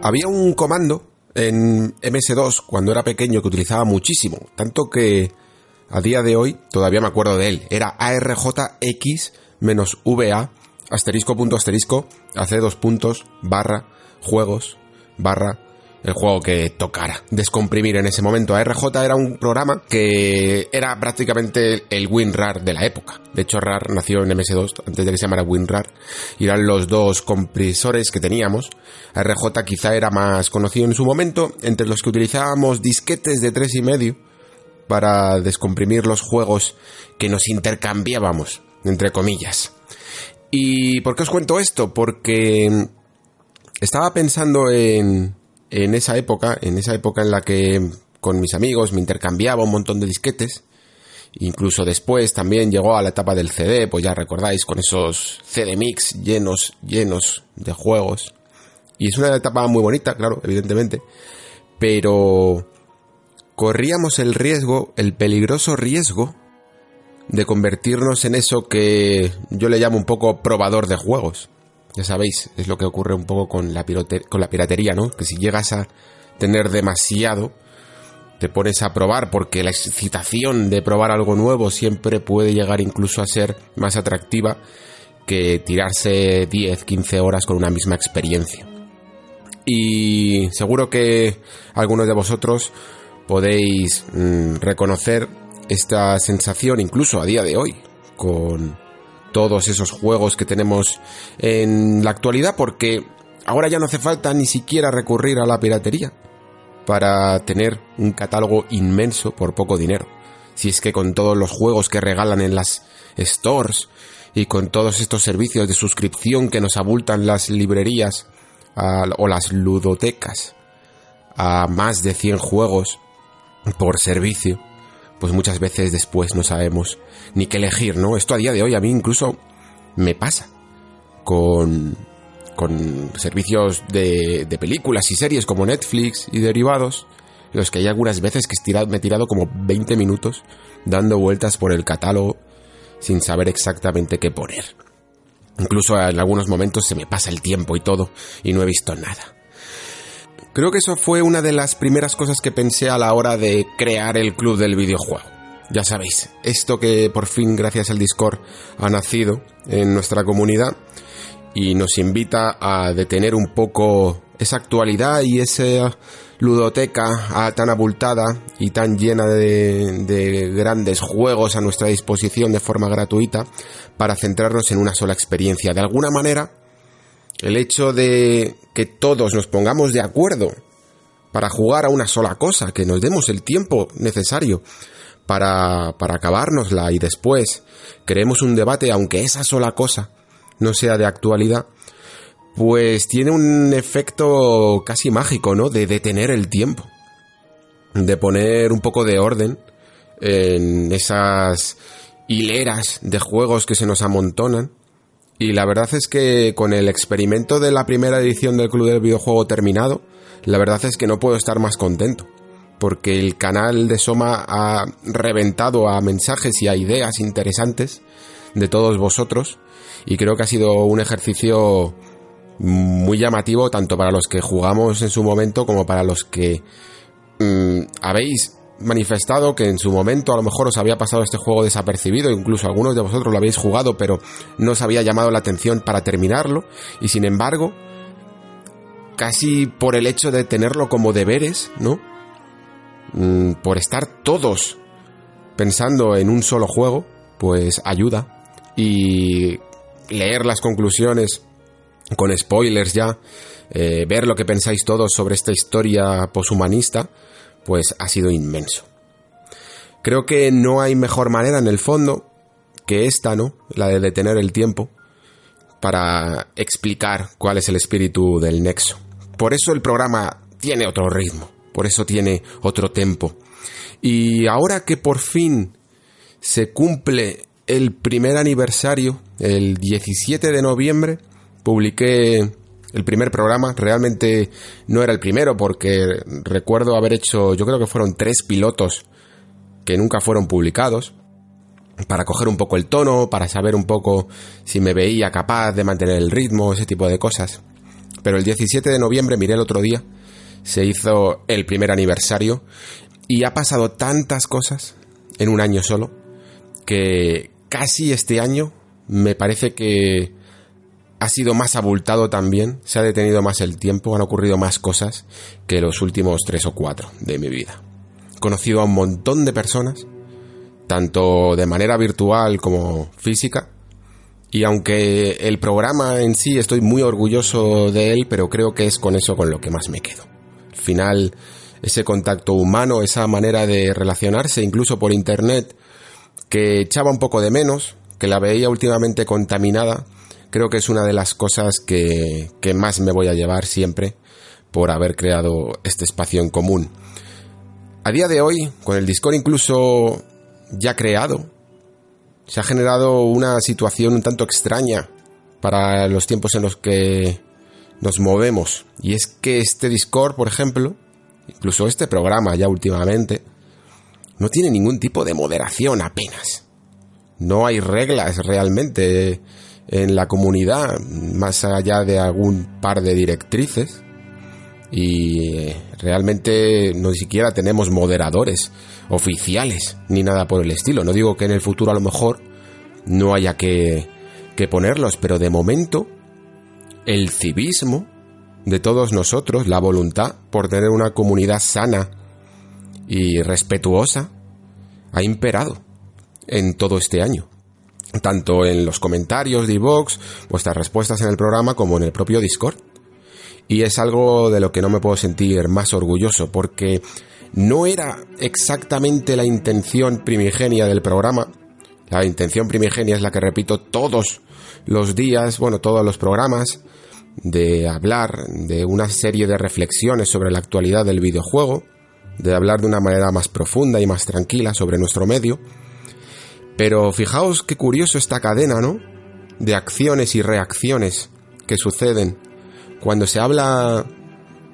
Había un comando en MS2 cuando era pequeño que utilizaba muchísimo, tanto que a día de hoy todavía me acuerdo de él. Era ARJX menos VA asterisco punto asterisco hace dos puntos barra juegos barra el juego que tocara descomprimir en ese momento. ARJ era un programa que era prácticamente el WinRAR de la época. De hecho, RAR nació en MS2 antes de que se llamara WinRAR y eran los dos compresores que teníamos. ARJ quizá era más conocido en su momento, entre los que utilizábamos disquetes de tres y medio para descomprimir los juegos que nos intercambiábamos, entre comillas. ¿Y por qué os cuento esto? Porque estaba pensando en, en esa época, en esa época en la que con mis amigos me intercambiaba un montón de disquetes. Incluso después también llegó a la etapa del CD, pues ya recordáis, con esos CD mix llenos, llenos de juegos. Y es una etapa muy bonita, claro, evidentemente. Pero corríamos el riesgo, el peligroso riesgo, de convertirnos en eso que yo le llamo un poco probador de juegos. Ya sabéis, es lo que ocurre un poco con la, piratería, ¿no? Que si llegas a tener demasiado, te pones a probar porque la excitación de probar algo nuevo siempre puede llegar incluso a ser más atractiva que tirarse 10, 15 horas con una misma experiencia. Y seguro que algunos de vosotros podéis mm, reconocer esta sensación incluso a día de hoy con todos esos juegos que tenemos en la actualidad porque ahora ya no hace falta ni siquiera recurrir a la piratería para tener un catálogo inmenso por poco dinero. Si es que con todos los juegos que regalan en las stores y con todos estos servicios de suscripción que nos abultan las librerías o las ludotecas a más de 100 juegos por servicio, pues muchas veces después no sabemos ni qué elegir, ¿no? Esto a día de hoy a mí incluso me pasa con, con servicios de, de películas y series como Netflix y derivados, los que hay algunas veces que me he tirado como 20 minutos dando vueltas por el catálogo sin saber exactamente qué poner. Incluso en algunos momentos se me pasa el tiempo y todo y no he visto nada. Creo que eso fue una de las primeras cosas que pensé a la hora de crear el club del videojuego. Ya sabéis, esto que por fin gracias al Discord ha nacido en nuestra comunidad y nos invita a detener un poco esa actualidad y esa ludoteca tan abultada y tan llena de, de, grandes juegos a nuestra disposición de forma gratuita para centrarnos en una sola experiencia. De alguna manera, el hecho de que todos nos pongamos de acuerdo para jugar a una sola cosa, que nos demos el tiempo necesario para, para acabárnosla y después creemos un debate, aunque esa sola cosa no sea de actualidad, pues tiene un efecto casi mágico, ¿no? De detener el tiempo, de poner un poco de orden en esas hileras de juegos que se nos amontonan y la verdad es que con el experimento de la primera edición del Club del Videojuego terminado, la verdad es que no puedo estar más contento. Porque el canal de Soma ha reventado a mensajes y a ideas interesantes de todos vosotros. Y creo que ha sido un ejercicio muy llamativo tanto para los que jugamos en su momento como para los que mm, habéis manifestado que en su momento a lo mejor os había pasado este juego desapercibido, incluso algunos de vosotros lo habéis jugado, pero no os había llamado la atención para terminarlo, y sin embargo, casi por el hecho de tenerlo como deberes, ¿no? Mm, por estar todos pensando en un solo juego, pues ayuda. Y leer las conclusiones con spoilers ya, eh, ver lo que pensáis todos sobre esta historia poshumanista, pues ha sido inmenso. Creo que no hay mejor manera en el fondo que esta, ¿no? La de detener el tiempo para explicar cuál es el espíritu del nexo. Por eso el programa tiene otro ritmo, por eso tiene otro tempo. Y ahora que por fin se cumple el primer aniversario, el 17 de noviembre, publiqué el primer programa. Realmente no era el primero porque recuerdo haber hecho, yo creo que fueron tres pilotos que nunca fueron publicados para coger un poco el tono, para saber un poco si me veía capaz de mantener el ritmo, ese tipo de cosas. Pero el 17 de noviembre, miré el otro día, se hizo el primer aniversario y ha pasado tantas cosas en un año solo que casi este año me parece que ha sido más abultado también, se ha detenido más el tiempo, han ocurrido más cosas que los últimos tres o cuatro de mi vida. He conocido a un montón de personas, tanto de manera virtual como física, y aunque el programa en sí estoy muy orgulloso de él, pero creo que es con eso con lo que más me quedo. Al final, ese contacto humano, esa manera de relacionarse, incluso por internet, que echaba un poco de menos, que la veía últimamente contaminada, creo que es una de las cosas que, que más me voy a llevar siempre por haber creado este espacio en común. A día de hoy, con el Discord incluso ya creado, se ha generado una situación un tanto extraña para los tiempos en los que nos movemos. Y es que este Discord, por ejemplo, incluso este programa ya últimamente, no tiene ningún tipo de moderación apenas. No hay reglas realmente en la comunidad, más allá de algún par de directrices. Y realmente no siquiera tenemos moderadores oficiales ni nada por el estilo. No digo que en el futuro a lo mejor no haya que, que ponerlos, pero de momento el civismo de todos nosotros, la voluntad por tener una comunidad sana y respetuosa, ha imperado en todo este año tanto en los comentarios de iVoox, vuestras respuestas en el programa como en el propio Discord. Y es algo de lo que no me puedo sentir más orgulloso, porque no era exactamente la intención primigenia del programa. La intención primigenia es la que repito todos los días, bueno, todos los programas, de hablar de una serie de reflexiones sobre la actualidad del videojuego, de hablar de una manera más profunda y más tranquila sobre nuestro medio pero fijaos qué curioso esta cadena, ¿no? De acciones y reacciones que suceden cuando se habla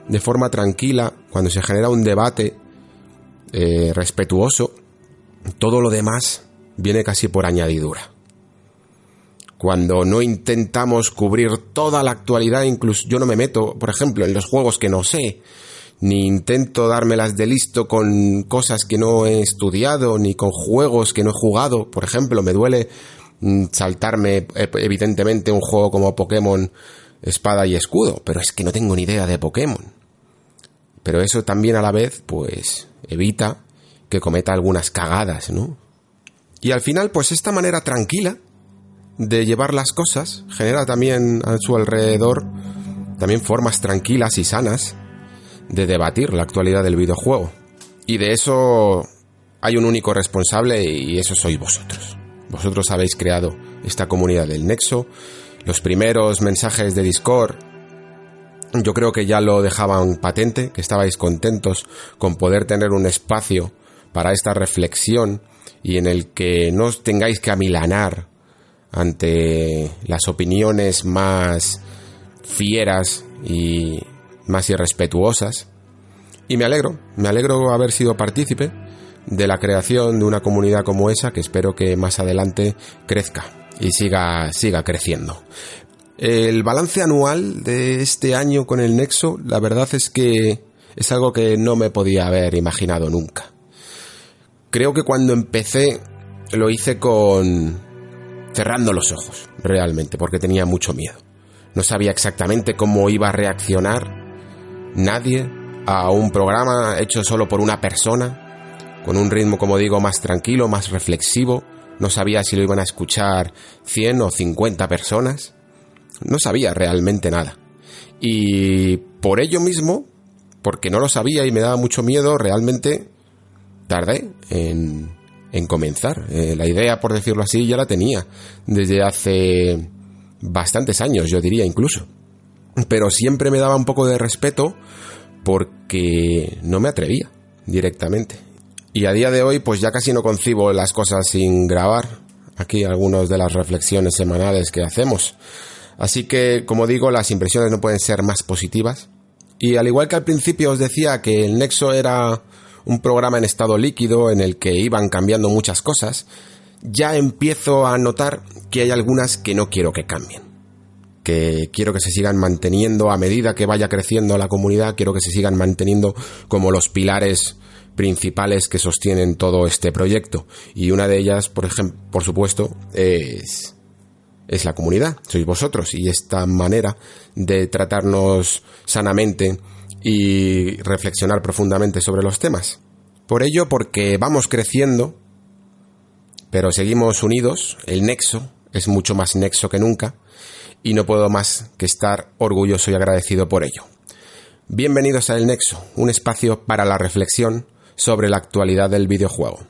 de forma tranquila, cuando se genera un debate eh, respetuoso, todo lo demás viene casi por añadidura. Cuando no intentamos cubrir toda la actualidad, incluso yo no me meto, por ejemplo, en los juegos que no sé, ni intento dármelas de listo con cosas que no he estudiado, ni con juegos que no he jugado. Por ejemplo, me duele mm, saltarme eh, evidentemente un juego como Pokémon Espada y Escudo, pero es que no tengo ni idea de Pokémon. Pero eso también a la vez, pues, evita que cometa algunas cagadas, ¿no? Y al final, pues esta manera tranquila de llevar las cosas genera también a su alrededor también formas tranquilas y sanas de debatir la actualidad del videojuego. Y de eso hay un único responsable y eso sois vosotros. Vosotros habéis creado esta comunidad del Nexo. Los primeros mensajes de Discord yo creo que ya lo dejaban patente, que estabais contentos con poder tener un espacio para esta reflexión y en el que no os tengáis que amilanar ante las opiniones más fieras y más irrespetuosas. Y me alegro, me alegro haber sido partícipe de la creación de una comunidad como esa que espero que más adelante crezca y siga, siga creciendo. El balance anual de este año con el Nexo, la verdad es que es algo que no me podía haber imaginado nunca. Creo que cuando empecé lo hice con cerrando los ojos, realmente, porque tenía mucho miedo. No sabía exactamente cómo iba a reaccionar nadie a un programa hecho solo por una persona, con un ritmo, como digo, más tranquilo, más reflexivo. No sabía si lo iban a escuchar 100 o 50 personas. No sabía realmente nada. Y por ello mismo, porque no lo sabía y me daba mucho miedo, realmente tardé en, en comenzar. Eh, la idea, por decirlo así, ya la tenía desde hace bastantes años, yo diría incluso. Pero siempre me daba un poco de respeto porque no me atrevía directamente. Y a día de hoy, pues ya casi no concibo las cosas sin grabar. Aquí algunas de las reflexiones semanales que hacemos. Así que, como digo, las impresiones no pueden ser más positivas. Y al igual que al principio os decía que el Nexo era un programa en estado líquido en el que iban cambiando muchas cosas, ya empiezo a notar que hay algunas que no quiero que cambien. Que quiero que se sigan manteniendo a medida que vaya creciendo la comunidad, quiero que se sigan manteniendo como los pilares principales que sostienen todo este proyecto. Y una de ellas, por ejemplo, por supuesto, es, es la comunidad, sois vosotros. Y esta manera de tratarnos sanamente y reflexionar profundamente sobre los temas. Por ello, porque vamos creciendo, pero seguimos unidos, el nexo es mucho más nexo que nunca, y no puedo más que estar orgulloso y agradecido por ello. Bienvenidos a El Nexo, un espacio para la reflexión sobre la actualidad del videojuego.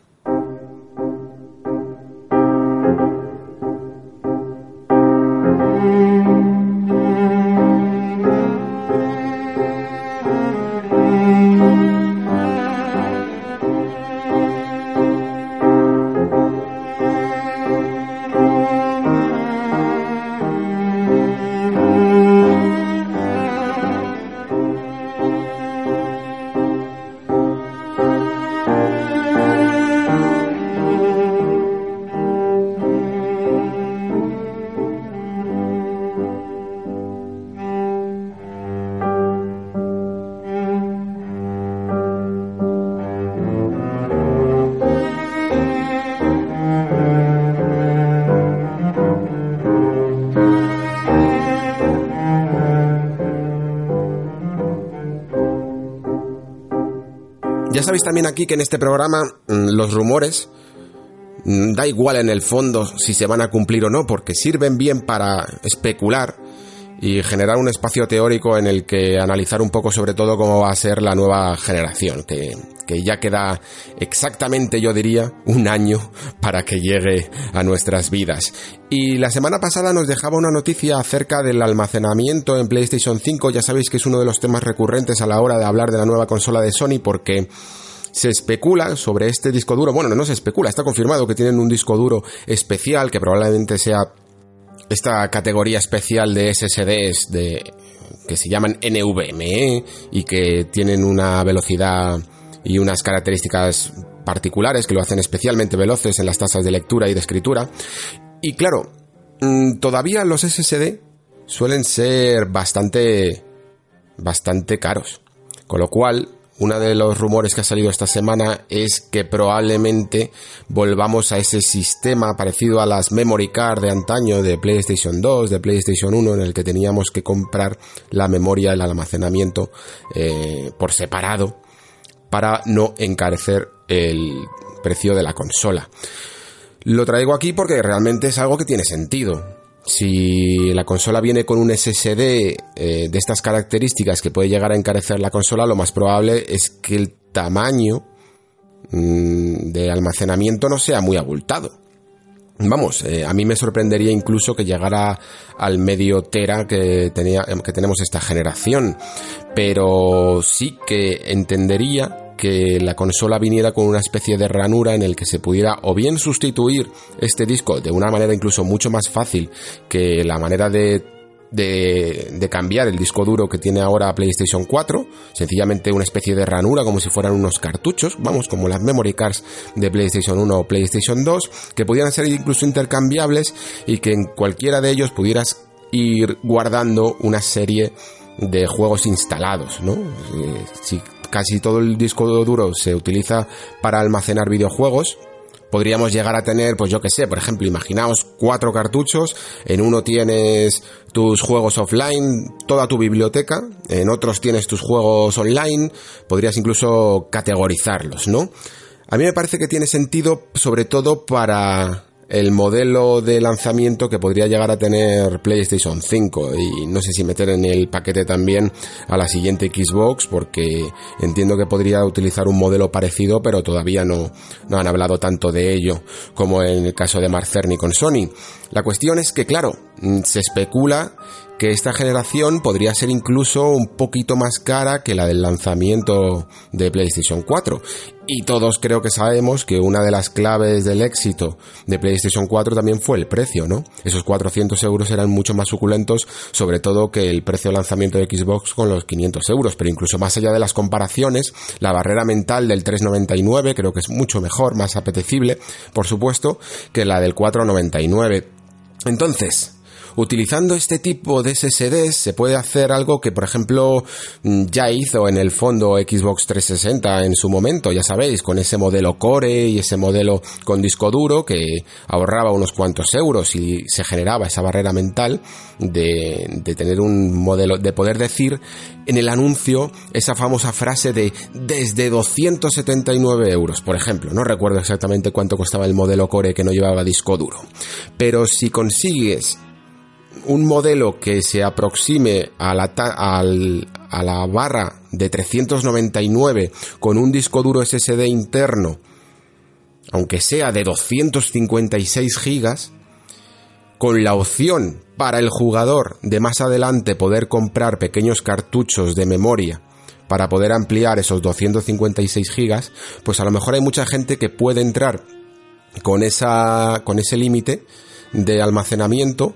Sabéis también aquí que en este programa mm, los rumores mm, da igual en el fondo si se van a cumplir o no, porque sirven bien para especular y generar un espacio teórico en el que analizar un poco sobre todo cómo va a ser la nueva generación, que, que ya queda exactamente, yo diría, un año para que llegue a nuestras vidas. Y la semana pasada nos dejaba una noticia acerca del almacenamiento en PlayStation 5, ya sabéis que es uno de los temas recurrentes a la hora de hablar de la nueva consola de Sony porque se especula sobre este disco duro, bueno, no se especula, está confirmado que tienen un disco duro especial que probablemente sea esta categoría especial de SSDs de, que se llaman NVMe y que tienen una velocidad y unas características particulares que lo hacen especialmente veloces en las tasas de lectura y de escritura. Y claro, mm, todavía los SSD suelen ser bastante bastante caros. Con lo cual, uno de los rumores que ha salido esta semana es que probablemente volvamos a ese sistema parecido a las memory card de antaño de PlayStation 2, de PlayStation 1, en el que teníamos que comprar la memoria, el almacenamiento eh, por separado para no encarecer el precio de la consola. Lo traigo aquí porque realmente es algo que tiene sentido si la consola viene con un SSD eh, de estas características que puede llegar a encarecer la consola, lo más probable es que el tamaño mm, de almacenamiento no sea muy abultado. Vamos, eh, a mí me sorprendería incluso que llegara al medio tera que, tenía, que tenemos esta generación, pero sí que entendería que la consola viniera con una especie de ranura en el que se pudiera o bien sustituir este disco de una manera incluso mucho más fácil que la manera de de, cambiar el disco duro que tiene ahora PlayStation 4, sencillamente una especie de ranura como si fueran unos cartuchos, vamos, como las memory cards de PlayStation 1 o PlayStation 2, que pudieran ser incluso intercambiables y que en cualquiera de ellos pudieras ir guardando una serie de juegos instalados, ¿no? Eh, casi todo el disco duro se utiliza para almacenar videojuegos, podríamos llegar a tener, pues yo que sé, por ejemplo, imaginaos cuatro cartuchos, en uno tienes tus juegos offline, toda tu biblioteca, en otros tienes tus juegos online, podrías incluso categorizarlos, ¿no? A mí me parece que tiene sentido sobre todo para el modelo de lanzamiento que podría llegar a tener PlayStation 5 y no sé si meter en el paquete también a la siguiente Xbox porque entiendo que podría utilizar un modelo parecido pero todavía no, no han hablado tanto de ello como en el caso de Mark Cerny con Sony. La cuestión es que claro, mm, se especula que esta generación podría ser incluso un poquito más cara que la del lanzamiento de PlayStation 4. Y todos creo que sabemos que una de las claves del éxito de PlayStation 4 también fue el precio, ¿no? Esos 400 euros eran mucho más suculentos, sobre todo que el precio de lanzamiento de Xbox con los 500 euros. Pero incluso más allá de las comparaciones, la barrera mental del 399 creo que es mucho mejor, más apetecible, por supuesto, que la del 499. Entonces, Utilizando este tipo de SSDs se puede hacer algo que, por ejemplo, mm, ya hizo en el fondo Xbox 360 en su momento, ya sabéis, con ese modelo Core y ese modelo con disco duro que ahorraba unos cuantos euros y se generaba esa barrera mental de, de tener un modelo, de poder decir en el anuncio esa famosa frase de desde 279 euros, por ejemplo. No recuerdo exactamente cuánto costaba el modelo Core que no llevaba disco duro. Pero si consigues un modelo que se aproxime a la, a la barra de 399 con un disco duro SSD interno, aunque sea de 256 gigas, con la opción para el jugador de más adelante poder comprar pequeños cartuchos de memoria para poder ampliar esos 256 gigas, pues a lo mejor hay mucha gente que puede entrar con esa con ese límite de almacenamiento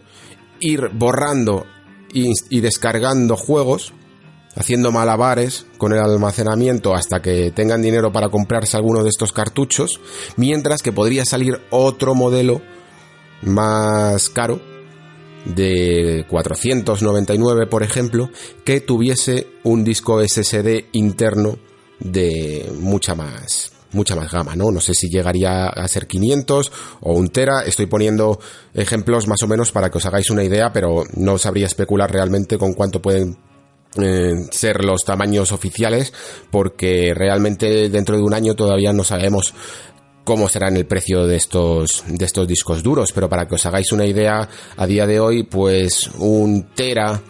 ir borrando y, descargando juegos, haciendo malabares con el almacenamiento hasta que tengan dinero para comprarse alguno de estos cartuchos, mientras que podría salir otro modelo más caro de 499 por ejemplo que tuviese un disco SSD interno de mucha más mucha más gama, ¿no? No sé si llegaría a ser 500 o un tera. Estoy poniendo ejemplos más o menos para que os hagáis una idea, pero no sabría especular realmente con cuánto pueden eh, ser los tamaños oficiales, porque realmente dentro de un año todavía no sabemos cómo será el precio de estos, de estos discos duros, pero para que os hagáis una idea, a día de hoy, pues un tera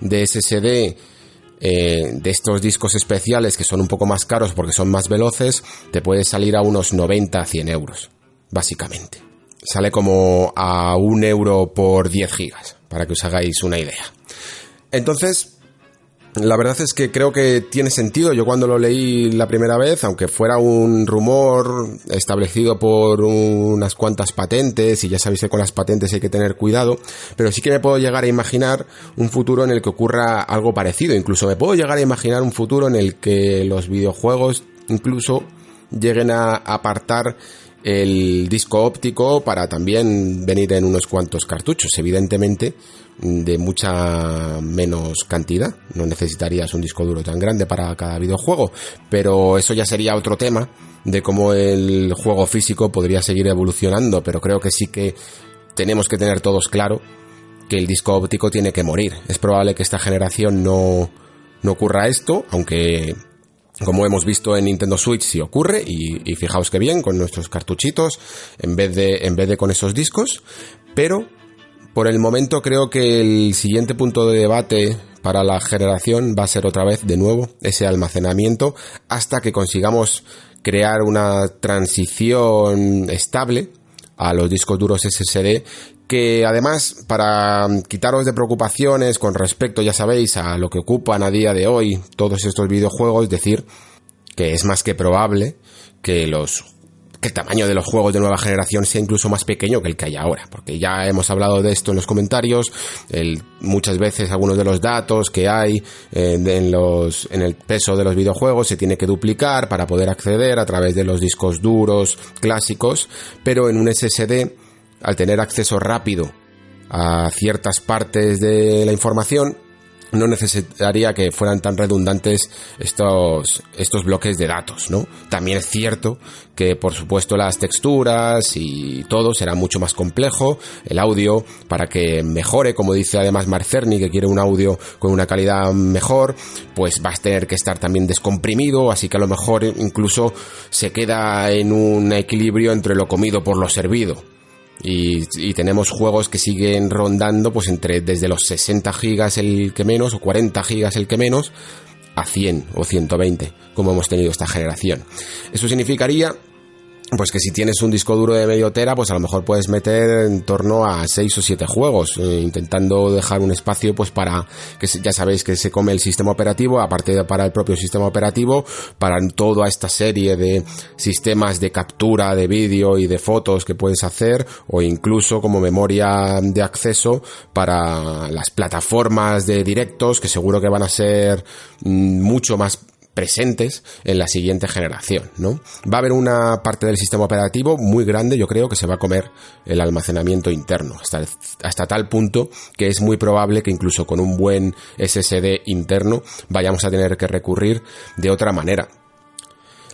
de SSD eh, de estos discos especiales que son un poco más caros porque son más veloces, te puede salir a unos 90 a 100 euros, básicamente. Sale como a un euro por 10 gigas, para que os hagáis una idea. Entonces, la verdad es que creo que tiene sentido. Yo cuando lo leí la primera vez, aunque fuera un rumor establecido por unas cuantas patentes, y ya sabéis que con las patentes hay que tener cuidado, pero sí que me puedo llegar a imaginar un futuro en el que ocurra algo parecido. Incluso me puedo llegar a imaginar un futuro en el que los videojuegos incluso lleguen a apartar el disco óptico para también venir en unos cuantos cartuchos. Evidentemente, de mucha menos cantidad. No necesitarías un disco duro tan grande para cada videojuego, pero eso ya sería otro tema de cómo el juego físico podría seguir evolucionando, pero creo que sí que tenemos que tener todos claro que el disco óptico tiene que morir. Es probable que esta generación no, no ocurra esto, aunque como hemos visto en Nintendo Switch sí ocurre y, y, fijaos que bien con nuestros cartuchitos en vez de en vez de con esos discos. Pero por el momento creo que el siguiente punto de debate para la generación va a ser otra vez de nuevo ese almacenamiento hasta que consigamos crear una transición estable a los discos duros SSD que además para quitaros de preocupaciones con respecto ya sabéis a lo que ocupan a día de hoy todos estos videojuegos decir que es más que probable que los que el tamaño de los juegos de nueva generación sea incluso más pequeño que el que hay ahora, porque ya hemos hablado de esto en los comentarios, muchas veces algunos de los datos que hay eh, en, los, en el peso de los videojuegos se tiene que duplicar para poder acceder a través de los discos duros clásicos, pero en un SSD, al tener acceso rápido a ciertas partes de la información, no necesitaría que fueran tan redundantes estos, estos bloques de datos, ¿no? También es cierto que, por supuesto, las texturas y todo será mucho más complejo, el audio, para que mejore, como dice además Marcerni, que quiere un audio con una calidad mejor, pues vas a tener que estar también descomprimido, así que a lo mejor incluso se queda en un equilibrio entre lo comido por lo servido Y, tenemos juegos que siguen rondando pues entre desde los 60 gigas el que menos o 40 gigas el que menos a 100 o 120 como hemos tenido esta generación. Eso significaría pues que si tienes un disco duro de medio tera, pues a lo mejor puedes meter en torno a 6 o 7 juegos, eh, intentando dejar un espacio pues para que ya sabéis que se come el sistema operativo, aparte de para el propio sistema operativo, para toda esta serie de sistemas de captura de vídeo y de fotos que puedes hacer o incluso como memoria de acceso para las plataformas de directos que seguro que van a ser mm, mucho más presentes en la siguiente generación, ¿no? Va a haber una parte del sistema operativo muy grande, yo creo, que se va a comer el almacenamiento interno, hasta, hasta tal punto que es muy probable que incluso con un buen SSD interno vayamos a tener que recurrir de otra manera.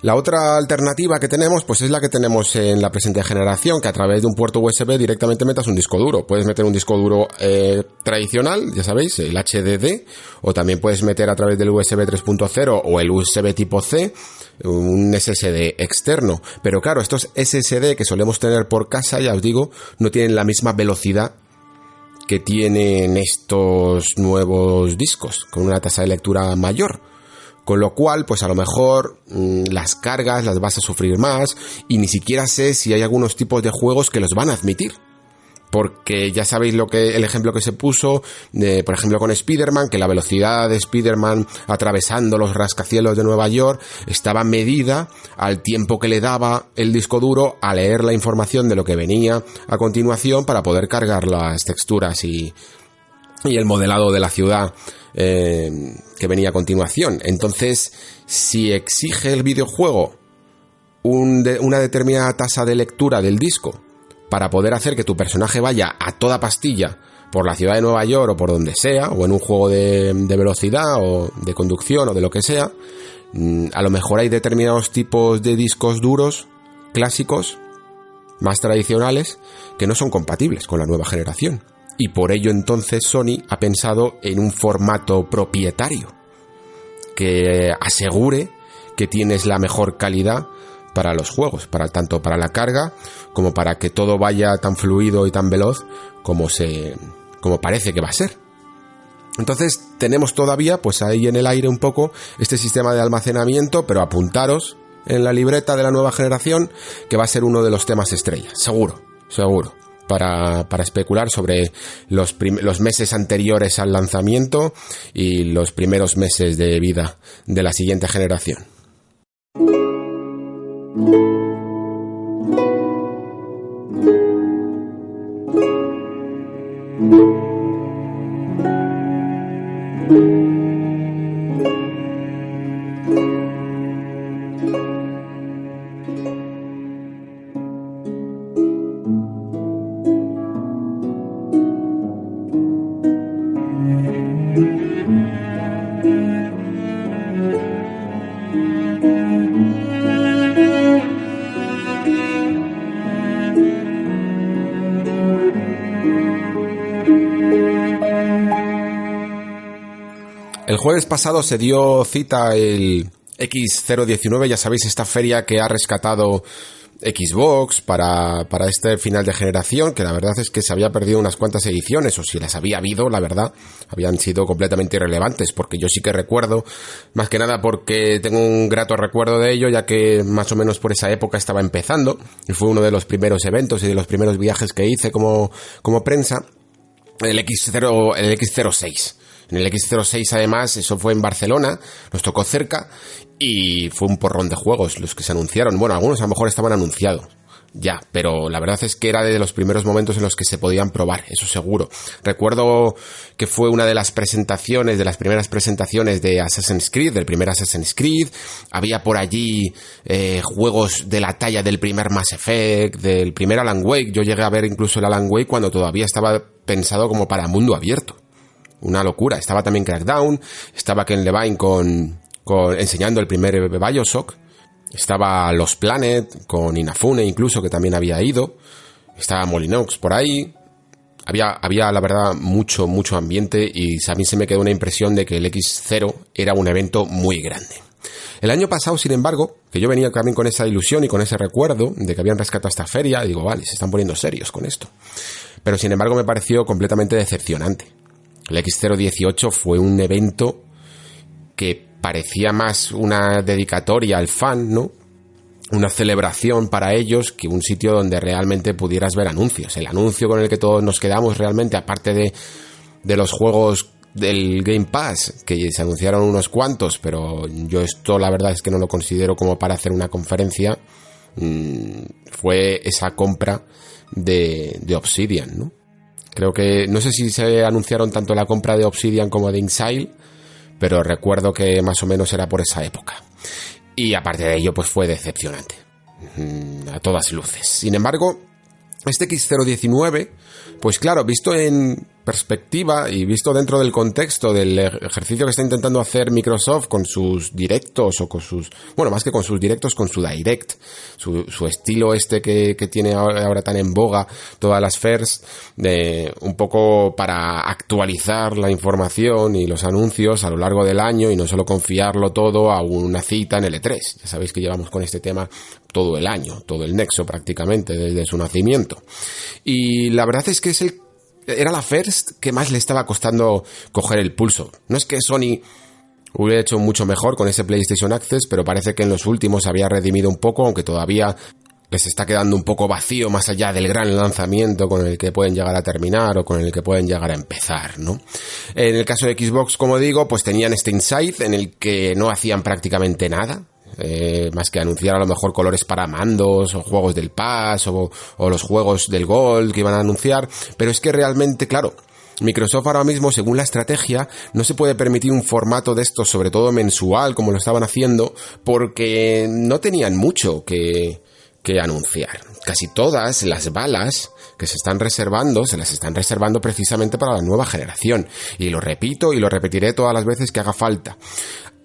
La otra alternativa que tenemos, pues es la que tenemos en la presente generación, que a través de un puerto USB directamente metas un disco duro. Puedes meter un disco duro eh, tradicional, ya sabéis, el HDD, o también puedes meter a través del USB 3.0 o el USB tipo C un SSD externo. Pero claro, estos SSD que solemos tener por casa, ya os digo, no tienen la misma velocidad que tienen estos nuevos discos, con una tasa de lectura mayor. Con lo cual, pues a lo mejor mm, las cargas las vas a sufrir más y ni siquiera sé si hay algunos tipos de juegos que los van a admitir. Porque ya sabéis lo que el ejemplo que se puso, de, por ejemplo con Spider-Man, que la velocidad de Spider-Man atravesando los rascacielos de Nueva York estaba medida al tiempo que le daba el disco duro a leer la información de lo que venía a continuación para poder cargar las texturas y, y el modelado de la ciudad eh, que venía a continuación. Entonces, si exige el videojuego una determinada tasa de lectura del disco para poder hacer que tu personaje vaya a toda pastilla por la ciudad de Nueva York o por donde sea, o en un juego de, velocidad o de conducción o de lo que sea, mm, a lo mejor hay determinados tipos de discos duros clásicos más tradicionales que no son compatibles con la nueva generación y por ello entonces Sony ha pensado en un formato propietario que asegure que tienes la mejor calidad para los juegos, para tanto para la carga como para que todo vaya tan fluido y tan veloz como se como parece que va a ser. Entonces tenemos todavía pues ahí en el aire un poco este sistema de almacenamiento, pero apuntaros en la libreta de la nueva generación que va a ser uno de los temas estrellas, seguro, seguro para, para especular sobre los, los meses anteriores al lanzamiento y los primeros meses de vida de la siguiente generación. Jueves pasado se dio cita el X019, ya sabéis, esta feria que ha rescatado Xbox para, para este final de generación, que la verdad es que se había perdido unas cuantas ediciones, o si las había habido, la verdad, habían sido completamente irrelevantes, porque yo sí que recuerdo, más que nada porque tengo un grato recuerdo de ello, ya que más o menos por esa época estaba empezando, y fue uno de los primeros eventos y de los primeros viajes que hice como, como prensa, el X0, el X06 en el X06 además, eso fue en Barcelona, nos tocó cerca y fue un porrón de juegos los que se anunciaron. Bueno, algunos a lo mejor estaban anunciados. Ya, pero la verdad es que era de los primeros momentos en los que se podían probar, eso seguro. Recuerdo que fue una de las presentaciones, de las primeras presentaciones de Assassin's Creed, del primer Assassin's Creed. Había por allí eh, juegos de la talla del primer Mass Effect, del primer Alan Wake. Yo llegué a ver incluso el Alan Wake cuando todavía estaba pensado como para mundo abierto una locura. Estaba también Crackdown, estaba Ken Levine con, enseñando el primer Bioshock, estaba Los Planet con Inafune incluso que también había ido, estaba Molinox por ahí. Había, había la verdad mucho, mucho ambiente y a mí se me quedó una impresión de que el X0 era un evento muy grande. El año pasado, sin embargo, que yo venía también con esa ilusión y con ese recuerdo de que habían rescatado esta feria, digo, vale, se están poniendo serios con esto. Pero sin embargo me pareció completamente decepcionante. El X018 fue un evento que parecía más una dedicatoria al fan, ¿no? Una celebración para ellos que un sitio donde realmente pudieras ver anuncios. El anuncio con el que todos nos quedamos realmente, aparte de, de los juegos del Game Pass, que se anunciaron unos cuantos, pero yo esto la verdad es que no lo considero como para hacer una conferencia, mm, fue esa compra de, de Obsidian, ¿no? Creo que, no sé si se anunciaron tanto la compra de Obsidian como de Inxile, pero recuerdo que más o menos era por esa época. Y aparte de ello, pues fue decepcionante. Mm, a todas luces. Sin embargo, este X019, pues claro, visto en perspectiva y visto dentro del contexto del ejercicio que está intentando hacer Microsoft con sus directos o con sus, bueno, más que con sus directos, con su direct, su, estilo este que, que, tiene ahora tan en boga todas las FERS, de, un poco para actualizar la información y los anuncios a lo largo del año y no solo confiarlo todo a una cita en el E3. Ya sabéis que llevamos con este tema todo el año, todo el nexo prácticamente desde su nacimiento. Y la verdad es que es el era la first que más le estaba costando coger el pulso. No es que Sony hubiera hecho mucho mejor con ese PlayStation Access, pero parece que en los últimos había redimido un poco, aunque todavía les está quedando un poco vacío más allá del gran lanzamiento con el que pueden llegar a terminar o con el que pueden llegar a empezar, ¿no? En el caso de Xbox, como digo, pues tenían este Insight en el que no hacían prácticamente nada, eh, más que anunciar a lo mejor colores para mandos o juegos del Pass o, o los juegos del Gold que iban a anunciar, pero es que realmente, claro, Microsoft ahora mismo, según la estrategia, no se puede permitir un formato de estos, sobre todo mensual, como lo estaban haciendo, porque no tenían mucho que, que anunciar. Casi todas las balas que se están reservando, se las están reservando precisamente para la nueva generación. Y lo repito y lo repetiré todas las veces que haga falta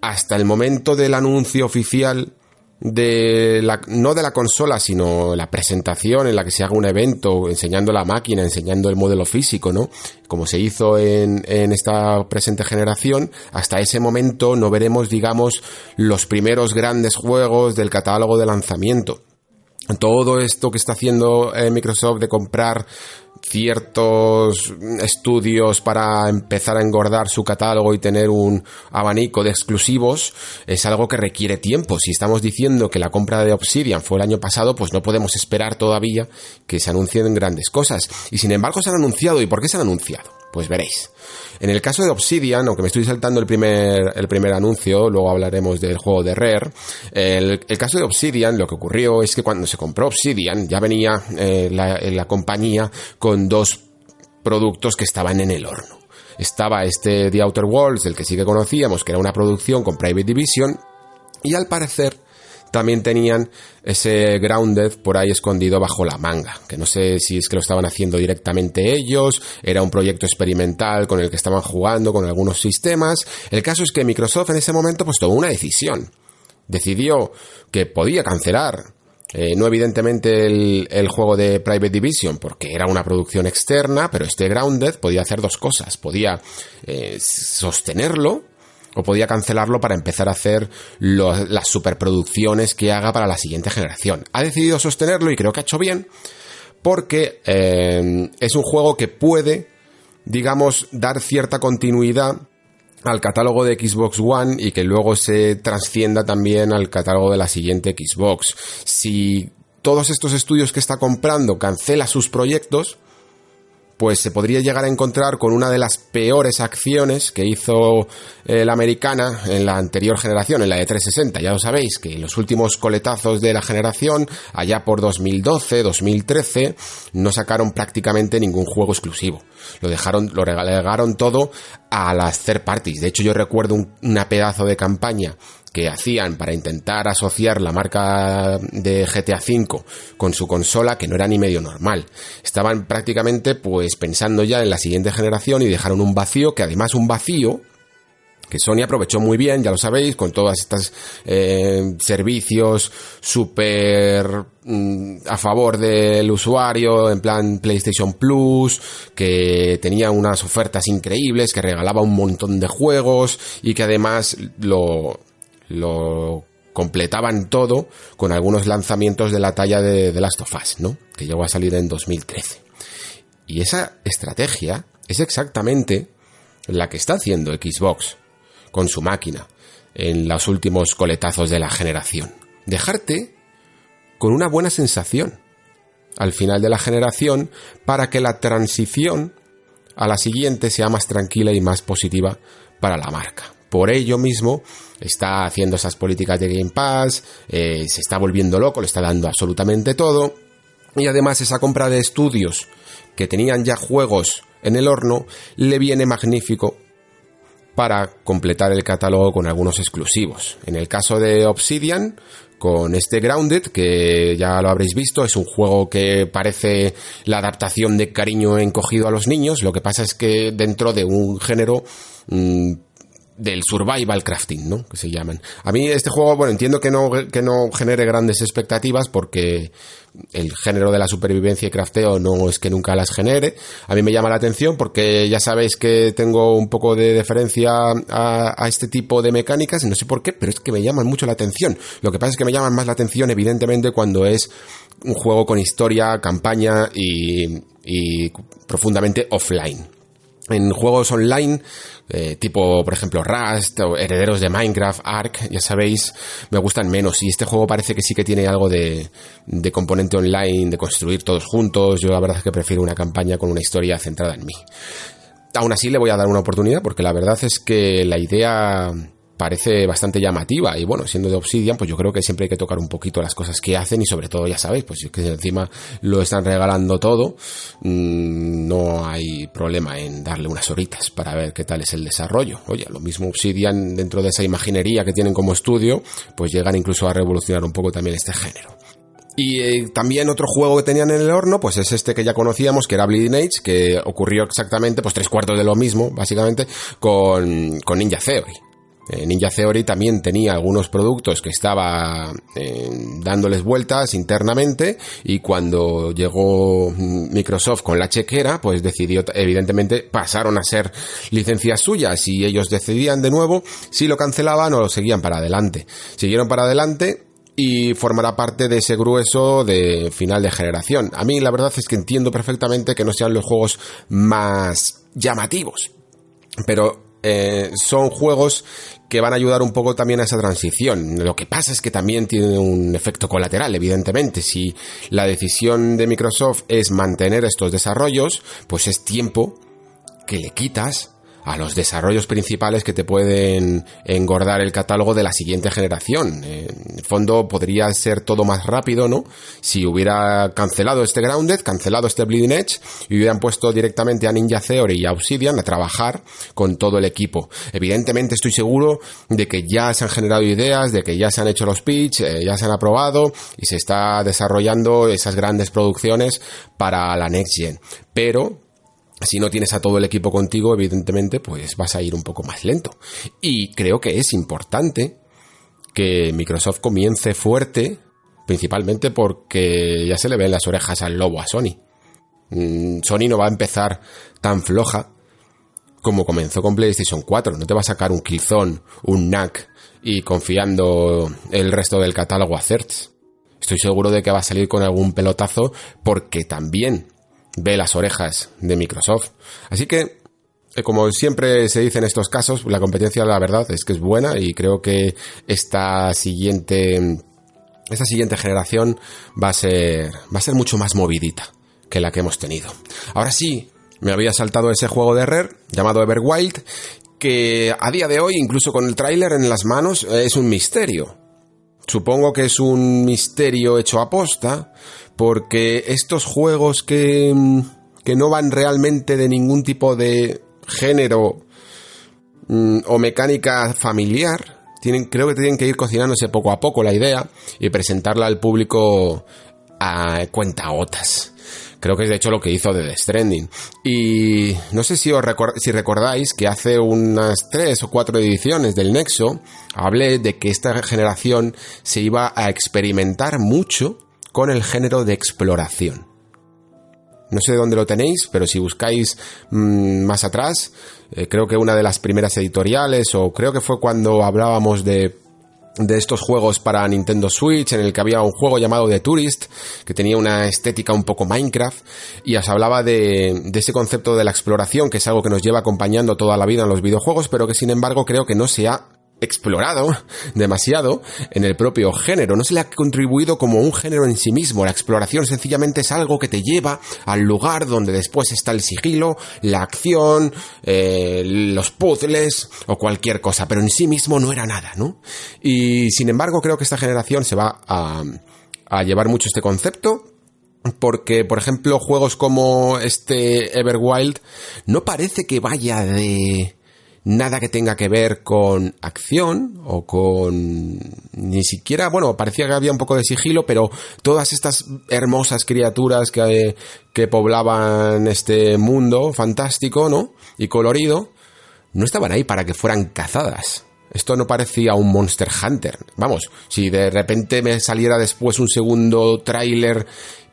hasta el momento del anuncio oficial de la, no de la consola, sino la presentación en la que se haga un evento enseñando la máquina, enseñando el modelo físico, ¿no? Como se hizo en, en esta presente generación, hasta ese momento no veremos, digamos, los primeros grandes juegos del catálogo de lanzamiento. Todo esto que está haciendo eh, Microsoft de comprar ciertos estudios para empezar a engordar su catálogo y tener un abanico de exclusivos es algo que requiere tiempo. Si estamos diciendo que la compra de Obsidian fue el año pasado, pues no podemos esperar todavía que se anuncien grandes cosas. Y sin embargo se han anunciado. ¿Y por qué se han anunciado? Pues veréis. En el caso de Obsidian, aunque me estoy saltando el primer, el primer anuncio, luego hablaremos del juego de Rare, el, el caso de Obsidian, lo que ocurrió es que cuando se compró Obsidian, ya venía eh, la, la compañía con dos productos que estaban en el horno. Estaba este The Outer Worlds, el que sí que conocíamos, que era una producción con Private Division, y al parecer también tenían ese Grounded por ahí escondido bajo la manga, que no sé si es que lo estaban haciendo directamente ellos, era un proyecto experimental con el que estaban jugando con algunos sistemas. El caso es que Microsoft en ese momento pues tomó una decisión. Decidió que podía cancelar eh, no evidentemente el, el, juego de Private Division, porque era una producción externa, pero este Grounded podía hacer dos cosas. Podía eh, sostenerlo o podía cancelarlo para empezar a hacer las superproducciones que haga para la siguiente generación. Ha decidido sostenerlo y creo que ha hecho bien porque eh, es un juego que puede, digamos, dar cierta continuidad al catálogo de Xbox One y que luego se trascienda también al catálogo de la siguiente Xbox. Si todos estos estudios que está comprando cancela sus proyectos, pues se podría llegar a encontrar con una de las peores acciones que hizo eh, la americana en la anterior generación, en la de 360. Ya lo sabéis, que los últimos coletazos de la generación, allá por 2012, 2013, no sacaron prácticamente ningún juego exclusivo. Lo dejaron, lo regalaron todo a las third parties. De hecho, yo recuerdo un, una pedazo de campaña que hacían para intentar asociar la marca de GTA V con su consola que no era ni medio normal. Estaban prácticamente pues pensando ya en la siguiente generación y dejaron un vacío que además un vacío que Sony aprovechó muy bien, ya lo sabéis, con todas estas eh, servicios súper mm, a favor del usuario, en plan PlayStation Plus, que tenía unas ofertas increíbles, que regalaba un montón de juegos y que además lo, lo completaban todo con algunos lanzamientos de la talla de, de Last of Us, ¿no? Que llegó a salir en 2013. Y esa estrategia es exactamente la que está haciendo Xbox con su máquina en los últimos coletazos de la generación. Dejarte con una buena sensación al final de la generación para que la transición a la siguiente sea más tranquila y más positiva para la marca. Por ello mismo está haciendo esas políticas de Game Pass, eh, se está volviendo loco, le está dando absolutamente todo. Y además esa compra de estudios que tenían ya juegos en el horno le viene magnífico para completar el catálogo con algunos exclusivos. En el caso de Obsidian, con este Grounded, que ya lo habréis visto, es un juego que parece la adaptación de cariño encogido a los niños, lo que pasa es que dentro de un género mm, del survival crafting, ¿no? Que se llaman. A mí este juego, bueno, entiendo que no, que no genere grandes expectativas porque el género de la supervivencia y crafteo no es que nunca las genere. A mí me llama la atención porque ya sabéis que tengo un poco de deferencia a, a este tipo de mecánicas, no sé por qué, pero es que me llaman mucho la atención. Lo que pasa es que me llaman más la atención, evidentemente, cuando es un juego con historia, campaña y, y profundamente offline en juegos online, eh, tipo por ejemplo Rust o Herederos de Minecraft, Ark, ya sabéis, me gustan menos. Y este juego parece que sí que tiene algo de, de componente online, de construir todos juntos. Yo la verdad es que prefiero una campaña con una historia centrada en mí. Aún así le voy a dar una oportunidad porque la verdad es que la idea parece bastante llamativa y bueno, siendo de Obsidian, pues yo creo que siempre hay que tocar un poquito las cosas que hacen y sobre todo, ya sabéis, pues que encima lo están regalando todo, mmm, no hay problema en darle unas horitas para ver qué tal es el desarrollo. Oye, lo mismo Obsidian dentro de esa imaginería que tienen como estudio, pues llegan incluso a revolucionar un poco también este género. Y eh, también otro juego que tenían en el horno, pues es este que ya conocíamos, que era Bleeding Age, que ocurrió exactamente, pues tres cuartos de lo mismo, básicamente, con, con Ninja Theory. Eh, Ninja Theory también tenía algunos productos que estaba eh, dándoles vueltas internamente y cuando llegó Microsoft con la chequera, pues decidió, evidentemente, pasaron a ser licencias suyas y ellos decidían de nuevo si lo cancelaban o lo seguían para adelante. Siguieron para adelante y formará parte de ese grueso de final de generación. A mí la verdad es que entiendo perfectamente que no sean los juegos más llamativos, pero eh, son juegos que van a ayudar un poco también a esa transición. Lo que pasa es que también tiene un efecto colateral, evidentemente. Si la decisión de Microsoft es mantener estos desarrollos, pues es tiempo que le quitas a los desarrollos principales que te pueden engordar el catálogo de la siguiente generación. En el fondo podría ser todo más rápido, ¿no? Si hubiera cancelado este Grounded, cancelado este Bleeding Edge y hubieran puesto directamente a Ninja Theory y a Obsidian a trabajar con todo el equipo. Evidentemente estoy seguro de que ya se han generado ideas, de que ya se han hecho los pitch, eh, ya se han aprobado y se está desarrollando esas grandes producciones para la Next Gen. Pero si no tienes a todo el equipo contigo, evidentemente, pues vas a ir un poco más lento. Y creo que es importante que Microsoft comience fuerte, principalmente porque ya se le ven las orejas al lobo a Sony. Mm, Sony no va a empezar tan floja como comenzó con PlayStation 4. No te va a sacar un Killzone, un NAC y confiando el resto del catálogo a Certs. Estoy seguro de que va a salir con algún pelotazo porque también ve las orejas de Microsoft. Así que, eh, como siempre se dice en estos casos, la competencia, la verdad, es que es buena y creo que esta siguiente, esta siguiente generación va a ser, va a ser mucho más movidita que la que hemos tenido. Ahora sí, me había saltado ese juego de Rare llamado Everwild, que a día de hoy, incluso con el tráiler en las manos, es un misterio. Supongo que es un misterio hecho a posta, porque estos juegos que, mm, que no van realmente de ningún tipo de género mm, o mecánica familiar, tienen, creo que tienen que ir cocinándose poco a poco la idea y presentarla al público a cuentagotas. Creo que es de hecho lo que hizo de The Stranding. Y no sé si os si recordáis que hace unas tres o cuatro ediciones del Nexo hablé de que esta generación se iba a experimentar mucho con el género de exploración. No sé dónde lo tenéis, pero si buscáis mmm, más atrás, eh, creo que una de las primeras editoriales, o creo que fue cuando hablábamos de de estos juegos para Nintendo Switch, en el que había un juego llamado The Tourist, que tenía una estética un poco Minecraft, y os hablaba de, de, ese concepto de la exploración, que es algo que nos lleva acompañando toda la vida en los videojuegos, pero que sin embargo creo que no se ha explorado demasiado en el propio género, no se le ha contribuido como un género en sí mismo, la exploración sencillamente es algo que te lleva al lugar donde después está el sigilo, la acción, eh, los puzzles o cualquier cosa, pero en sí mismo no era nada, ¿no? Y sin embargo creo que esta generación se va a, a llevar mucho este concepto, porque, por ejemplo, juegos como este Everwild no parece que vaya de nada que tenga que ver con acción o con ni siquiera, bueno, parecía que había un poco de sigilo, pero todas estas hermosas criaturas que, que poblaban este mundo fantástico, ¿no? Y colorido, no estaban ahí para que fueran cazadas. Esto no parecía un Monster Hunter. Vamos, si de repente me saliera después un segundo tráiler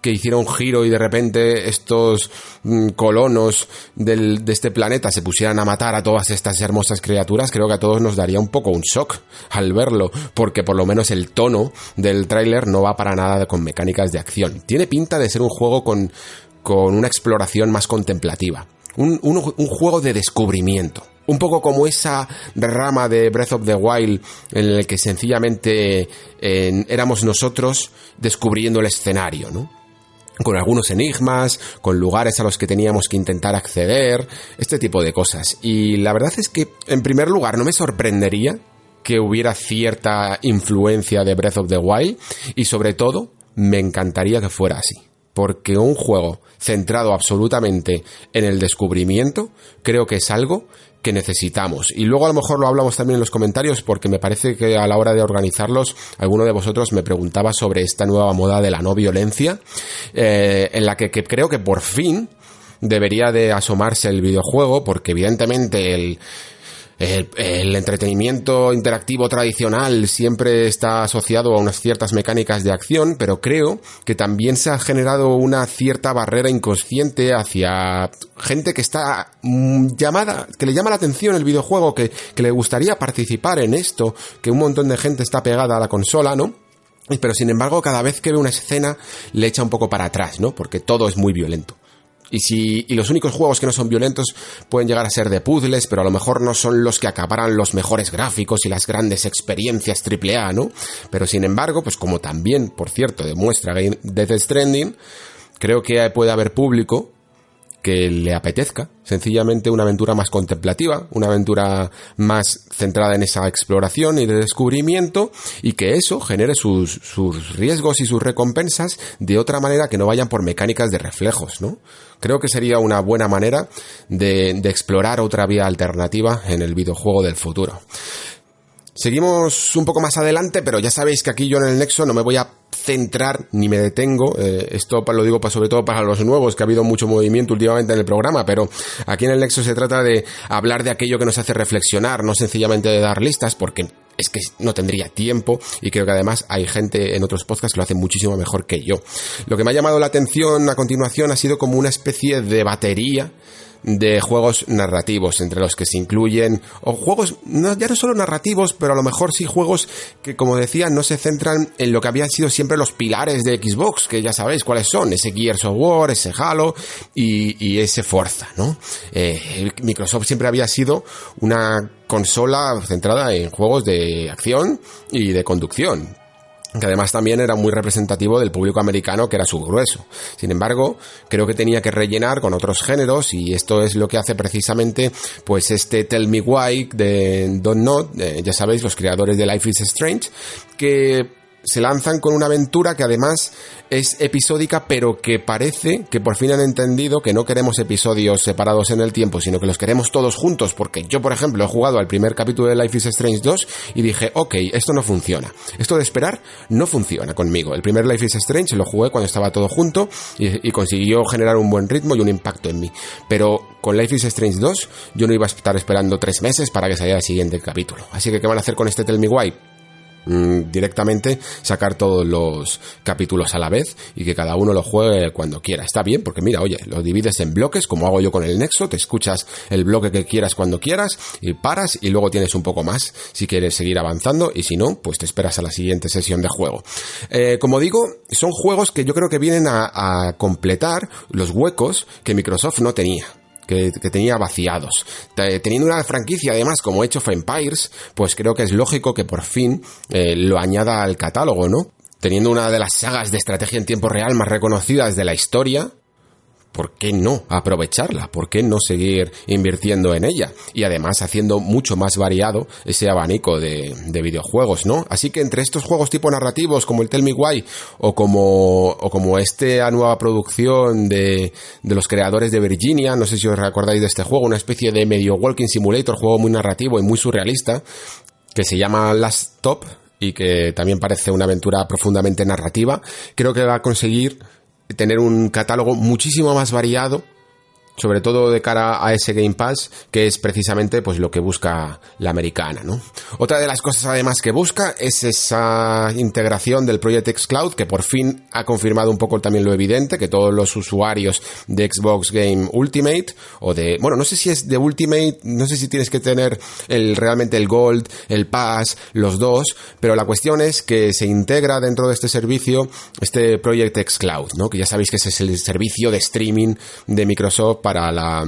que hiciera un giro y de repente estos mm, colonos del, de este planeta se pusieran a matar a todas estas hermosas criaturas, creo que a todos nos daría un poco un shock al verlo, porque por lo menos el tono del tráiler no va para nada con mecánicas de acción. Tiene pinta de ser un juego con, con una exploración más contemplativa. Un, un, juego de descubrimiento. Un poco como esa rama de Breath of the Wild en el que sencillamente eh, éramos nosotros descubriendo el escenario, ¿no? Con algunos enigmas, con lugares a los que teníamos que intentar acceder, este tipo de cosas. Y la verdad es que, en primer lugar, no me sorprendería que hubiera cierta influencia de Breath of the Wild y sobre todo me encantaría que fuera así. Porque un juego centrado absolutamente en el descubrimiento creo que es algo que necesitamos. Y luego a lo mejor lo hablamos también en los comentarios porque me parece que a la hora de organizarlos alguno de vosotros me preguntaba sobre esta nueva moda de la no violencia eh, en la que, que creo que por fin debería de asomarse el videojuego porque evidentemente el, el, entretenimiento interactivo tradicional siempre está asociado a unas ciertas mecánicas de acción, pero creo que también se ha generado una cierta barrera inconsciente hacia gente que está mm, llamada, que le llama la atención el videojuego, que, que le gustaría participar en esto, que un montón de gente está pegada a la consola, ¿no? Pero sin embargo, cada vez que ve una escena le echa un poco para atrás, ¿no? Porque todo es muy violento. Y si y los únicos juegos que no son violentos pueden llegar a ser de puzzles, pero a lo mejor no son los que acabarán los mejores gráficos y las grandes experiencias AAA, ¿no? Pero sin embargo, pues como también, por cierto, demuestra Death Stranding, creo que puede haber público que le apetezca, sencillamente una aventura más contemplativa, una aventura más centrada en esa exploración y de descubrimiento y que eso genere sus, sus riesgos y sus recompensas de otra manera que no vayan por mecánicas de reflejos, ¿no? Creo que sería una buena manera de, de explorar otra vía alternativa en el videojuego del futuro. Seguimos un poco más adelante, pero ya sabéis que aquí yo en el Nexo no me voy a centrar ni me detengo. Eh, esto lo digo sobre todo para los nuevos, que ha habido mucho movimiento últimamente en el programa, pero aquí en el Nexo se trata de hablar de aquello que nos hace reflexionar, no sencillamente de dar listas, porque es que no tendría tiempo y creo que además hay gente en otros podcasts que lo hacen muchísimo mejor que yo. Lo que me ha llamado la atención a continuación ha sido como una especie de batería de juegos narrativos, entre los que se incluyen, o juegos, no, ya no solo narrativos, pero a lo mejor sí juegos que, como decía, no se centran en lo que habían sido siempre los pilares de Xbox, que ya sabéis cuáles son, ese Gears of War, ese Halo y, ese Forza, ¿no? Eh, Microsoft siempre había sido una consola centrada en juegos de acción y de conducción que además también era muy representativo del público americano, que era su grueso. Sin embargo, creo que tenía que rellenar con otros géneros y esto es lo que hace precisamente pues este Tell Me Why de Don't Know, eh, ya sabéis, los creadores de Life is Strange, que se lanzan con una aventura que además es episódica, pero que parece que por fin han entendido que no queremos episodios separados en el tiempo, sino que los queremos todos juntos, porque yo, por ejemplo, he jugado al primer capítulo de Life is Strange 2 y dije, ok, esto no funciona. Esto de esperar no funciona conmigo. El primer Life is Strange lo jugué cuando estaba todo junto y, consiguió generar un buen ritmo y un impacto en mí. Pero con Life is Strange 2 yo no iba a estar esperando tres meses para que saliera el siguiente capítulo. Así que, ¿qué van a hacer con este Tell Me Why? Mm, directamente sacar todos los capítulos a la vez y que cada uno lo juegue cuando quiera. Está bien, porque mira, oye, lo divides en bloques, como hago yo con el Nexo, te escuchas el bloque que quieras cuando quieras y paras y luego tienes un poco más si quieres seguir avanzando y si no, pues te esperas a la siguiente sesión de juego. Eh, como digo, son juegos que yo creo que vienen a, a completar los huecos que Microsoft no tenía que, tenía vaciados. Teniendo una franquicia además como Age of Empires, pues creo que es lógico que por fin eh, lo añada al catálogo, ¿no? Teniendo una de las sagas de estrategia en tiempo real más reconocidas de la historia, ¿por qué no aprovecharla? ¿Por qué no seguir invirtiendo en ella? Y además haciendo mucho más variado ese abanico de, videojuegos, ¿no? Así que entre estos juegos tipo narrativos como el Tell Me Why o como, o como esta nueva producción de, de los creadores de Virginia, no sé si os recordáis de este juego, una especie de medio walking simulator, juego muy narrativo y muy surrealista, que se llama Last Stop y que también parece una aventura profundamente narrativa, creo que va a conseguir tener un catálogo muchísimo más variado sobre todo de cara a ese Game Pass, que es precisamente pues lo que busca la americana, ¿no? Otra de las cosas además que busca es esa integración del Project X Cloud, que por fin ha confirmado un poco también lo evidente, que todos los usuarios de Xbox Game Ultimate, o de, bueno, no sé si es de Ultimate, no sé si tienes que tener el, realmente el Gold, el Pass, los dos, pero la cuestión es que se integra dentro de este servicio este Project X Cloud, ¿no? Que ya sabéis que ese es el servicio de streaming de Microsoft para la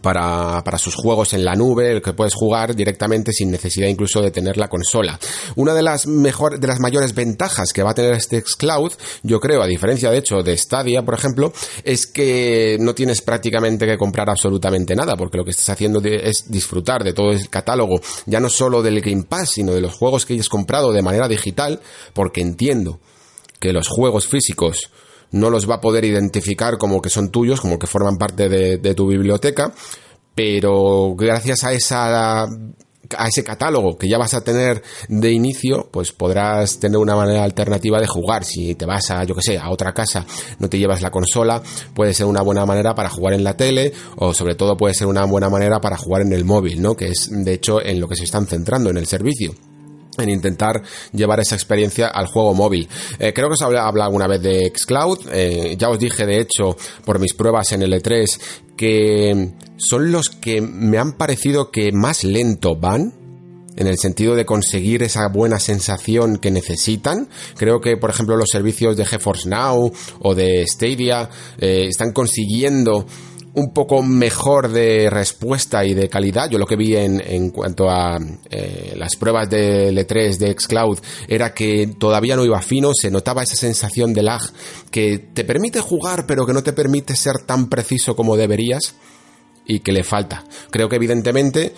para, para, sus juegos en la nube, el que puedes jugar directamente sin necesidad incluso de tener la consola. Una de las mejor, de las mayores ventajas que va a tener este Xcloud, yo creo, a diferencia de hecho de Stadia, por ejemplo, es que no tienes prácticamente que comprar absolutamente nada, porque lo que estás haciendo es disfrutar de todo el catálogo, ya no solo del Game Pass, sino de los juegos que hayas comprado de manera digital, porque entiendo que los juegos físicos no los va a poder identificar como que son tuyos, como que forman parte de, tu biblioteca, pero gracias a esa a ese catálogo que ya vas a tener de inicio, pues podrás tener una manera alternativa de jugar. Si te vas a, yo que sé, a otra casa, no te llevas la consola, puede ser una buena manera para jugar en la tele o sobre todo puede ser una buena manera para jugar en el móvil, ¿no? Que es de hecho en lo que se están centrando en el servicio en intentar llevar esa experiencia al juego móvil. Eh, creo que os habla, habla alguna vez de Xcloud. Eh, ya os dije, de hecho, por mis pruebas en el E3, que son los que me han parecido que más lento van en el sentido de conseguir esa buena sensación que necesitan. Creo que, por ejemplo, los servicios de GeForce Now o de Stadia eh, están consiguiendo un poco mejor de respuesta y de calidad. Yo lo que vi en, en cuanto a eh, las pruebas de L3 de Xcloud era que todavía no iba fino, se notaba esa sensación de lag que te permite jugar pero que no te permite ser tan preciso como deberías y que le falta. Creo que evidentemente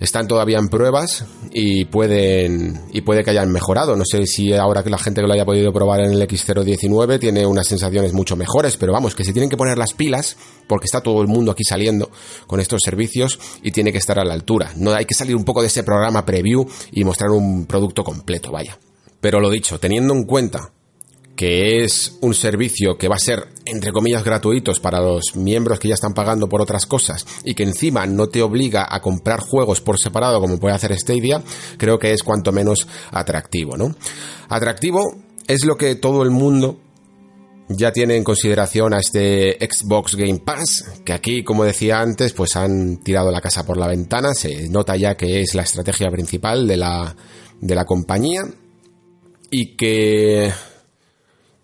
están todavía en pruebas y pueden y puede que hayan mejorado. No sé si ahora que la gente que lo haya podido probar en el X019 tiene unas sensaciones mucho mejores, pero vamos, que se tienen que poner las pilas porque está todo el mundo aquí saliendo con estos servicios y tiene que estar a la altura. No hay que salir un poco de ese programa preview y mostrar un producto completo, vaya. Pero lo dicho, teniendo en cuenta que es un servicio que va a ser, entre comillas, gratuitos para los miembros que ya están pagando por otras cosas y que encima no te obliga a comprar juegos por separado como puede hacer Stadia, creo que es cuanto menos atractivo, ¿no? Atractivo es lo que todo el mundo ya tiene en consideración a este Xbox Game Pass, que aquí, como decía antes, pues han tirado la casa por la ventana, se nota ya que es la estrategia principal de la, de la compañía y que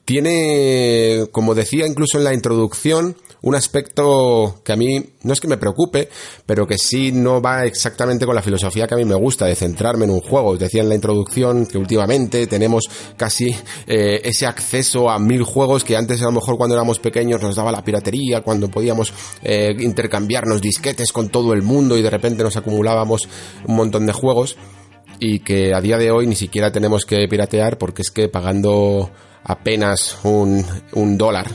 tiene, como decía incluso en la introducción, un aspecto que a mí no es que me preocupe, pero que sí no va exactamente con la filosofía que a mí me gusta de centrarme en un juego. Os decía en la introducción que últimamente tenemos casi eh, ese acceso a mil juegos que antes a lo mejor cuando éramos pequeños nos daba la piratería, cuando podíamos eh, intercambiarnos disquetes con todo el mundo y de repente nos acumulábamos un montón de juegos y que a día de hoy ni siquiera tenemos que piratear porque es que pagando apenas un, un dólar.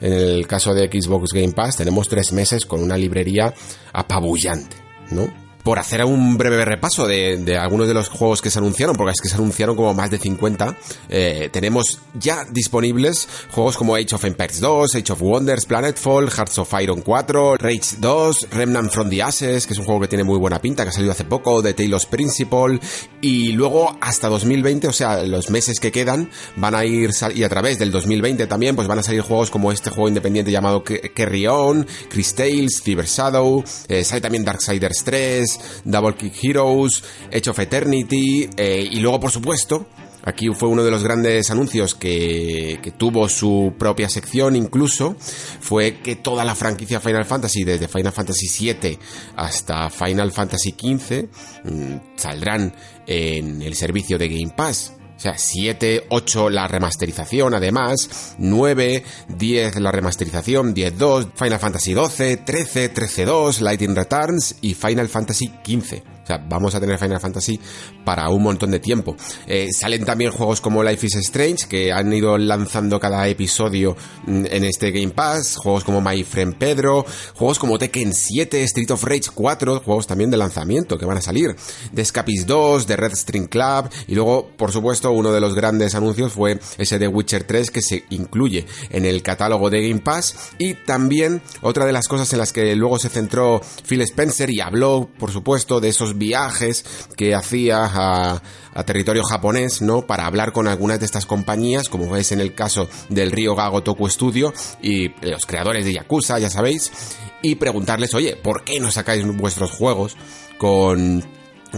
En el caso de Xbox Game Pass tenemos tres meses con una librería apabullante, ¿no? Por hacer un breve repaso de, algunos de los juegos que se anunciaron, porque es que se anunciaron como más de 50, eh, tenemos ya disponibles juegos como Age of Empires 2, Age of Wonders, Planetfall, Hearts of Iron 4, Rage 2, Remnant from the Ashes, que es un juego que tiene muy buena pinta, que ha salido hace poco, The Talos Principle, y luego hasta 2020, o sea, los meses que quedan, van a ir, y a través del 2020 también, pues van a salir juegos como este juego independiente llamado Carry On, Chris Tales, Cyber Shadow, eh, sale también Darksiders 3, Double Kick Heroes, Age of Eternity, eh, y luego por supuesto, Aquí fue uno de los grandes anuncios que, que, tuvo su propia sección incluso, fue que toda la franquicia Final Fantasy, desde Final Fantasy VII hasta Final Fantasy XV, mm, saldrán en el servicio de Game Pass. O sea, 7, 8 la remasterización, además, 9, 10 la remasterización, 10, 2, Final Fantasy 12, 13, 13, 2, Lightning Returns. Y Final Fantasy 15. O sea, vamos a tener Final Fantasy para un montón de tiempo. Eh, salen también juegos como Life is Strange, que han ido lanzando cada episodio mm, en este Game Pass. Juegos como My Friend Pedro. Juegos como Tekken 7, Street of Rage 4. Juegos también de lanzamiento que van a salir. The Escapist 2, The Red String Club. Y luego, por supuesto, uno de los grandes anuncios fue ese de Witcher 3 que se incluye en el catálogo de Game Pass. Y también otra de las cosas en las que luego se centró Phil Spencer y habló, por supuesto, de esos viajes que hacía a, territorio japonés, ¿no? Para hablar con algunas de estas compañías, como es en el caso del Río Gago Toku Studio y los creadores de Yakuza, ya sabéis, y preguntarles, oye, ¿por qué no sacáis vuestros juegos con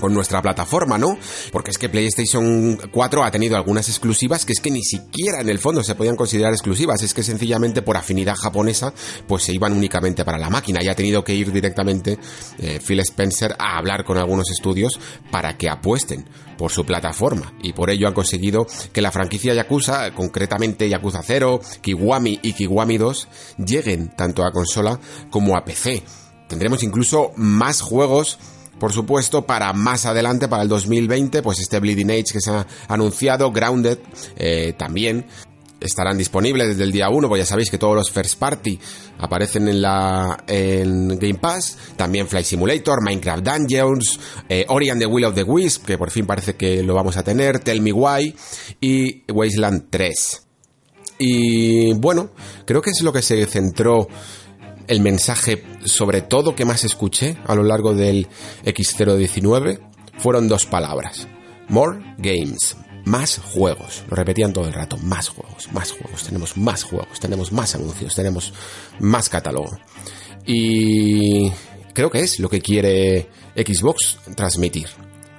con nuestra plataforma, ¿no? Porque es que PlayStation 4 ha tenido algunas exclusivas que es que ni siquiera en el fondo se podían considerar exclusivas, es que sencillamente por afinidad japonesa pues se iban únicamente para la máquina y ha tenido que ir directamente eh, Phil Spencer a hablar con algunos estudios para que apuesten por su plataforma y por ello han conseguido que la franquicia Yakuza, concretamente Yakuza 0, Kiwami y Kiwami 2 lleguen tanto a consola como a PC. Tendremos incluso más juegos por supuesto, para más adelante, para el 2020, pues este Bleeding Age que se ha anunciado, Grounded, eh, también estarán disponibles desde el día 1, pues ya sabéis que todos los first party aparecen en la en Game Pass, también Flight Simulator, Minecraft Dungeons, eh, Ori and the Will of the Wisp, que por fin parece que lo vamos a tener, Tell Me Why y Wasteland 3. Y bueno, creo que es lo que se centró el mensaje sobre todo que más escuché a lo largo del X019 fueron dos palabras. More games. Más juegos. Lo repetían todo el rato. Más juegos, más juegos. Tenemos más juegos, tenemos más anuncios, tenemos más catálogo. Y creo que es lo que quiere Xbox transmitir.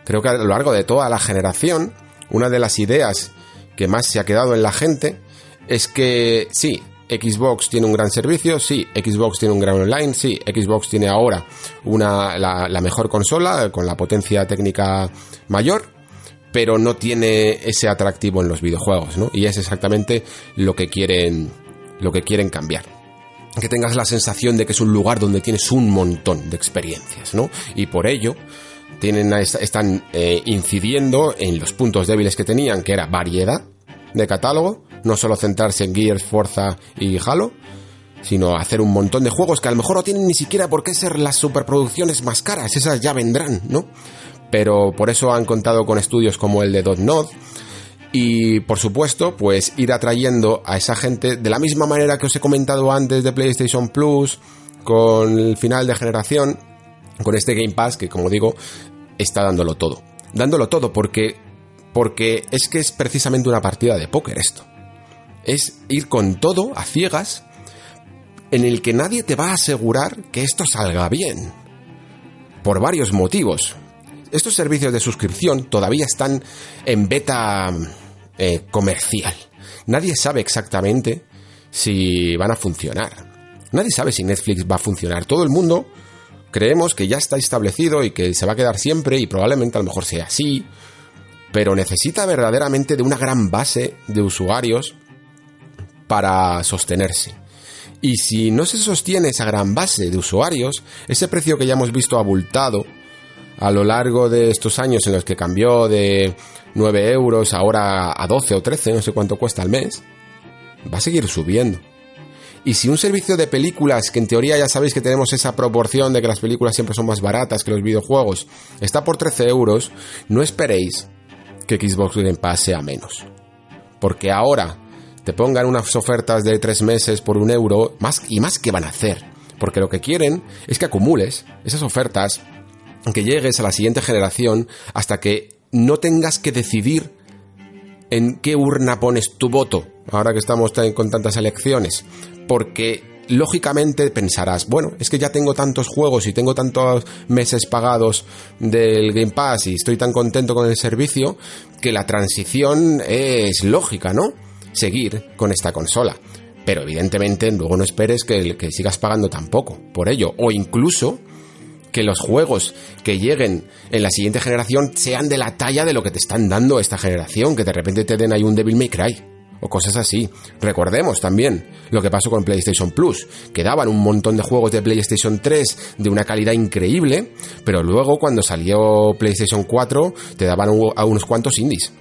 Creo que a lo largo de toda la generación, una de las ideas que más se ha quedado en la gente es que sí, Xbox tiene un gran servicio, sí, Xbox tiene un gran online, sí, Xbox tiene ahora una, la, mejor consola con la potencia técnica mayor, pero no tiene ese atractivo en los videojuegos, ¿no? Y es exactamente lo que quieren, lo que quieren cambiar. Que tengas la sensación de que es un lugar donde tienes un montón de experiencias, ¿no? Y por ello, tienen, están eh, incidiendo en los puntos débiles que tenían, que era variedad de catálogo, no solo centrarse en Gears, Forza y Halo, sino hacer un montón de juegos que a lo mejor no tienen ni siquiera por qué ser las superproducciones más caras, esas ya vendrán, ¿no? Pero por eso han contado con estudios como el de Node y por supuesto, pues ir atrayendo a esa gente de la misma manera que os he comentado antes de PlayStation Plus, con el final de generación, con este Game Pass que como digo, está dándolo todo. Dándolo todo porque porque es que es precisamente una partida de póker esto es ir con todo a ciegas en el que nadie te va a asegurar que esto salga bien. Por varios motivos. Estos servicios de suscripción todavía están en beta eh, comercial. Nadie sabe exactamente si van a funcionar. Nadie sabe si Netflix va a funcionar. Todo el mundo creemos que ya está establecido y que se va a quedar siempre y probablemente a lo mejor sea así. Pero necesita verdaderamente de una gran base de usuarios para sostenerse. Y si no se sostiene esa gran base de usuarios, ese precio que ya hemos visto abultado a lo largo de estos años en los que cambió de 9 euros ahora a 12 o 13, no sé cuánto cuesta al mes, va a seguir subiendo. Y si un servicio de películas, que en teoría ya sabéis que tenemos esa proporción de que las películas siempre son más baratas que los videojuegos, está por 13 euros, no esperéis que Xbox Game Pass sea menos. Porque ahora te pongan unas ofertas de 3 meses por un euro, más y más que van a hacer. Porque lo que quieren es que acumules esas ofertas, que llegues a la siguiente generación hasta que no tengas que decidir en qué urna pones tu voto, ahora que estamos con tantas elecciones, porque lógicamente pensarás, bueno, es que ya tengo tantos juegos y tengo tantos meses pagados del Game Pass y estoy tan contento con el servicio que la transición es lógica, ¿no? Seguir con esta consola. Pero evidentemente luego no esperes que, sigas pagando tampoco por ello. O incluso que los juegos que lleguen en la siguiente generación sean de la talla de lo que te están dando esta generación, que de repente te den ahí un Devil May Cry o cosas así. Recordemos también lo que pasó con PlayStation Plus, que daban un montón de juegos de PlayStation 3 de una calidad increíble, pero luego cuando salió PlayStation 4 te daban a unos cuantos indies.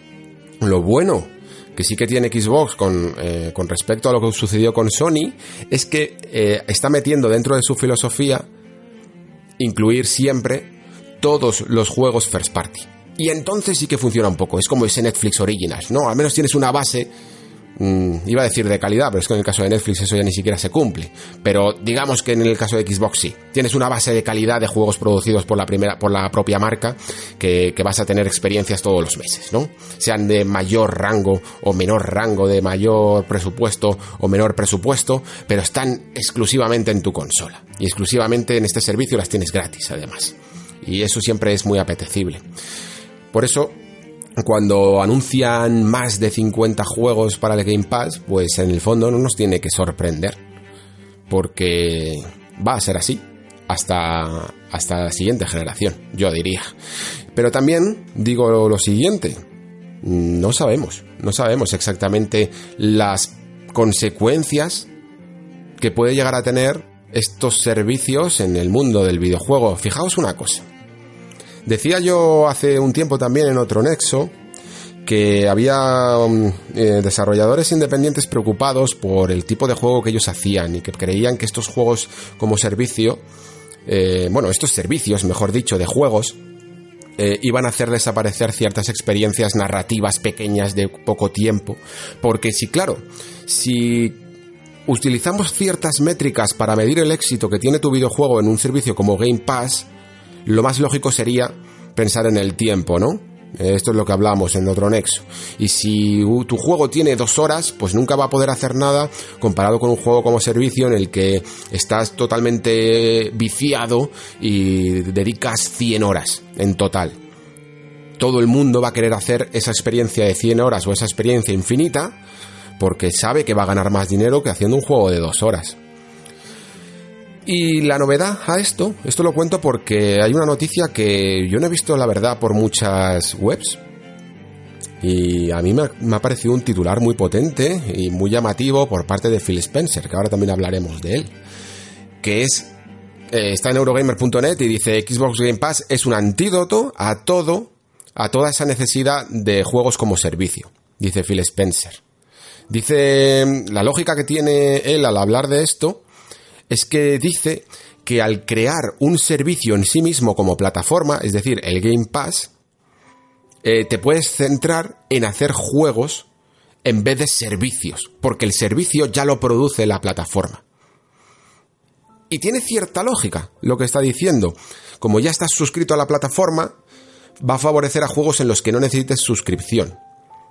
Lo bueno que sí que tiene Xbox con, eh, con respecto a lo que sucedió con Sony es que eh, está metiendo dentro de su filosofía incluir siempre todos los juegos first party. Y entonces sí que funciona un poco, es como ese Netflix Originals, ¿no? Al menos tienes una base, mm, iba a decir de calidad, pero es que en el caso de Netflix eso ya ni siquiera se cumple. Pero digamos que en el caso de Xbox sí, tienes una base de calidad de juegos producidos por la, primera, por la propia marca que, que vas a tener experiencias todos los meses, ¿no? Sean de mayor rango o menor rango, de mayor presupuesto o menor presupuesto, pero están exclusivamente en tu consola. Y exclusivamente en este servicio las tienes gratis, además. Y eso siempre es muy apetecible. Por eso, cuando anuncian más de 50 juegos para el Game Pass, pues en el fondo no nos tiene que sorprender. Porque va a ser así. Hasta, hasta la siguiente generación, yo diría. Pero también digo lo siguiente. No sabemos. No sabemos exactamente las consecuencias que puede llegar a tener estos servicios en el mundo del videojuego. Fijaos una cosa. Decía yo hace un tiempo también en otro nexo que había um, eh, desarrolladores independientes preocupados por el tipo de juego que ellos hacían y que creían que estos juegos como servicio, eh, bueno, estos servicios, mejor dicho, de juegos, eh, iban a hacer desaparecer ciertas experiencias narrativas pequeñas de poco tiempo. Porque si, claro, si utilizamos ciertas métricas para medir el éxito que tiene tu videojuego en un servicio como Game Pass, lo más lógico sería pensar en el tiempo, ¿no? Esto es lo que hablamos en otro nexo. Y si tu juego tiene dos horas, pues nunca va a poder hacer nada comparado con un juego como servicio en el que estás totalmente viciado y dedicas 100 horas en total. Todo el mundo va a querer hacer esa experiencia de 100 horas o esa experiencia infinita porque sabe que va a ganar más dinero que haciendo un juego de dos horas. Y la novedad a esto, esto lo cuento porque hay una noticia que yo no he visto la verdad por muchas webs. Y a mí me ha, parecido un titular muy potente y muy llamativo por parte de Phil Spencer, que ahora también hablaremos de él. Que es, eh, está en Eurogamer.net y dice Xbox Game Pass es un antídoto a todo, a toda esa necesidad de juegos como servicio, dice Phil Spencer. Dice, la lógica que tiene él al hablar de esto es que dice que al crear un servicio en sí mismo como plataforma, es decir, el Game Pass, eh, te puedes centrar en hacer juegos en vez de servicios, porque el servicio ya lo produce la plataforma. Y tiene cierta lógica lo que está diciendo. Como ya estás suscrito a la plataforma, va a favorecer a juegos en los que no necesites suscripción.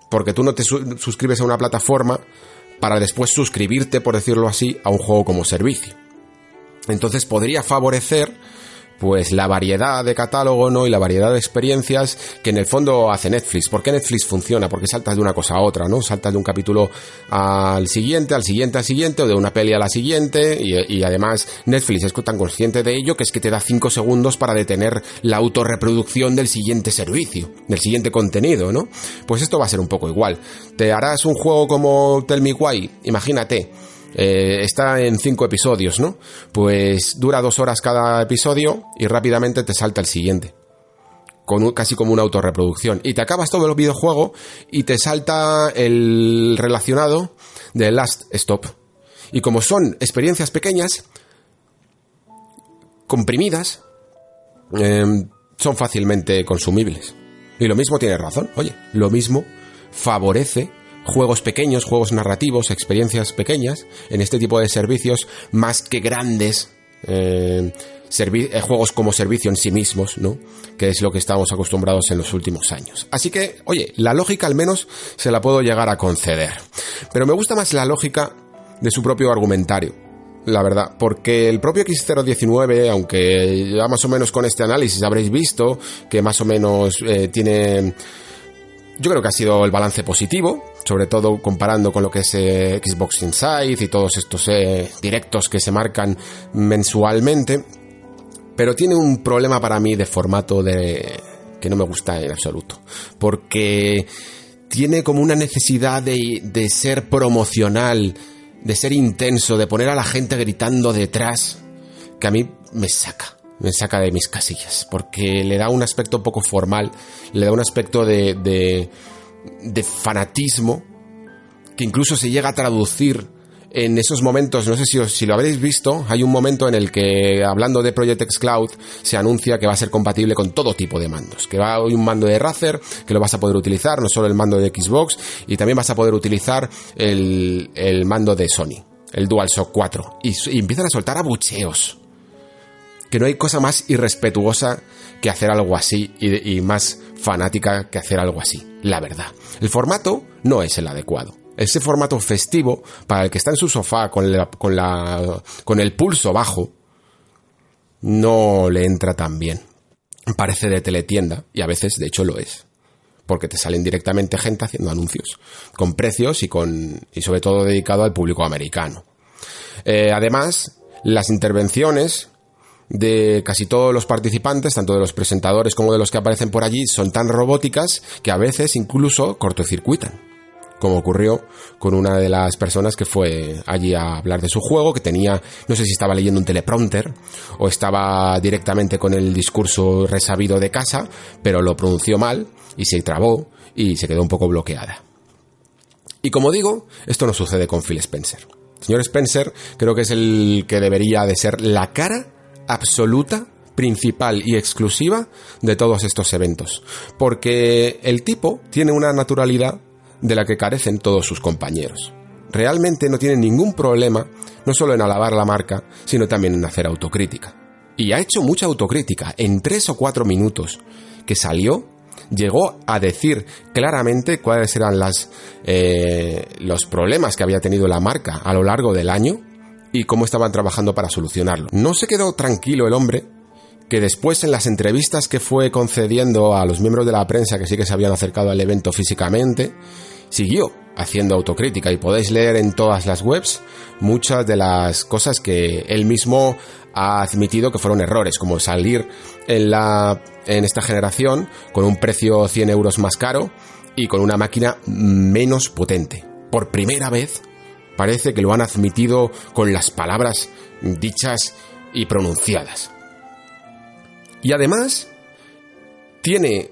Porque tú no te suscribes a una plataforma para después suscribirte, por decirlo así, a un juego como servicio. Entonces podría favorecer pues la variedad de catálogo, ¿no? Y la variedad de experiencias que en el fondo hace Netflix. ¿Por qué Netflix funciona? Porque saltas de una cosa a otra, ¿no? Saltas de un capítulo al siguiente, al siguiente, al siguiente, o de una peli a la siguiente, y, además Netflix es tan consciente de ello que es que te da 5 segundos para detener la autorreproducción del siguiente servicio, del siguiente contenido, ¿no? Pues esto va a ser un poco igual. Te harás un juego como Tell Me Why, imagínate, eh, está en cinco episodios, ¿no? Pues dura dos horas cada episodio y rápidamente te salta el siguiente. Con casi como una autorreproducción. Y te acabas todo el videojuego y te salta el relacionado de Last Stop. Y como son experiencias pequeñas, comprimidas, em, son fácilmente consumibles. Y lo mismo tiene razón, oye, lo mismo favorece juegos pequeños, juegos narrativos, experiencias pequeñas en este tipo de servicios más que grandes em, eh, juegos como servicio en sí mismos, ¿no? Que es lo que estamos acostumbrados en los últimos años. Así que, oye, la lógica al menos se la puedo llegar a conceder. Pero me gusta más la lógica de su propio argumentario. La verdad, porque el propio X019, aunque ya más o menos con este análisis habréis visto que más o menos eh, tiene yo creo que ha sido el balance positivo, sobre todo comparando con lo que es eh, Xbox Inside y todos estos directos que se marcan mensualmente pero tiene un problema para mí de formato de que no me gusta en absoluto, porque tiene como una necesidad de, de ser promocional, de ser intenso, de poner a la gente gritando detrás, que a mí me saca, me saca de mis casillas, porque le da un aspecto poco formal, le da un aspecto de, de fanatismo, que incluso se llega a traducir en esos momentos, no sé si, si lo habréis visto, hay un momento en el que, hablando de Project X Cloud, se anuncia que va a ser compatible con todo tipo de mandos. Que va a un mando de Razer, que lo vas a poder utilizar, no solo el mando de Xbox, y también vas a poder utilizar el, el mando de Sony, el DualShock 4. Y, y empiezan a soltar abucheos. Que no hay cosa más irrespetuosa que hacer algo así y, más fanática que hacer algo así, la verdad. El formato no es el adecuado ese formato festivo para el que está en su sofá con, con, la, con el pulso bajo, no le entra tan bien. Parece de teletienda y a veces de hecho lo es. Porque te salen directamente gente haciendo anuncios, con precios y con, y sobre todo dedicado al público americano. Eh, además, las intervenciones de casi todos los participantes, tanto de los presentadores como de los que aparecen por allí, son tan robóticas que a veces incluso cortocircuitan como ocurrió con una de las personas que fue allí a hablar de su juego, que tenía, no sé si estaba leyendo un teleprompter o estaba directamente con el discurso resabido de casa, pero lo pronunció mal y se trabó y se quedó un poco bloqueada. Y como digo, esto no sucede con Phil Spencer. señor Spencer creo que es el que debería de ser la cara absoluta principal y exclusiva de todos estos eventos. Porque el tipo tiene una naturalidad de la que carecen todos sus compañeros. Realmente no tiene ningún problema, no solo en alabar la marca, sino también en hacer autocrítica. Y ha hecho mucha autocrítica. En tres o cuatro minutos que salió, llegó a decir claramente cuáles eran eh, los problemas que había tenido la marca a lo largo del año y cómo estaban trabajando para solucionarlo. No se quedó tranquilo el hombre, que después en las entrevistas que fue concediendo a los miembros de la prensa que sí que se habían acercado al evento físicamente, siguió haciendo autocrítica y podéis leer en todas las webs muchas de las cosas que él mismo ha admitido que fueron errores, como salir en, la, en esta generación con un precio 100 euros más caro y con una máquina menos potente. Por primera vez parece que lo han admitido con las palabras dichas y pronunciadas. Y además tiene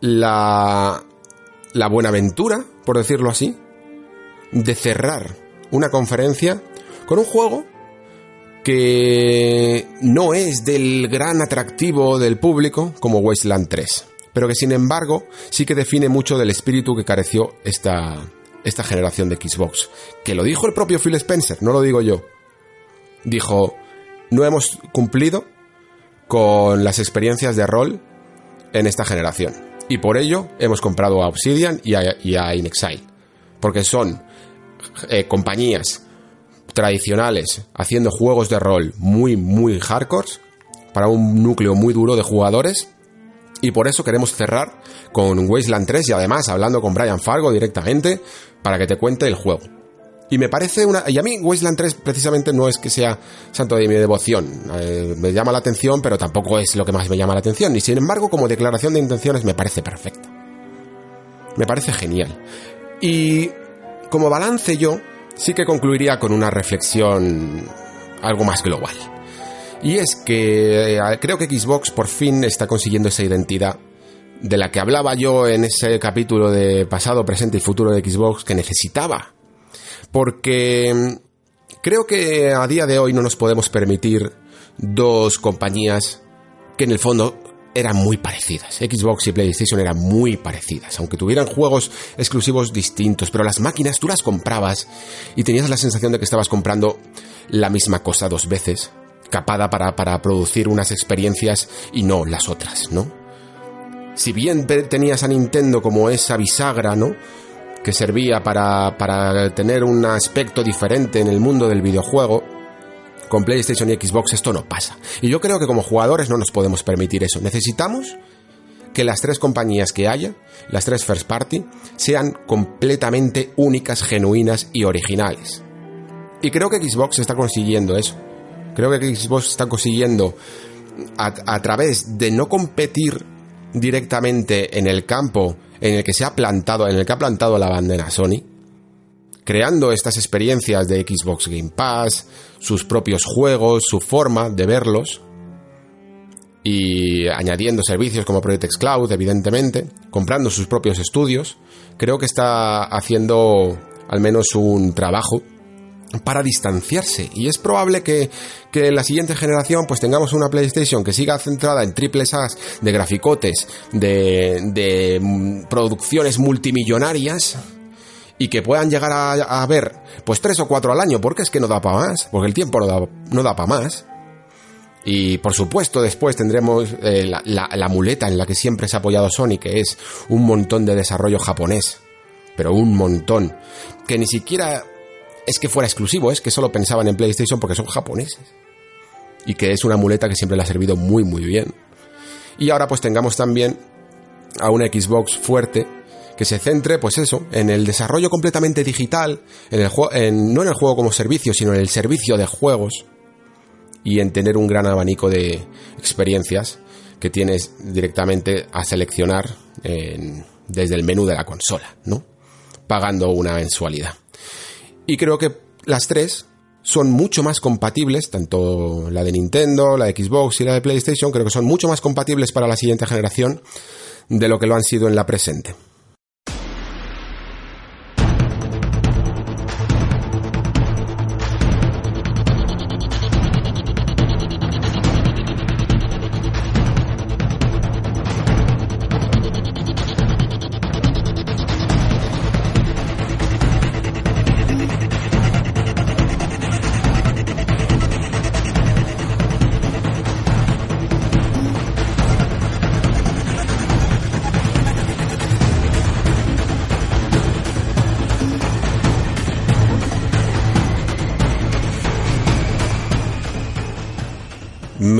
la la buenaventura, por decirlo así, de cerrar una conferencia con un juego que no es del gran atractivo del público como Wasteland 3, pero que sin embargo sí que define mucho del espíritu que careció esta, esta generación de Xbox. Que lo dijo el propio Phil Spencer, no lo digo yo. Dijo, no hemos cumplido con las experiencias de rol en esta generación. Y por ello hemos comprado a Obsidian y a, Inexile. Porque son eh, compañías tradicionales haciendo juegos de rol muy, muy hardcore para un núcleo muy duro de jugadores. Y por eso queremos cerrar con Wasteland 3 y además hablando con Brian Fargo directamente para que te cuente el juego. Y me parece una... Y a mí Wasteland 3 precisamente no es que sea santo de mi devoción. Eh, me llama la atención, pero tampoco es lo que más me llama la atención. Y sin embargo, como declaración de intenciones me parece perfecta. Me parece genial. Y como balance yo sí que concluiría con una reflexión algo más global. Y es que eh, creo que Xbox por fin está consiguiendo esa identidad de la que hablaba yo en ese capítulo de pasado, presente y futuro de Xbox que necesitaba porque Creo que a día de hoy no nos podemos permitir dos compañías que en el fondo eran muy parecidas. Xbox y PlayStation eran muy parecidas, aunque tuvieran juegos exclusivos distintos, pero las máquinas tú las comprabas y tenías la sensación de que estabas comprando la misma cosa dos veces, capada para, para producir unas experiencias y no las otras, ¿no? Si bien tenías a Nintendo como esa bisagra, ¿no? Que servía para, para tener un aspecto diferente en el mundo del videojuego, con PlayStation y Xbox esto no pasa. Y yo creo que como jugadores no nos podemos permitir eso. Necesitamos que las tres compañías que haya, las tres first party, sean completamente únicas, genuinas y originales. Y creo que Xbox está consiguiendo eso. Creo que Xbox está consiguiendo a, a través de no competir directamente en el campo en el que se ha plantado, en el que ha plantado la bandera Sony, creando estas experiencias de Xbox Game Pass, sus propios juegos, su forma de verlos, y añadiendo servicios como Project Cloud, evidentemente, comprando sus propios estudios, creo que está haciendo al menos un trabajo para distanciarse y es probable que, que, en la siguiente generación pues tengamos una PlayStation que siga centrada en triples A's de graficotes de, de mm, producciones multimillonarias y que puedan llegar a, ver pues tres o cuatro al año, porque es que no da para más, porque el tiempo no da, no da para más. Y por supuesto después tendremos eh, la, la, muleta en la que siempre se ha apoyado Sony, que es un montón de desarrollo japonés, pero un montón, que ni siquiera es que fuera exclusivo, es que solo pensaban en PlayStation porque son japoneses. Y que es una muleta que siempre le ha servido muy muy bien. Y ahora pues tengamos también a una Xbox fuerte que se centre, pues eso, en el desarrollo completamente digital, en el no en el juego como servicio, sino en el servicio de juegos y en tener un gran abanico de experiencias que tienes directamente a seleccionar desde el menú de la consola, ¿no? Pagando una mensualidad. Y creo que las tres son mucho más compatibles, tanto la de Nintendo, la de Xbox y la de PlayStation, creo que son mucho más compatibles para la siguiente generación de lo que lo han sido en la presente.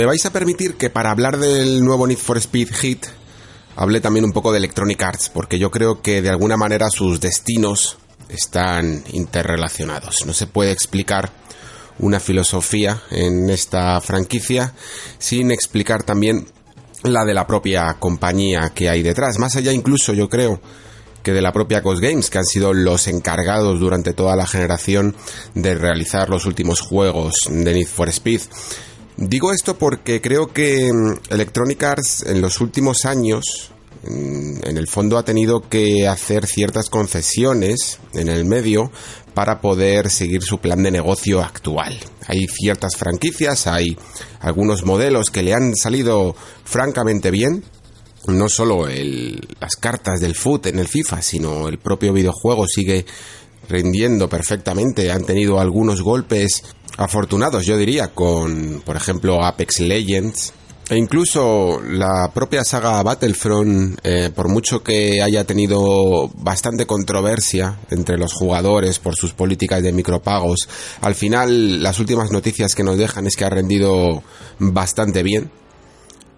Vais a permitir que para hablar del nuevo Need for Speed Hit hable también un poco de Electronic Arts, porque yo creo que de alguna manera sus destinos están interrelacionados. No se puede explicar una filosofía en esta franquicia sin explicar también la de la propia compañía que hay detrás. Más allá incluso, yo creo, que de la propia Ghost Games, que han sido los encargados durante toda la generación de realizar los últimos juegos de Need for Speed. Digo esto porque creo que mm, Electronic Arts en los últimos años mm, en el fondo ha tenido que hacer ciertas concesiones en el medio para poder seguir su plan de negocio actual. Hay ciertas franquicias, hay algunos modelos que le han salido francamente bien. No solo las cartas del foot en el FIFA, sino el propio videojuego sigue rindiendo perfectamente. Han tenido algunos golpes afortunados, yo diría, con, por ejemplo, Apex Legends. E incluso la propia saga Battlefront, eh, por mucho que haya tenido bastante controversia entre los jugadores por sus políticas de micropagos, al final las últimas noticias que nos dejan es que ha rendido bastante bien.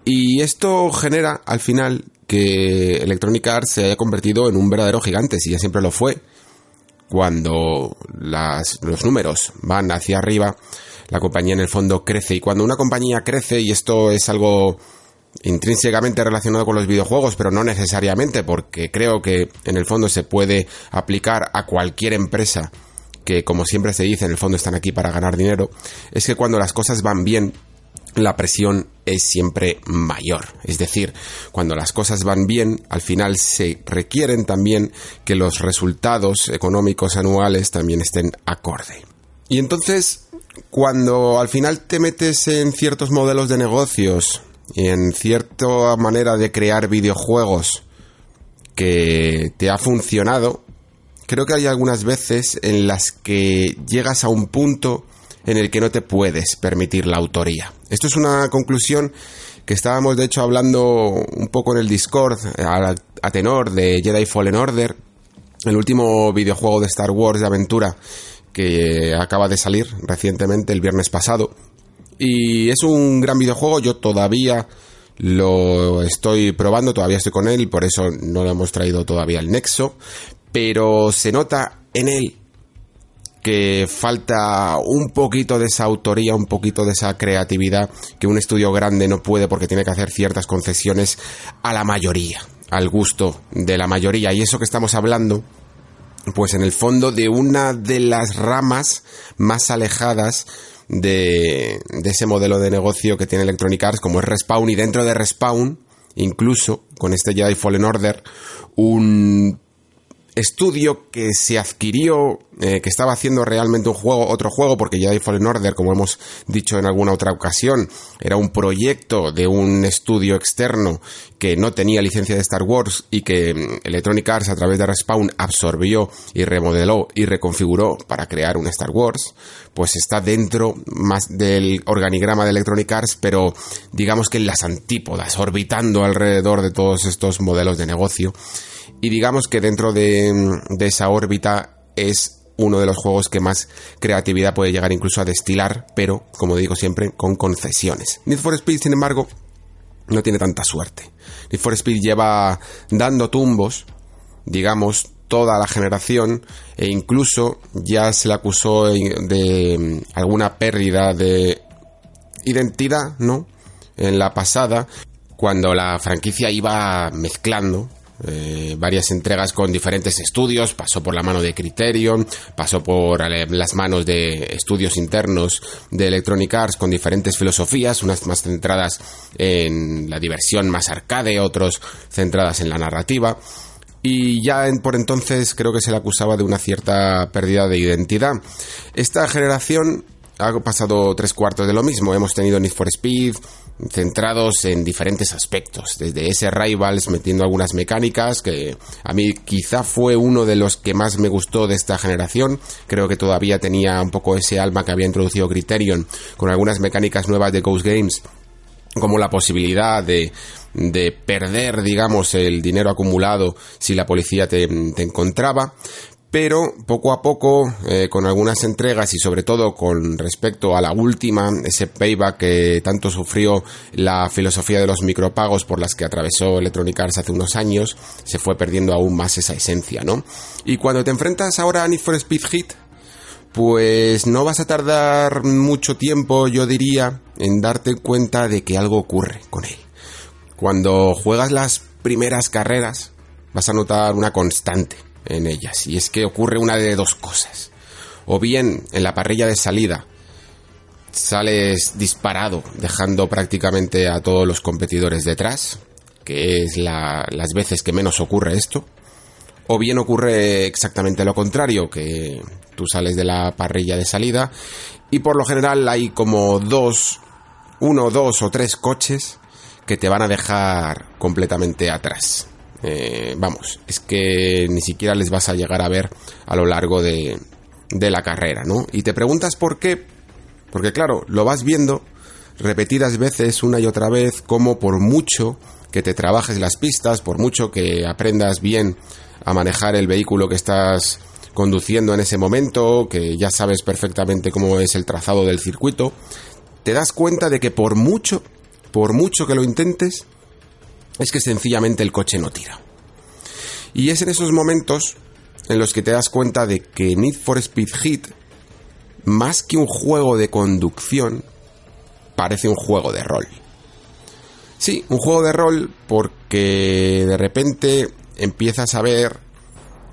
Y esto genera al final que Electronic Arts se haya convertido en un verdadero gigante, si ya siempre lo fue cuando los números van hacia arriba, la compañía en el fondo crece. Y cuando una compañía crece, y esto es algo intrínsecamente relacionado con los videojuegos, pero no necesariamente, porque creo que en el fondo se puede aplicar a cualquier empresa que, como siempre se dice, en el fondo están aquí para ganar dinero, es que cuando las cosas van bien, la presión es siempre mayor. Es decir, cuando las cosas van bien, al final se requieren también que los resultados económicos anuales también estén acorde. Y entonces, cuando al final te metes en ciertos modelos de negocios y en cierta manera de crear videojuegos que te ha funcionado, creo que hay algunas veces en las que llegas a un punto en el que no te puedes permitir la autoría. Esto es una conclusión que estábamos de hecho hablando un poco en el Discord a, tenor de Jedi Fallen Order, el último videojuego de Star Wars de aventura que acaba de salir recientemente el viernes pasado. Y es un gran videojuego, yo todavía lo estoy probando, todavía estoy con él, por eso no lo hemos traído todavía el Nexo, pero se nota en él que falta un poquito de esa autoría, un poquito de esa creatividad que un estudio grande no puede porque tiene que hacer ciertas concesiones a la mayoría, al gusto de la mayoría. Y eso que estamos hablando, pues en el fondo de una de las ramas más alejadas de, de ese modelo de negocio que tiene Electronic Arts, como es Respawn, y dentro de Respawn, incluso con este Jedi Fallen Order, un estudio que se adquirió, eh, que estaba haciendo realmente un juego, otro juego, porque hay Fallen Order, como hemos dicho en alguna otra ocasión, era un proyecto de un estudio externo que no tenía licencia de Star Wars y que mm, Electronic Arts a través de Respawn absorbió y remodeló y reconfiguró para crear un Star Wars, pues está dentro más del organigrama de Electronic Arts, pero digamos que en las antípodas, orbitando alrededor de todos estos modelos de negocio y digamos que dentro de, esa órbita es uno de los juegos que más creatividad puede llegar incluso a destilar, pero, como digo siempre, con concesiones. Need for Speed, sin embargo, no tiene tanta suerte. Need for Speed lleva dando tumbos, digamos, toda la generación e incluso ya se le acusó de alguna pérdida de identidad, ¿no? En la pasada, cuando la franquicia iba mezclando eh, varias entregas con diferentes estudios, pasó por la mano de Criterion, pasó por eh, las manos de estudios internos de Electronic Arts con diferentes filosofías, unas más centradas en la diversión más arcade, otros centradas en la narrativa. Y ya por entonces creo que se le acusaba de una cierta pérdida de identidad. Esta generación ha pasado tres cuartos de lo mismo. Hemos tenido Need for Speed, centrados en diferentes aspectos, desde ese Rivals metiendo algunas mecánicas que a mí quizá fue uno de los que más me gustó de esta generación, creo que todavía tenía un poco ese alma que había introducido Criterion con algunas mecánicas nuevas de Ghost Games como la posibilidad de, de perder, digamos, el dinero acumulado si la policía te, te encontraba, pero poco a poco, eh, con algunas entregas y sobre todo con respecto a la última, ese payback que tanto sufrió la filosofía de los micropagos por las que atravesó Electronic Arts hace unos años, se fue perdiendo aún más esa esencia, ¿no? Y cuando te enfrentas ahora a Need for Speed Hit, pues no vas a tardar mucho tiempo, yo diría, en darte cuenta de que algo ocurre con él. Cuando juegas las primeras carreras, vas a notar una constante en ellas. Y es que ocurre una de dos cosas. O bien en la parrilla de salida sales disparado, dejando prácticamente a todos los competidores detrás, que es las veces que menos ocurre esto. O bien ocurre exactamente lo contrario, que tú sales de la parrilla de salida y por lo general hay como dos, uno, dos o tres coches que te van a dejar completamente atrás. Eh, vamos, es que ni siquiera les vas a llegar a ver a lo largo de, de la carrera, ¿no? Y te preguntas por qué, porque claro, lo vas viendo repetidas veces, una y otra vez, como por mucho que te trabajes las pistas, por mucho que aprendas bien a manejar el vehículo que estás conduciendo en ese momento, que ya sabes perfectamente cómo es el trazado del circuito, te das cuenta de que por mucho, por mucho que lo intentes, es que sencillamente el coche no tira. Y es en esos momentos en los que te das cuenta de que Need for Speed Hit, más que un juego de conducción, parece un juego de rol. Sí, un juego de rol porque de repente empiezas a ver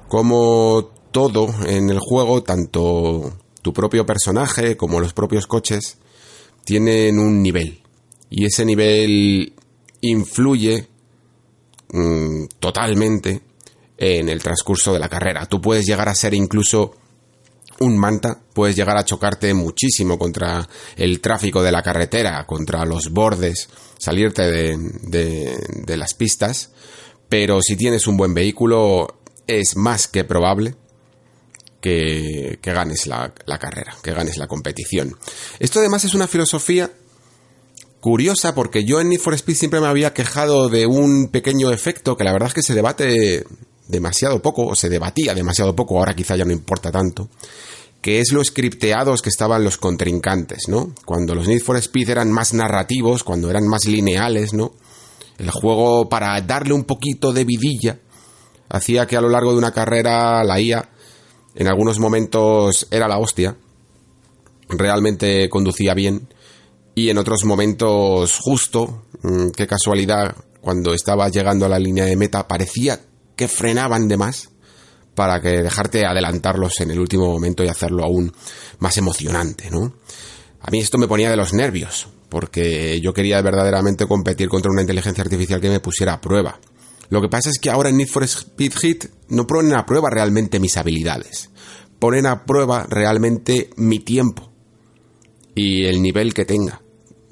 cómo todo en el juego, tanto tu propio personaje como los propios coches, tienen un nivel. Y ese nivel influye Mm, totalmente en el transcurso de la carrera. Tú puedes llegar a ser incluso un manta, puedes llegar a chocarte muchísimo contra el tráfico de la carretera, contra los bordes, salirte de, de, las pistas, pero si tienes un buen vehículo es más que probable que, que ganes la, carrera, que ganes la competición. Esto además es una filosofía curiosa porque yo en Need for Speed siempre me había quejado de un pequeño efecto que la verdad es que se debate demasiado poco, o se debatía demasiado poco, ahora quizá ya no importa tanto, que es lo scripteados que estaban los contrincantes, ¿no? Cuando los Need for Speed eran más narrativos, cuando eran más lineales, ¿no? El juego, para darle un poquito de vidilla, hacía que a lo largo de una carrera la IA en algunos momentos era la hostia, realmente conducía bien, y en otros momentos justo, mm, qué casualidad, cuando estaba llegando a la línea de meta parecía que frenaban de más para que dejarte adelantarlos en el último momento y hacerlo aún más emocionante, ¿no? A mí esto me ponía de los nervios, porque yo quería verdaderamente competir contra una inteligencia artificial que me pusiera a prueba. Lo que pasa es que ahora en Need for Speed Hit no ponen a prueba realmente mis habilidades, ponen a prueba realmente mi tiempo y el nivel que tenga.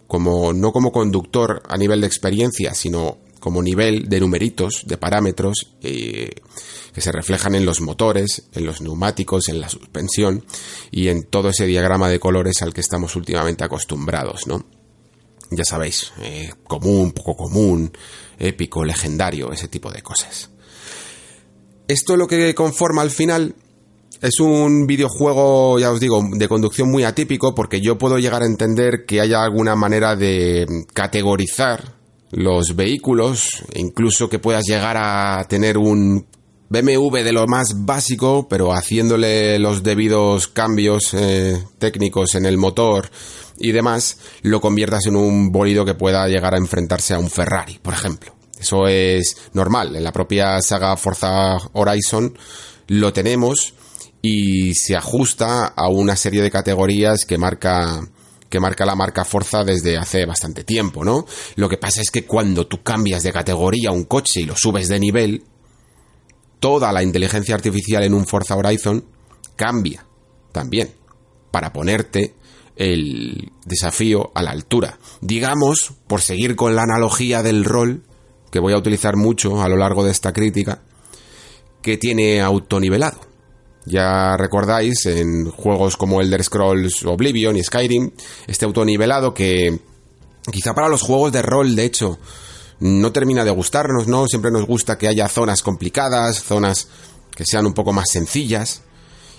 Como, no como conductor a nivel de experiencia, sino como nivel de numeritos, de parámetros eh, que se reflejan en los motores, en los neumáticos, en la suspensión y en todo ese diagrama de colores al que estamos últimamente acostumbrados, ¿no? Ya sabéis, eh, común, poco común, épico, legendario, ese tipo de cosas. Esto lo que conforma al final es un videojuego, ya os digo, de conducción muy atípico porque yo puedo llegar a entender que haya alguna manera de categorizar los vehículos, incluso que puedas llegar a tener un BMW de lo más básico, pero haciéndole los debidos cambios eh, técnicos en el motor y demás, lo conviertas en un bolido que pueda llegar a enfrentarse a un Ferrari, por ejemplo. Eso es normal. En la propia saga Forza Horizon lo tenemos y se ajusta a una serie de categorías que marca que marca la marca Forza desde hace bastante tiempo, ¿no? Lo que pasa es que cuando tú cambias de categoría un coche y lo subes de nivel, toda la inteligencia artificial en un Forza Horizon cambia también para ponerte el desafío a la altura. Digamos, por seguir con la analogía del rol, que voy a utilizar mucho a lo largo de esta crítica, que tiene autonivelado. Ya recordáis en juegos como Elder Scrolls Oblivion y Skyrim, este autonivelado que quizá para los juegos de rol, de hecho, no termina de gustarnos, ¿no? Siempre nos gusta que haya zonas complicadas, zonas que sean un poco más sencillas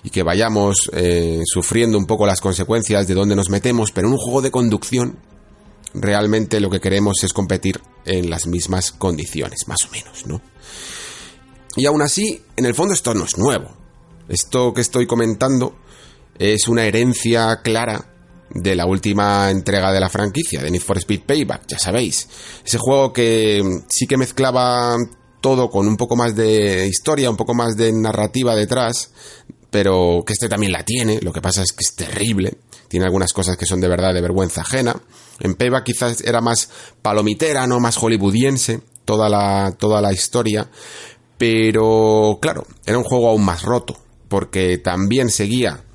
y que vayamos eh, sufriendo un poco las consecuencias de dónde nos metemos, pero en un juego de conducción realmente lo que queremos es competir en las mismas condiciones, más o menos, ¿no? Y aún así, en el fondo esto no es nuevo. Esto que estoy comentando es una herencia clara de la última entrega de la franquicia, de Need for Speed Payback, ya sabéis. Ese juego que sí que mezclaba todo con un poco más de historia, un poco más de narrativa detrás, pero que este también la tiene, lo que pasa es que es terrible, tiene algunas cosas que son de verdad de vergüenza ajena. En Payback quizás era más palomitera, no más hollywoodiense, toda la, toda la historia, pero claro, era un juego aún más roto, porque también seguía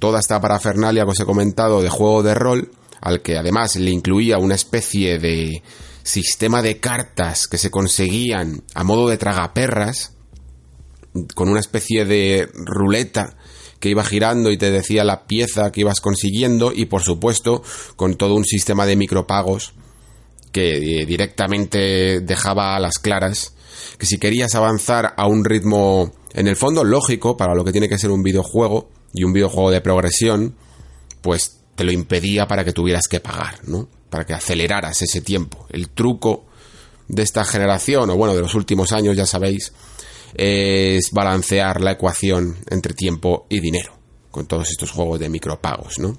toda esta parafernalia que os he comentado de juego de rol, al que además le incluía una especie de sistema de cartas que se conseguían a modo de tragaperras, con una especie de ruleta que iba girando y te decía la pieza que ibas consiguiendo y por supuesto con todo un sistema de micropagos que directamente dejaba a las claras que si querías avanzar a un ritmo en el fondo lógico para lo que tiene que ser un videojuego y un videojuego de progresión, pues te lo impedía para que tuvieras que pagar, ¿no? Para que aceleraras ese tiempo. El truco de esta generación, o bueno, de los últimos años, ya sabéis, es balancear la ecuación entre tiempo y dinero, con todos estos juegos de micropagos, ¿no?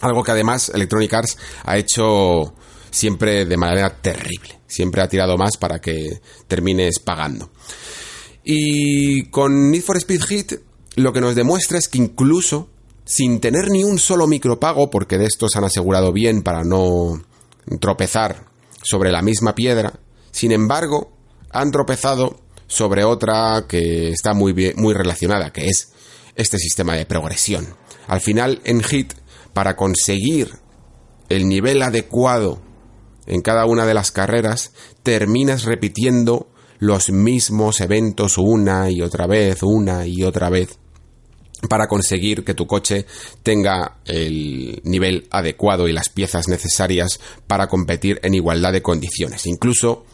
Algo que además Electronic Arts ha hecho siempre de manera terrible. Siempre ha tirado más para que termines pagando. Y con Need for Speed Hit lo que nos demuestra es que incluso sin tener ni un solo micropago, porque de estos han asegurado bien para no tropezar sobre la misma piedra, sin embargo, han tropezado sobre otra que está muy, bien, muy relacionada, que es este sistema de progresión. Al final, en Hit, para conseguir el nivel adecuado en cada una de las carreras, terminas repitiendo los mismos eventos una y otra vez, una y otra vez, para conseguir que tu coche tenga el nivel adecuado y las piezas necesarias para competir en igualdad de condiciones. Incluso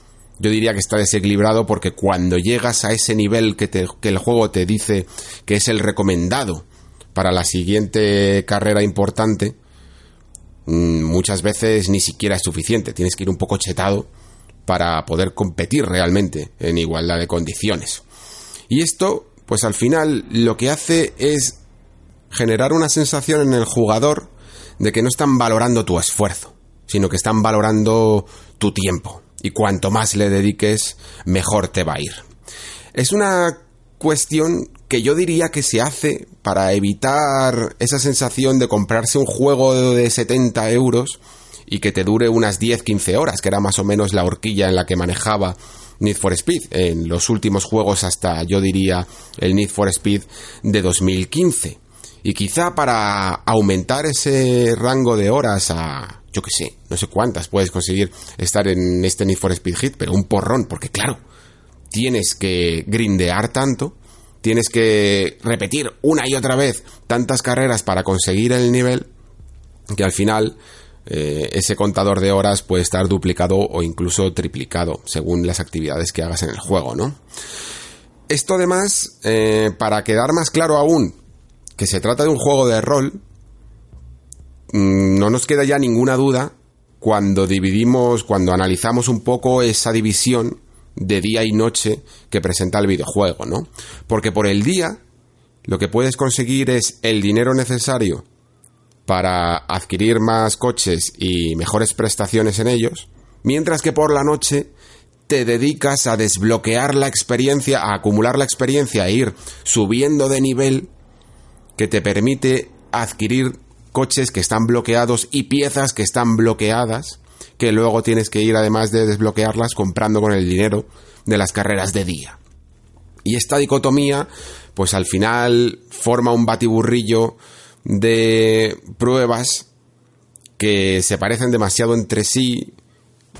yo diría que está desequilibrado porque cuando llegas a ese nivel que, que el juego te dice que es el recomendado para la siguiente carrera importante, mm, muchas veces ni siquiera es suficiente. Tienes que ir un poco chetado para poder competir realmente en igualdad de condiciones. Y esto, pues al final lo que hace es generar una sensación en el jugador de que no están valorando tu esfuerzo, sino que están valorando tu tiempo. Y cuanto más le dediques, mejor te va a ir. Es una cuestión que yo diría que se hace para evitar esa sensación de comprarse un juego de 70 euros y que te dure unas 10-15 horas, que era más o menos la horquilla en la que manejaba Need for Speed, en los últimos juegos hasta yo diría el Need for Speed de 2015. Y quizá para aumentar ese rango de horas a, yo que sé, no sé cuántas puedes conseguir estar en este Need for Speed Hit, pero un porrón, porque claro, tienes que grindear tanto, tienes que repetir una y otra vez tantas carreras para conseguir el nivel, que al final eh, ese contador de horas puede estar duplicado o incluso triplicado según las actividades que hagas en el juego, ¿no? Esto además, eh, para quedar más claro aún que se trata de un juego de rol, mm, no nos queda ya ninguna duda cuando dividimos, cuando analizamos un poco esa división de día y noche que presenta el videojuego, ¿no? Porque por el día lo que puedes conseguir es el dinero necesario para adquirir más coches y mejores prestaciones en ellos, mientras que por la noche te dedicas a desbloquear la experiencia, a acumular la experiencia e ir subiendo de nivel que te permite adquirir coches que están bloqueados y piezas que están bloqueadas, que luego tienes que ir además de desbloquearlas comprando con el dinero de las carreras de día. Y esta dicotomía, pues al final forma un batiburrillo de pruebas que se parecen demasiado entre sí,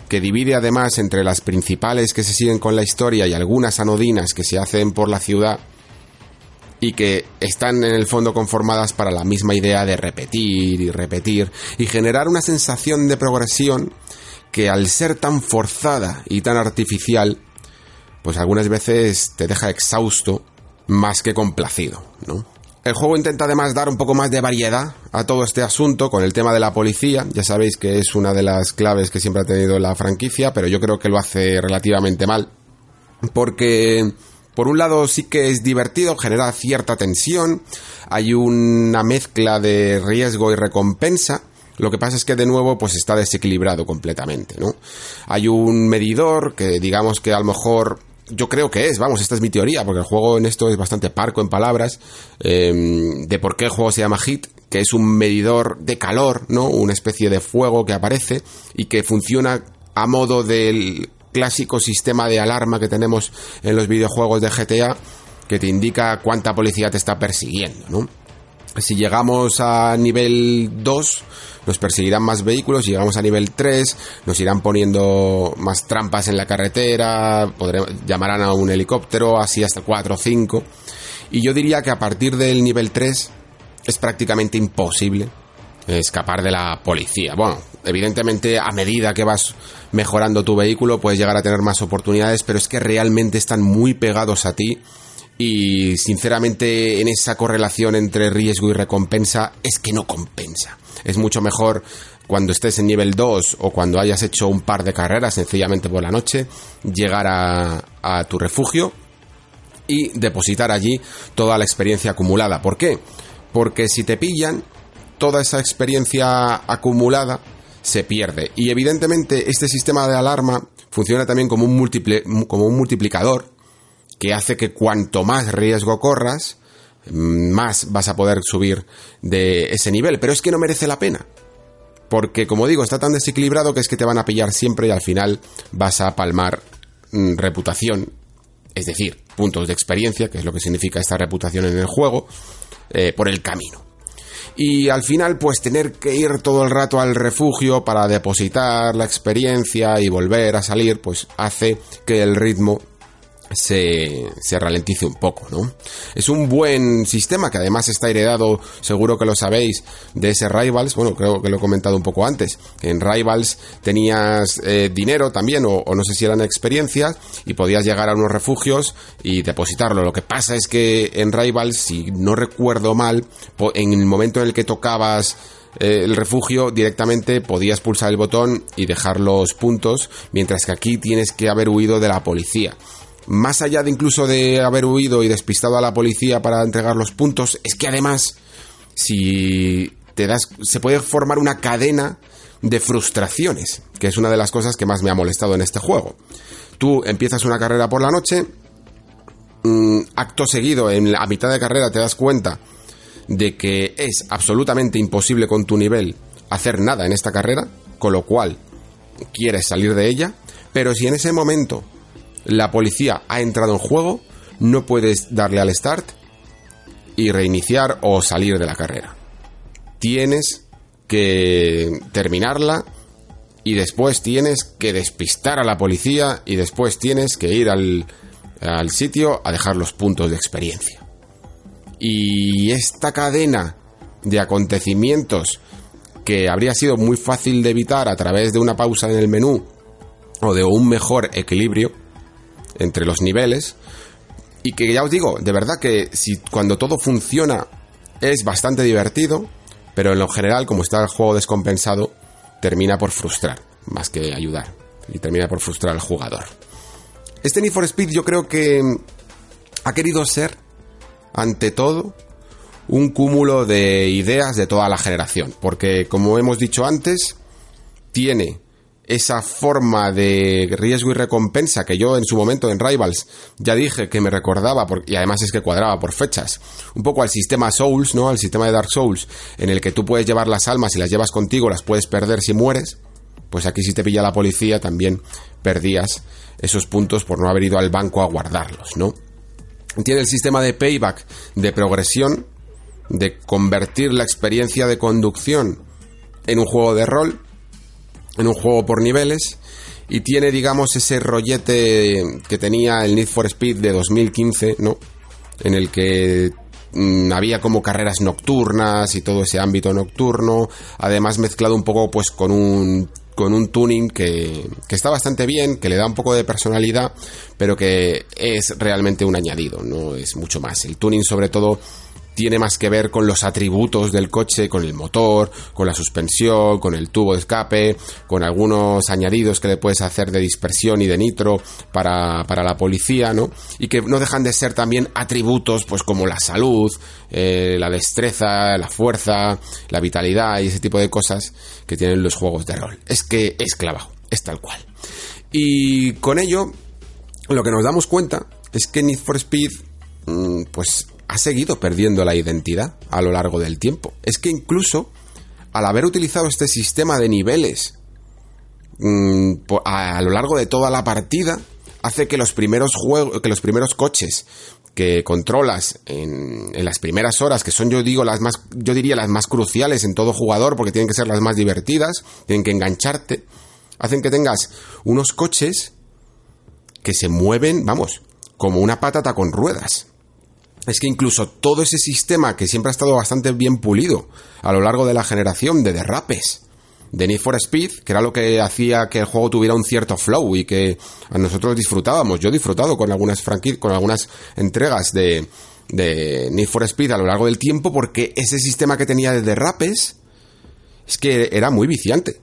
que divide además entre las principales que se siguen con la historia y algunas anodinas que se hacen por la ciudad y que están en el fondo conformadas para la misma idea de repetir y repetir y generar una sensación de progresión que al ser tan forzada y tan artificial, pues algunas veces te deja exhausto más que complacido, ¿no? El juego intenta además dar un poco más de variedad a todo este asunto con el tema de la policía. Ya sabéis que es una de las claves que siempre ha tenido la franquicia, pero yo creo que lo hace relativamente mal. Porque, por un lado, sí que es divertido, genera cierta tensión, hay una mezcla de riesgo y recompensa. Lo que pasa es que de nuevo pues está desequilibrado completamente, ¿no? Hay un medidor que digamos que a lo mejor yo creo que es, vamos, esta es mi teoría, porque el juego en esto es bastante parco en palabras, em, de por qué el juego se llama Hit, que es un medidor de calor, ¿no? Una especie de fuego que aparece y que funciona a modo del clásico sistema de alarma que tenemos en los videojuegos de GTA, que te indica cuánta policía te está persiguiendo, ¿no? Si llegamos a nivel 2, nos perseguirán más vehículos, llegamos a nivel 3, nos irán poniendo más trampas en la carretera, llamarán a un helicóptero, así hasta 4 o 5. Y yo diría que a partir del nivel 3 es prácticamente imposible escapar de la policía. Bueno, evidentemente a medida que vas mejorando tu vehículo puedes llegar a tener más oportunidades, pero es que realmente están muy pegados a ti y sinceramente en esa correlación entre riesgo y recompensa es que no compensa. Es mucho mejor cuando estés en nivel 2 o cuando hayas hecho un par de carreras sencillamente por la noche, llegar a, tu refugio y depositar allí toda la experiencia acumulada. ¿Por qué? Porque si te pillan, toda esa experiencia acumulada se pierde. Y evidentemente este sistema de alarma funciona también como un, como un multiplicador que hace que cuanto más riesgo corras, más vas a poder subir de ese nivel. Pero es que no merece la pena. Porque, como digo, está tan desequilibrado que es que te van a pillar siempre y al final vas a palmar mm, reputación, es decir, puntos de experiencia, que es lo que significa esta reputación en el juego, eh, por el camino. Y al final, pues tener que ir todo el rato al refugio para depositar la experiencia y volver a salir, pues hace que el ritmo se, se, ralentice un poco, ¿no? Es un buen sistema que además está heredado, seguro que lo sabéis, de ese Rivals. Bueno, creo que lo he comentado un poco antes. En Rivals tenías eh, dinero también, o, no sé si eran experiencias, y podías llegar a unos refugios y depositarlo. Lo que pasa es que en Rivals, si no recuerdo mal, en el momento en el que tocabas eh, el refugio directamente podías pulsar el botón y dejar los puntos, mientras que aquí tienes que haber huido de la policía más allá de incluso de haber huido y despistado a la policía para entregar los puntos, es que además, si te das, se puede formar una cadena de frustraciones, que es una de las cosas que más me ha molestado en este juego. Tú empiezas una carrera por la noche, mm, acto seguido, en la mitad de carrera te das cuenta de que es absolutamente imposible con tu nivel hacer nada en esta carrera, con lo cual quieres salir de ella, pero si en ese momento la policía ha entrado en juego, no puedes darle al start y reiniciar o salir de la carrera. Tienes que terminarla y después tienes que despistar a la policía y después tienes que ir al, al sitio a dejar los puntos de experiencia. Y esta cadena de acontecimientos que habría sido muy fácil de evitar a través de una pausa en el menú o de un mejor equilibrio, entre los niveles. Y que ya os digo, de verdad que si cuando todo funciona es bastante divertido, pero en lo general, como está el juego descompensado, termina por frustrar, más que ayudar. Y termina por frustrar al jugador. Este Need for Speed yo creo que ha querido ser, ante todo, un cúmulo de ideas de toda la generación. Porque, como hemos dicho antes, tiene esa forma de riesgo y recompensa que yo en su momento en Rivals ya dije que me recordaba, y además es que cuadraba por fechas, un poco al sistema Souls, ¿no? Al sistema de Dark Souls, en el que tú puedes llevar las almas y las llevas contigo, las puedes perder si mueres, pues aquí si te pilla la policía también perdías esos puntos por no haber ido al banco a guardarlos, ¿no? Tiene el sistema de payback, de progresión, de convertir la experiencia de conducción en un juego de rol, en un juego por niveles y tiene, digamos, ese rollete que tenía el Need for Speed de 2015, ¿no? En el que mm, había como carreras nocturnas y todo ese ámbito nocturno, además mezclado un poco pues con un con un tuning que, que, está bastante bien, que le da un poco de personalidad, pero que es realmente un añadido, no es mucho más. El tuning sobre todo tiene más que ver con los atributos del coche, con el motor, con la suspensión, con el tubo de escape, con algunos añadidos que le puedes hacer de dispersión y de nitro para, para la policía, ¿no? Y que no dejan de ser también atributos, pues como la salud, eh, la destreza, la fuerza, la vitalidad y ese tipo de cosas que tienen los juegos de rol. Es que es clavado, es tal cual. Y con ello, lo que nos damos cuenta es que Need for Speed, mm, pues ha seguido perdiendo la identidad a lo largo del tiempo. Es que incluso al haber utilizado este sistema de niveles mm, a, lo largo de toda la partida, hace que los primeros juegos, que los primeros coches que controlas en, en, las primeras horas, que son yo digo las más, yo diría las más cruciales en todo jugador, porque tienen que ser las más divertidas, tienen que engancharte, hacen que tengas unos coches que se mueven, vamos, como una patata con ruedas es que incluso todo ese sistema que siempre ha estado bastante bien pulido a lo largo de la generación de derrapes de Need for Speed, que era lo que hacía que el juego tuviera un cierto flow y que a nosotros disfrutábamos. Yo he disfrutado con algunas con algunas entregas de, de Need for Speed a lo largo del tiempo porque ese sistema que tenía de derrapes es que era muy viciante.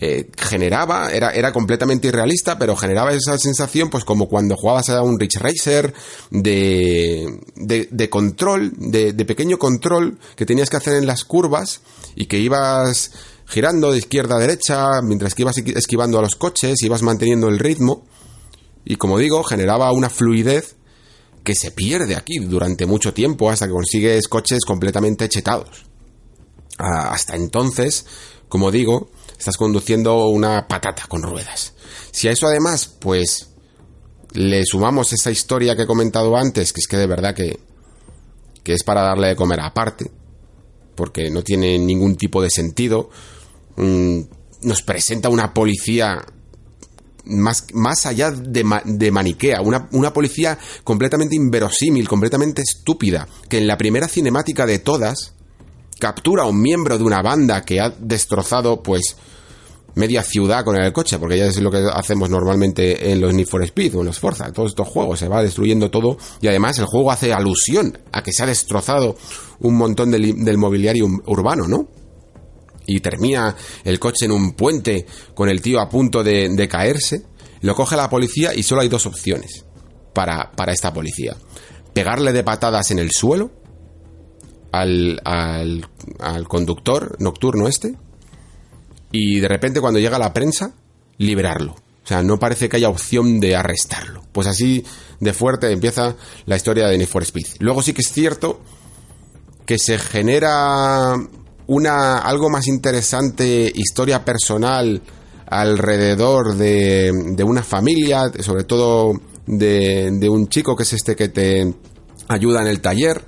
Eh, generaba, era, era completamente irrealista, pero generaba esa sensación, pues como cuando jugabas a un Rich Racer, de, de, control, de, de pequeño control que tenías que hacer en las curvas y que ibas girando de izquierda a derecha, mientras que ibas esquivando a los coches, ibas manteniendo el ritmo, y como digo, generaba una fluidez que se pierde aquí durante mucho tiempo hasta que consigues coches completamente chetados. Ah, hasta entonces, como digo, estás conduciendo una patata con ruedas. Si a eso además, pues, le sumamos esa historia que he comentado antes, que es que de verdad que, que es para darle de comer aparte, porque no tiene ningún tipo de sentido. Mm, nos presenta una policía más, más allá de, de maniquea, una, una, policía completamente inverosímil, completamente estúpida, que en la primera cinemática de todas captura a un miembro de una banda que ha destrozado, pues, media ciudad con el coche, porque ya es lo que hacemos normalmente en los Need for Speed o en los Forza, todos estos juegos, se va destruyendo todo y además el juego hace alusión a que se ha destrozado un montón del, mobiliario urbano, ¿no? y termina el coche en un puente con el tío a punto de, caerse, lo coge la policía y solo hay dos opciones para, para esta policía. Pegarle de patadas en el suelo al, al, conductor nocturno este y de repente cuando llega la prensa, liberarlo. O sea, no parece que haya opción de arrestarlo. Pues así de fuerte empieza la historia de Need for. Luego sí que es cierto que se genera una algo más interesante historia personal alrededor de, de una familia, sobre todo de, de un chico que es este que te ayuda en el taller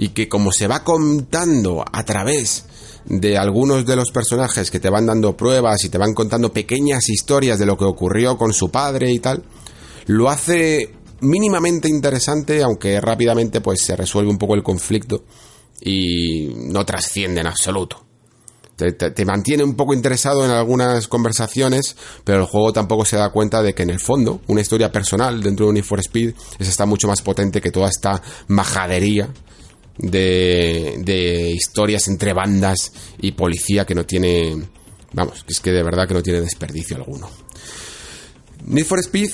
y que como se va contando a través de algunos de los personajes que te van dando pruebas y te van contando pequeñas historias de lo que ocurrió con su padre y tal, lo hace mínimamente interesante, aunque rápidamente pues se resuelve un poco el conflicto y no trasciende en absoluto. Te, mantiene un poco interesado en algunas conversaciones, pero el juego tampoco se da cuenta de que en el fondo una historia personal dentro de Need for Speed es está mucho más potente que toda esta majadería de, de historias entre bandas y policía que no tiene, vamos, es que de verdad que no tiene desperdicio alguno. Need for Speed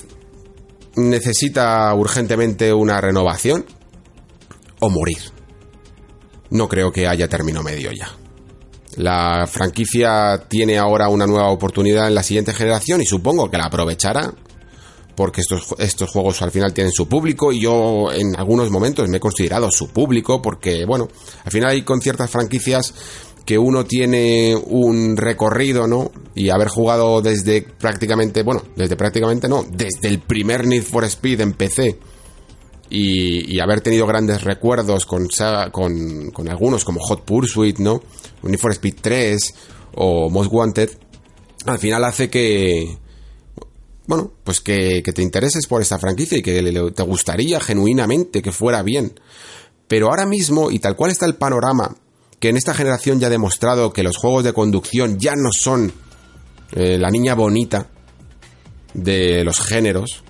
necesita urgentemente una renovación o morir no creo que haya término medio ya. La franquicia tiene ahora una nueva oportunidad en la siguiente generación y supongo que la aprovechará porque estos, estos juegos al final tienen su público y yo en algunos momentos me he considerado su público porque, bueno, al final hay con ciertas franquicias que uno tiene un recorrido, ¿no? Y haber jugado desde prácticamente, bueno, desde prácticamente no, desde el primer Need for Speed en PC y, haber tenido grandes recuerdos con, con, con, algunos como Hot Pursuit, ¿no? Need for Speed 3 o Most Wanted, al final hace que, bueno, pues que, te intereses por esta franquicia y que te gustaría genuinamente que fuera bien. Pero ahora mismo, y tal cual está el panorama, que en esta generación ya ha demostrado que los juegos de conducción ya no son eh, la niña bonita de los géneros,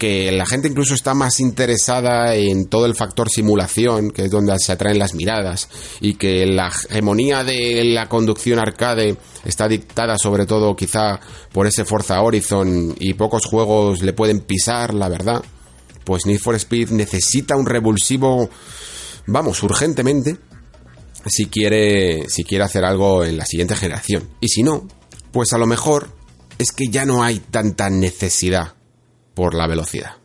que la gente incluso está más interesada en todo el factor simulación, que es donde se atraen las miradas, y que la hegemonía de la conducción arcade está dictada sobre todo quizá por ese Forza Horizon y pocos juegos le pueden pisar, la verdad, pues Need for Speed necesita un revulsivo, vamos, urgentemente, si quiere, si quiere hacer algo en la siguiente generación. Y si no, pues a lo mejor es que ya no hay tanta necesidad por la velocidad.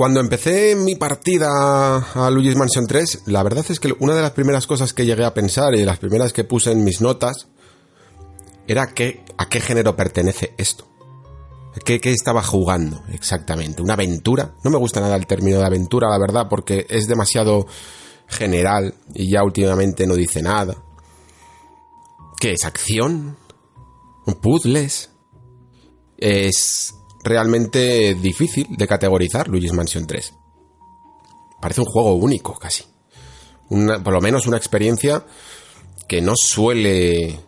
Cuando empecé mi partida a Luigi's Mansion 3, la verdad es que una de las primeras cosas que llegué a pensar y las primeras que puse en mis notas era que, a qué género pertenece esto. ¿Qué, ¿Qué, estaba jugando exactamente? ¿Una aventura? No me gusta nada el término de aventura, la verdad, porque es demasiado general y ya últimamente no dice nada. ¿Qué es acción? ¿Puzzles? ¿Es realmente difícil de categorizar Luigi's Mansion 3. Parece un juego único, casi. por lo menos una experiencia que no suele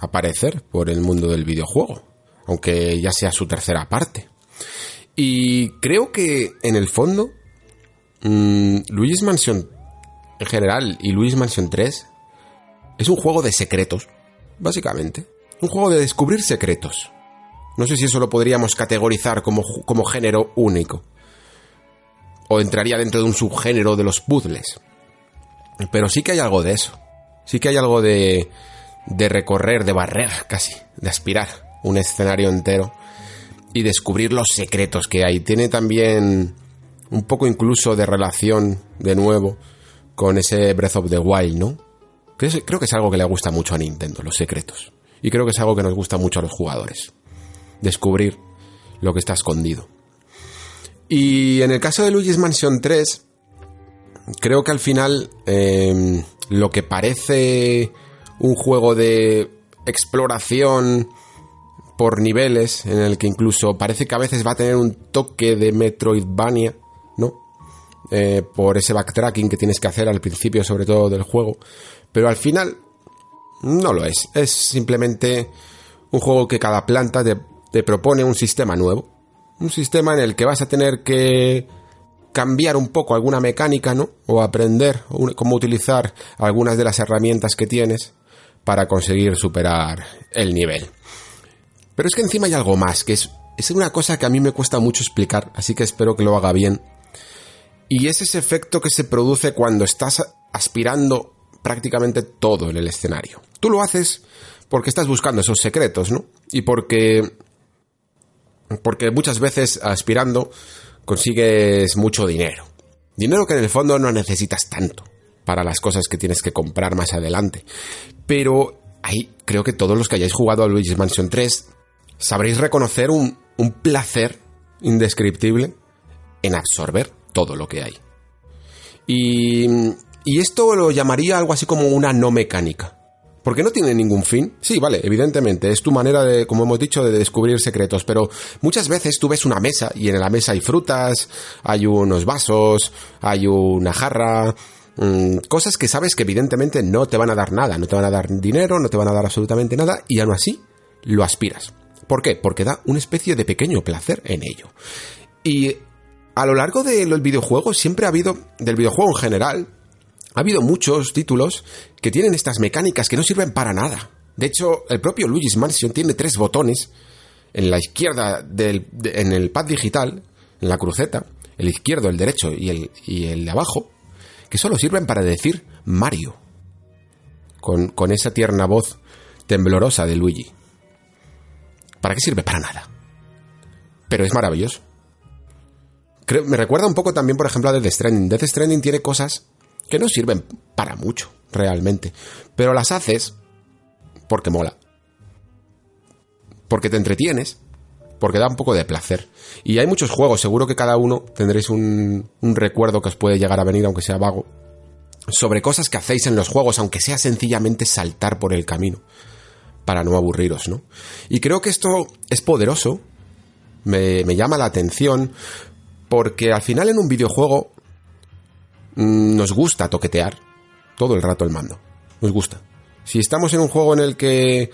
aparecer por el mundo del videojuego, aunque ya sea su tercera parte. Y creo que en el fondo, mmm, Luigi's Mansion en general y Luigi's Mansion 3 es un juego de secretos, básicamente. Un juego de descubrir secretos No sé si eso lo podríamos categorizar como, como género único. O entraría dentro de un subgénero de los puzzles. Pero sí que hay algo de eso. Sí que hay algo de, de recorrer, de barrer casi, de aspirar un escenario entero y descubrir los secretos que hay. Tiene también un poco incluso de relación, de nuevo, con ese Breath of the Wild, ¿no? Creo que es algo que le gusta mucho a Nintendo, los secretos. Y creo que es algo que nos gusta mucho a los jugadores. Descubrir lo que está escondido. Y en el caso de Luigi's Mansion 3, creo que al final em, lo que parece un juego de exploración por niveles, en el que incluso parece que a veces va a tener un toque de Metroidvania, ¿no? Eh, por ese backtracking que tienes que hacer al principio, sobre todo del juego. Pero al final, no lo es. Es simplemente un juego que cada planta te propone un sistema nuevo. Un sistema en el que vas a tener que cambiar un poco alguna mecánica, ¿no? O aprender cómo utilizar algunas de las herramientas que tienes para conseguir superar el nivel. Pero es que encima hay algo más, que es, es una cosa que a mí me cuesta mucho explicar, así que espero que lo haga bien. Y es ese efecto que se produce cuando estás aspirando prácticamente todo en el escenario. Tú lo haces porque estás buscando esos secretos, ¿no? Y porque porque muchas veces aspirando consigues mucho dinero. Dinero que en el fondo no necesitas tanto para las cosas que tienes que comprar más adelante. Pero ahí creo que todos los que hayáis jugado a Luigi's Mansion 3 sabréis reconocer un, un placer indescriptible en absorber todo lo que hay. Y, y esto lo llamaría algo así como una no mecánica. Porque no tiene ningún fin. Sí, vale, evidentemente, es tu manera de, como hemos dicho, de descubrir secretos, pero muchas veces tú ves una mesa y en la mesa hay frutas, hay unos vasos, hay una jarra, Mm, cosas que sabes que evidentemente no te van a dar nada, no te van a dar dinero, no te van a dar absolutamente nada, y aún así lo aspiras. ¿Por qué? Porque da una especie de pequeño placer en ello. Y a lo largo del videojuego siempre ha habido, del videojuego en general, ha habido muchos títulos que tienen estas mecánicas que no sirven para nada. De hecho, el propio Luigi's Mansion tiene tres botones en la izquierda del, en el pad digital, en la cruceta, el izquierdo, el derecho y el, y el de abajo, que solo sirven para decir Mario, con, con esa tierna voz temblorosa de Luigi. ¿Para qué sirve? Para nada. Pero es maravilloso. me recuerda un poco también, por ejemplo, a Death Stranding. Death Stranding tiene cosas que no sirven para mucho, realmente. Pero las haces porque mola. Porque te entretienes porque da un poco de placer. Y hay muchos juegos, seguro que cada uno tendréis un, recuerdo que os puede llegar a venir, aunque sea vago, sobre cosas que hacéis en los juegos, aunque sea sencillamente saltar por el camino, para no aburriros, ¿no? Y creo que esto es poderoso, me, me llama la atención, porque al final en un videojuego nos gusta toquetear todo el rato el mando, nos gusta. Si estamos en un juego en el que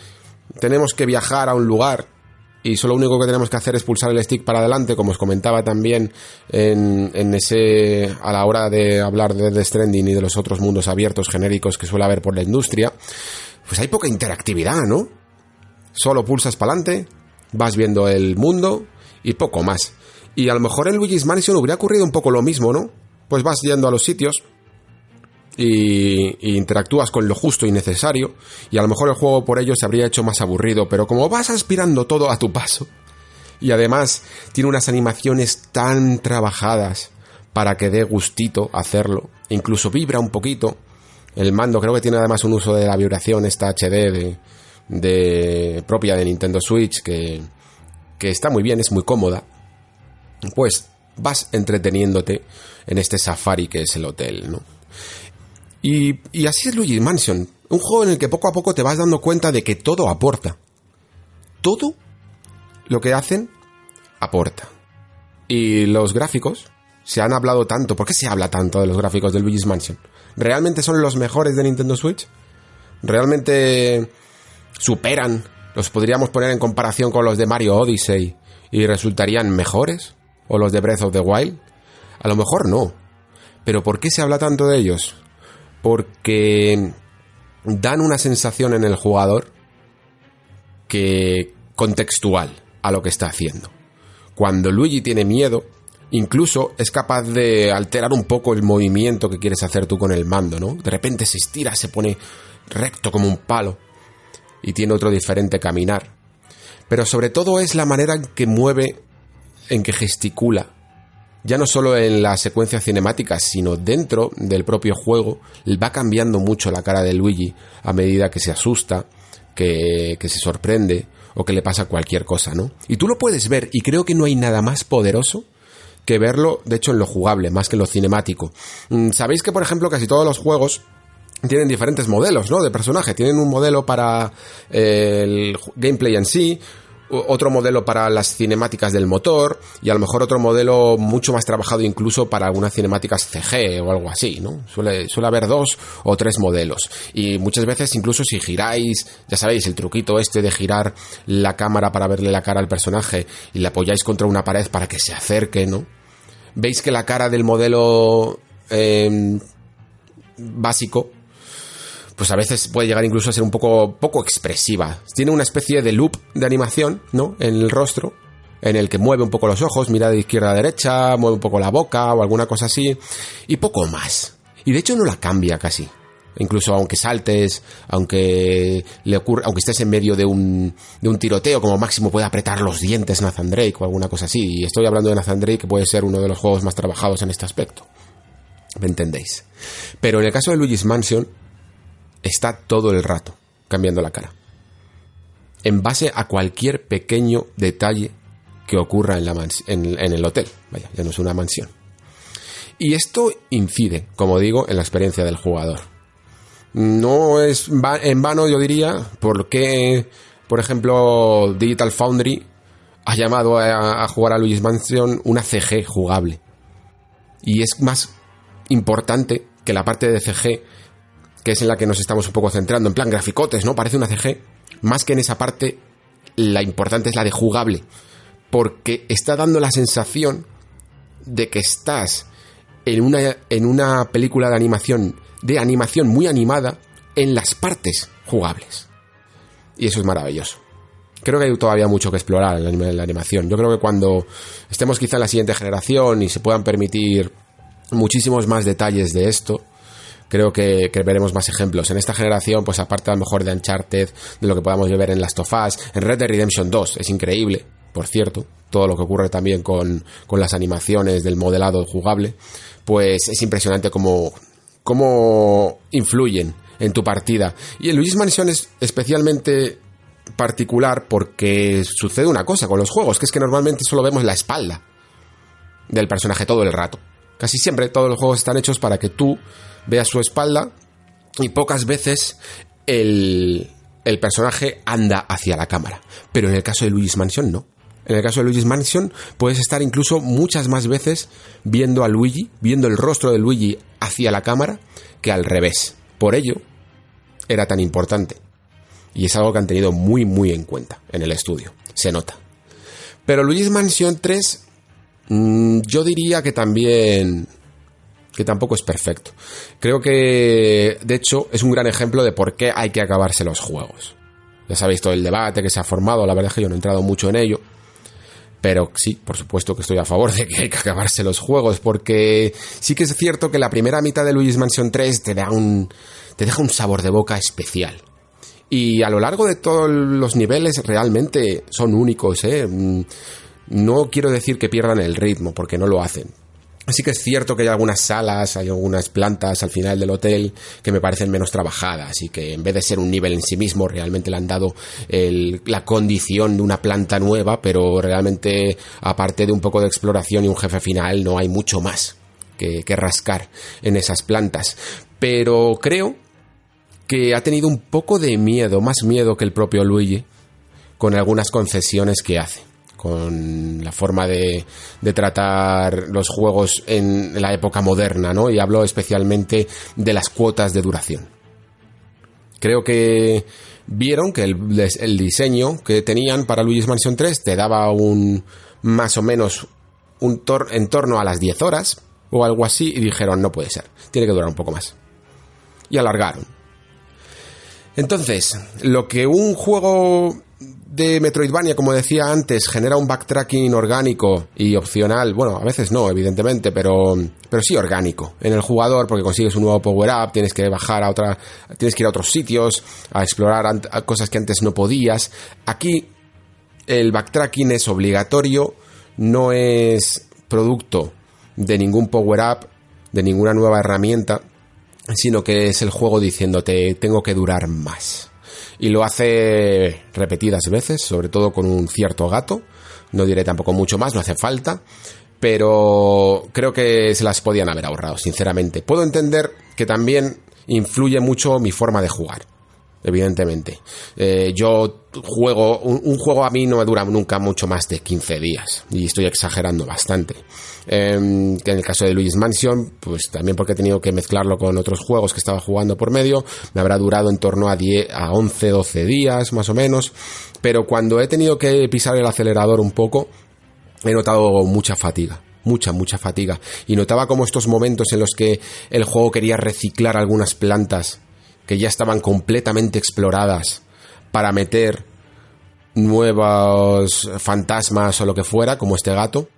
tenemos que viajar a un lugar y solo lo único que tenemos que hacer es pulsar el stick para adelante, como os comentaba también en, en ese, a la hora de hablar de The Stranding y de los otros mundos abiertos genéricos que suele haber por la industria, pues hay poca interactividad, ¿no? Solo pulsas para adelante, vas viendo el mundo y poco más. Y a lo mejor en Luigi's Mansion hubiera ocurrido un poco lo mismo, ¿no? Pues vas yendo a los sitios, y, interactúas con lo justo y necesario, y a lo mejor el juego por ello se habría hecho más aburrido, pero como vas aspirando todo a tu paso, y además tiene unas animaciones tan trabajadas para que dé gustito hacerlo, incluso vibra un poquito, el mando creo que tiene además un uso de la vibración, esta HD de, de propia de Nintendo Switch, que, que está muy bien, es muy cómoda, pues vas entreteniéndote en este safari que es el hotel, ¿no? Y, así es Luigi Mansion, un juego en el que poco a poco te vas dando cuenta de que todo aporta. Todo lo que hacen aporta. Y los gráficos, se han hablado tanto, ¿por qué se habla tanto de los gráficos de Luigi's Mansion? ¿Realmente son los mejores de Nintendo Switch? ¿Realmente superan, los podríamos poner en comparación con los de Mario Odyssey y resultarían mejores? ¿O los de Breath of the Wild? A lo mejor no. Pero ¿por qué se habla tanto de ellos? porque dan una sensación en el jugador que contextual, a lo que está haciendo. Cuando Luigi tiene miedo, incluso es capaz de alterar un poco el movimiento que quieres hacer tú con el mando, ¿no? De repente se estira, se pone recto como un palo y tiene otro diferente caminar. Pero sobre todo es la manera en que mueve, en que gesticula. Ya no solo en las secuencias cinemáticas, sino dentro del propio juego, va cambiando mucho la cara de Luigi a medida que se asusta, que, que se sorprende o que le pasa cualquier cosa, ¿no? Y tú lo puedes ver y creo que no hay nada más poderoso que verlo, de hecho, en lo jugable, más que en lo cinemático. Mm, Sabéis que, por ejemplo, casi todos los juegos tienen diferentes modelos, ¿no? De personaje. Tienen un modelo para eh, el gameplay en sí, otro modelo para las cinemáticas del motor y a lo mejor otro modelo mucho más trabajado incluso para algunas cinemáticas CG o algo así, ¿no? Suele, suele haber dos o tres modelos y muchas veces incluso si giráis, ya sabéis, el truquito este de girar la cámara para verle la cara al personaje y le apoyáis contra una pared para que se acerque, ¿no? Veis que la cara del modelo eh, básico pues a veces puede llegar incluso a ser un poco, poco expresiva. Tiene una especie de loop de animación, ¿no? En el rostro, en el que mueve un poco los ojos, mira de izquierda a derecha, mueve un poco la boca o alguna cosa así, y poco más. Y de hecho no la cambia casi. Incluso aunque saltes, aunque le ocurra, aunque estés en medio de un, de un tiroteo, como máximo puede apretar los dientes Nathan Drake o alguna cosa así. Y estoy hablando de Nathan Drake, que puede ser uno de los juegos más trabajados en este aspecto. ¿Me entendéis? Pero en el caso de Luigi's Mansion, está todo el rato cambiando la cara. En base a cualquier pequeño detalle que ocurra en, la en, en el hotel. Vaya, ya no es una mansión. Y esto incide, como digo, en la experiencia del jugador. No es en vano, yo diría, porque, por ejemplo, Digital Foundry ha llamado a, jugar a Luigi's Mansion una CG jugable. Y es más importante que la parte de CG que es en la que nos estamos un poco centrando, en plan graficotes, ¿no? Parece una CG. Más que en esa parte, la importante es la de jugable. Porque está dando la sensación de que estás en una, en una película de animación, de animación muy animada, en las partes jugables. Y eso es maravilloso. Creo que hay todavía mucho que explorar en la animación. Yo creo que cuando estemos quizá en la siguiente generación y se puedan permitir muchísimos más detalles de esto, creo que, veremos más ejemplos. En esta generación, pues aparte a lo mejor de Uncharted, de lo que podamos ver en Last of Us, en Red Dead Redemption 2, es increíble, por cierto, todo lo que ocurre también con, las animaciones del modelado jugable, pues es impresionante cómo, cómo influyen en tu partida. Y en Luigi's Mansion es especialmente particular porque sucede una cosa con los juegos, que es que normalmente solo vemos la espalda del personaje todo el rato. Casi siempre todos los juegos están hechos para que tú ve a su espalda y pocas veces el, el personaje anda hacia la cámara. Pero en el caso de Luigi's Mansion no. En el caso de Luigi's Mansion puedes estar incluso muchas más veces viendo a Luigi, viendo el rostro de Luigi hacia la cámara que al revés. Por ello era tan importante. Y es algo que han tenido muy muy en cuenta en el estudio. Se nota. Pero Luigi's Mansion 3 mm, yo diría que también que tampoco es perfecto. Creo que, de hecho, es un gran ejemplo de por qué hay que acabarse los juegos. Ya sabéis todo el debate que se ha formado, la verdad es que yo no he entrado mucho en ello. Pero sí, por supuesto que estoy a favor de que hay que acabarse los juegos, porque sí que es cierto que la primera mitad de Luigi's Mansion 3 te da un, te deja un sabor de boca especial. Y a lo largo de todos los niveles realmente son únicos, ¿eh? Mm, no quiero decir que pierdan el ritmo, porque no lo hacen. Así que es cierto que hay algunas salas, hay algunas plantas al final del hotel que me parecen menos trabajadas y que en vez de ser un nivel en sí mismo realmente le han dado la condición de una planta nueva, pero realmente aparte de un poco de exploración y un jefe final no hay mucho más que, que rascar en esas plantas. Pero creo que ha tenido un poco de miedo, más miedo que el propio Luigi, con algunas concesiones que hace con la forma de, tratar los juegos en la época moderna, ¿no? Y hablo especialmente de las cuotas de duración. Creo que vieron que el, el diseño que tenían para Luigi's Mansion 3 te daba un más o menos un tor en torno a las 10 horas o algo así y dijeron no puede ser, tiene que durar un poco más. Y alargaron. Entonces, lo que un juego de Metroidvania, como decía antes, genera un backtracking orgánico y opcional. Bueno, a veces no, evidentemente, pero, pero sí orgánico en el jugador porque consigues un nuevo power up, tienes que bajar a otra, tienes que ir a otros sitios a explorar cosas que antes no podías. Aquí el backtracking es obligatorio, no es producto de ningún power up, de ninguna nueva herramienta, sino que es el juego diciéndote tengo que durar más. Y lo hace repetidas veces, sobre todo con un cierto gato. No diré tampoco mucho más, no hace falta. Pero creo que se las podían haber ahorrado, sinceramente. Puedo entender que también influye mucho mi forma de jugar evidentemente. Eh, yo juego, un, juego a mí no me dura nunca mucho más de 15 días, y estoy exagerando bastante. Em, en el caso de Luigi's Mansion, pues también porque he tenido que mezclarlo con otros juegos que estaba jugando por medio, me habrá durado en torno a, 10, a 11, 12 días más o menos, pero cuando he tenido que pisar el acelerador un poco, he notado mucha fatiga mucha, mucha fatiga. Y notaba como estos momentos en los que el juego quería reciclar algunas plantas que ya estaban completamente exploradas para meter nuevos fantasmas o lo que fuera, como este gato,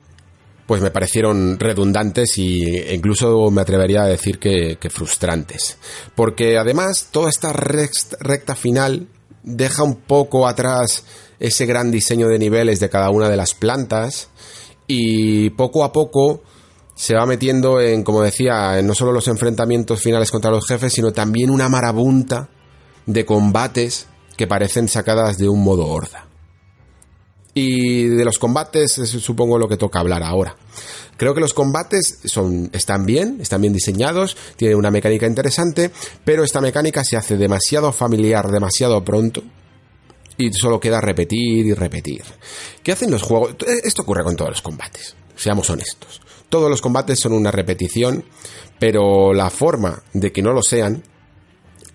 pues me parecieron redundantes e incluso me atrevería a decir que, frustrantes. Porque además toda esta recta final deja un poco atrás ese gran diseño de niveles de cada una de las plantas y poco a poco se va metiendo en, como decía, no solo los enfrentamientos finales contra los jefes, sino también una marabunta de combates que parecen sacadas de un modo horda. Y de los combates es supongo lo que toca hablar ahora. Creo que los combates son, están bien, están bien diseñados, tienen una mecánica interesante, pero esta mecánica se hace demasiado familiar, demasiado pronto, y solo queda repetir y repetir. ¿Qué hacen los juegos? Esto ocurre con todos los combates, seamos honestos. Todos los combates son una repetición, pero la forma de que no lo sean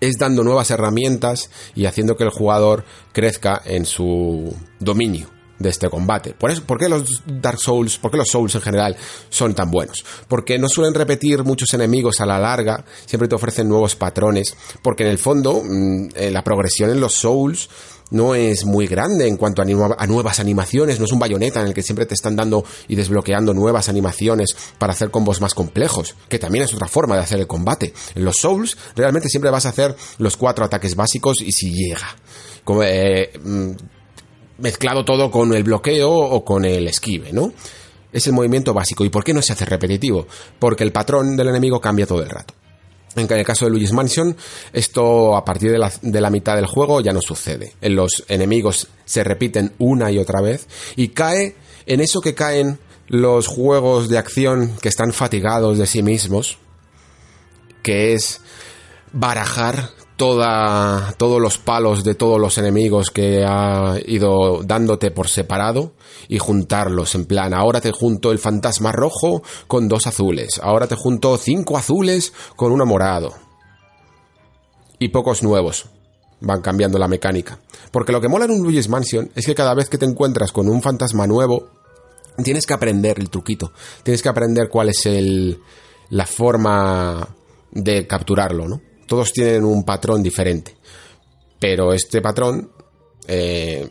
es dando nuevas herramientas y haciendo que el jugador crezca en su dominio de este combate. Por, eso, ¿Por qué los Dark Souls, por qué los Souls en general son tan buenos? Porque no suelen repetir muchos enemigos a la larga, siempre te ofrecen nuevos patrones, porque en el fondo mm, eh, la progresión en los Souls no es muy grande en cuanto a, nuevas animaciones, no es un bayoneta en el que siempre te están dando y desbloqueando nuevas animaciones para hacer combos más complejos, que también es otra forma de hacer el combate. En los Souls realmente siempre vas a hacer los cuatro ataques básicos y si llega. Eh, mm, mezclado todo con el bloqueo o con el esquive, ¿no? Es el movimiento básico. ¿Y por qué no se hace repetitivo? Porque el patrón del enemigo cambia todo el rato. En el caso de Luigi's Mansion, esto a partir de la, de la, mitad del juego ya no sucede. Los enemigos se repiten una y otra vez y cae en eso que caen los juegos de acción que están fatigados de sí mismos, que es barajar todos los palos de todos los enemigos que ha ido dándote por separado y juntarlos en plan, ahora te junto el fantasma rojo con dos azules, ahora te junto cinco azules con uno morado. Y pocos nuevos. Van cambiando la mecánica. Porque lo que mola en un Luigi's Mansion es que cada vez que te encuentras con un fantasma nuevo, tienes que aprender el truquito. Tienes que aprender cuál es el, la forma de capturarlo, ¿no? Todos tienen un patrón diferente. Pero este patrón eh,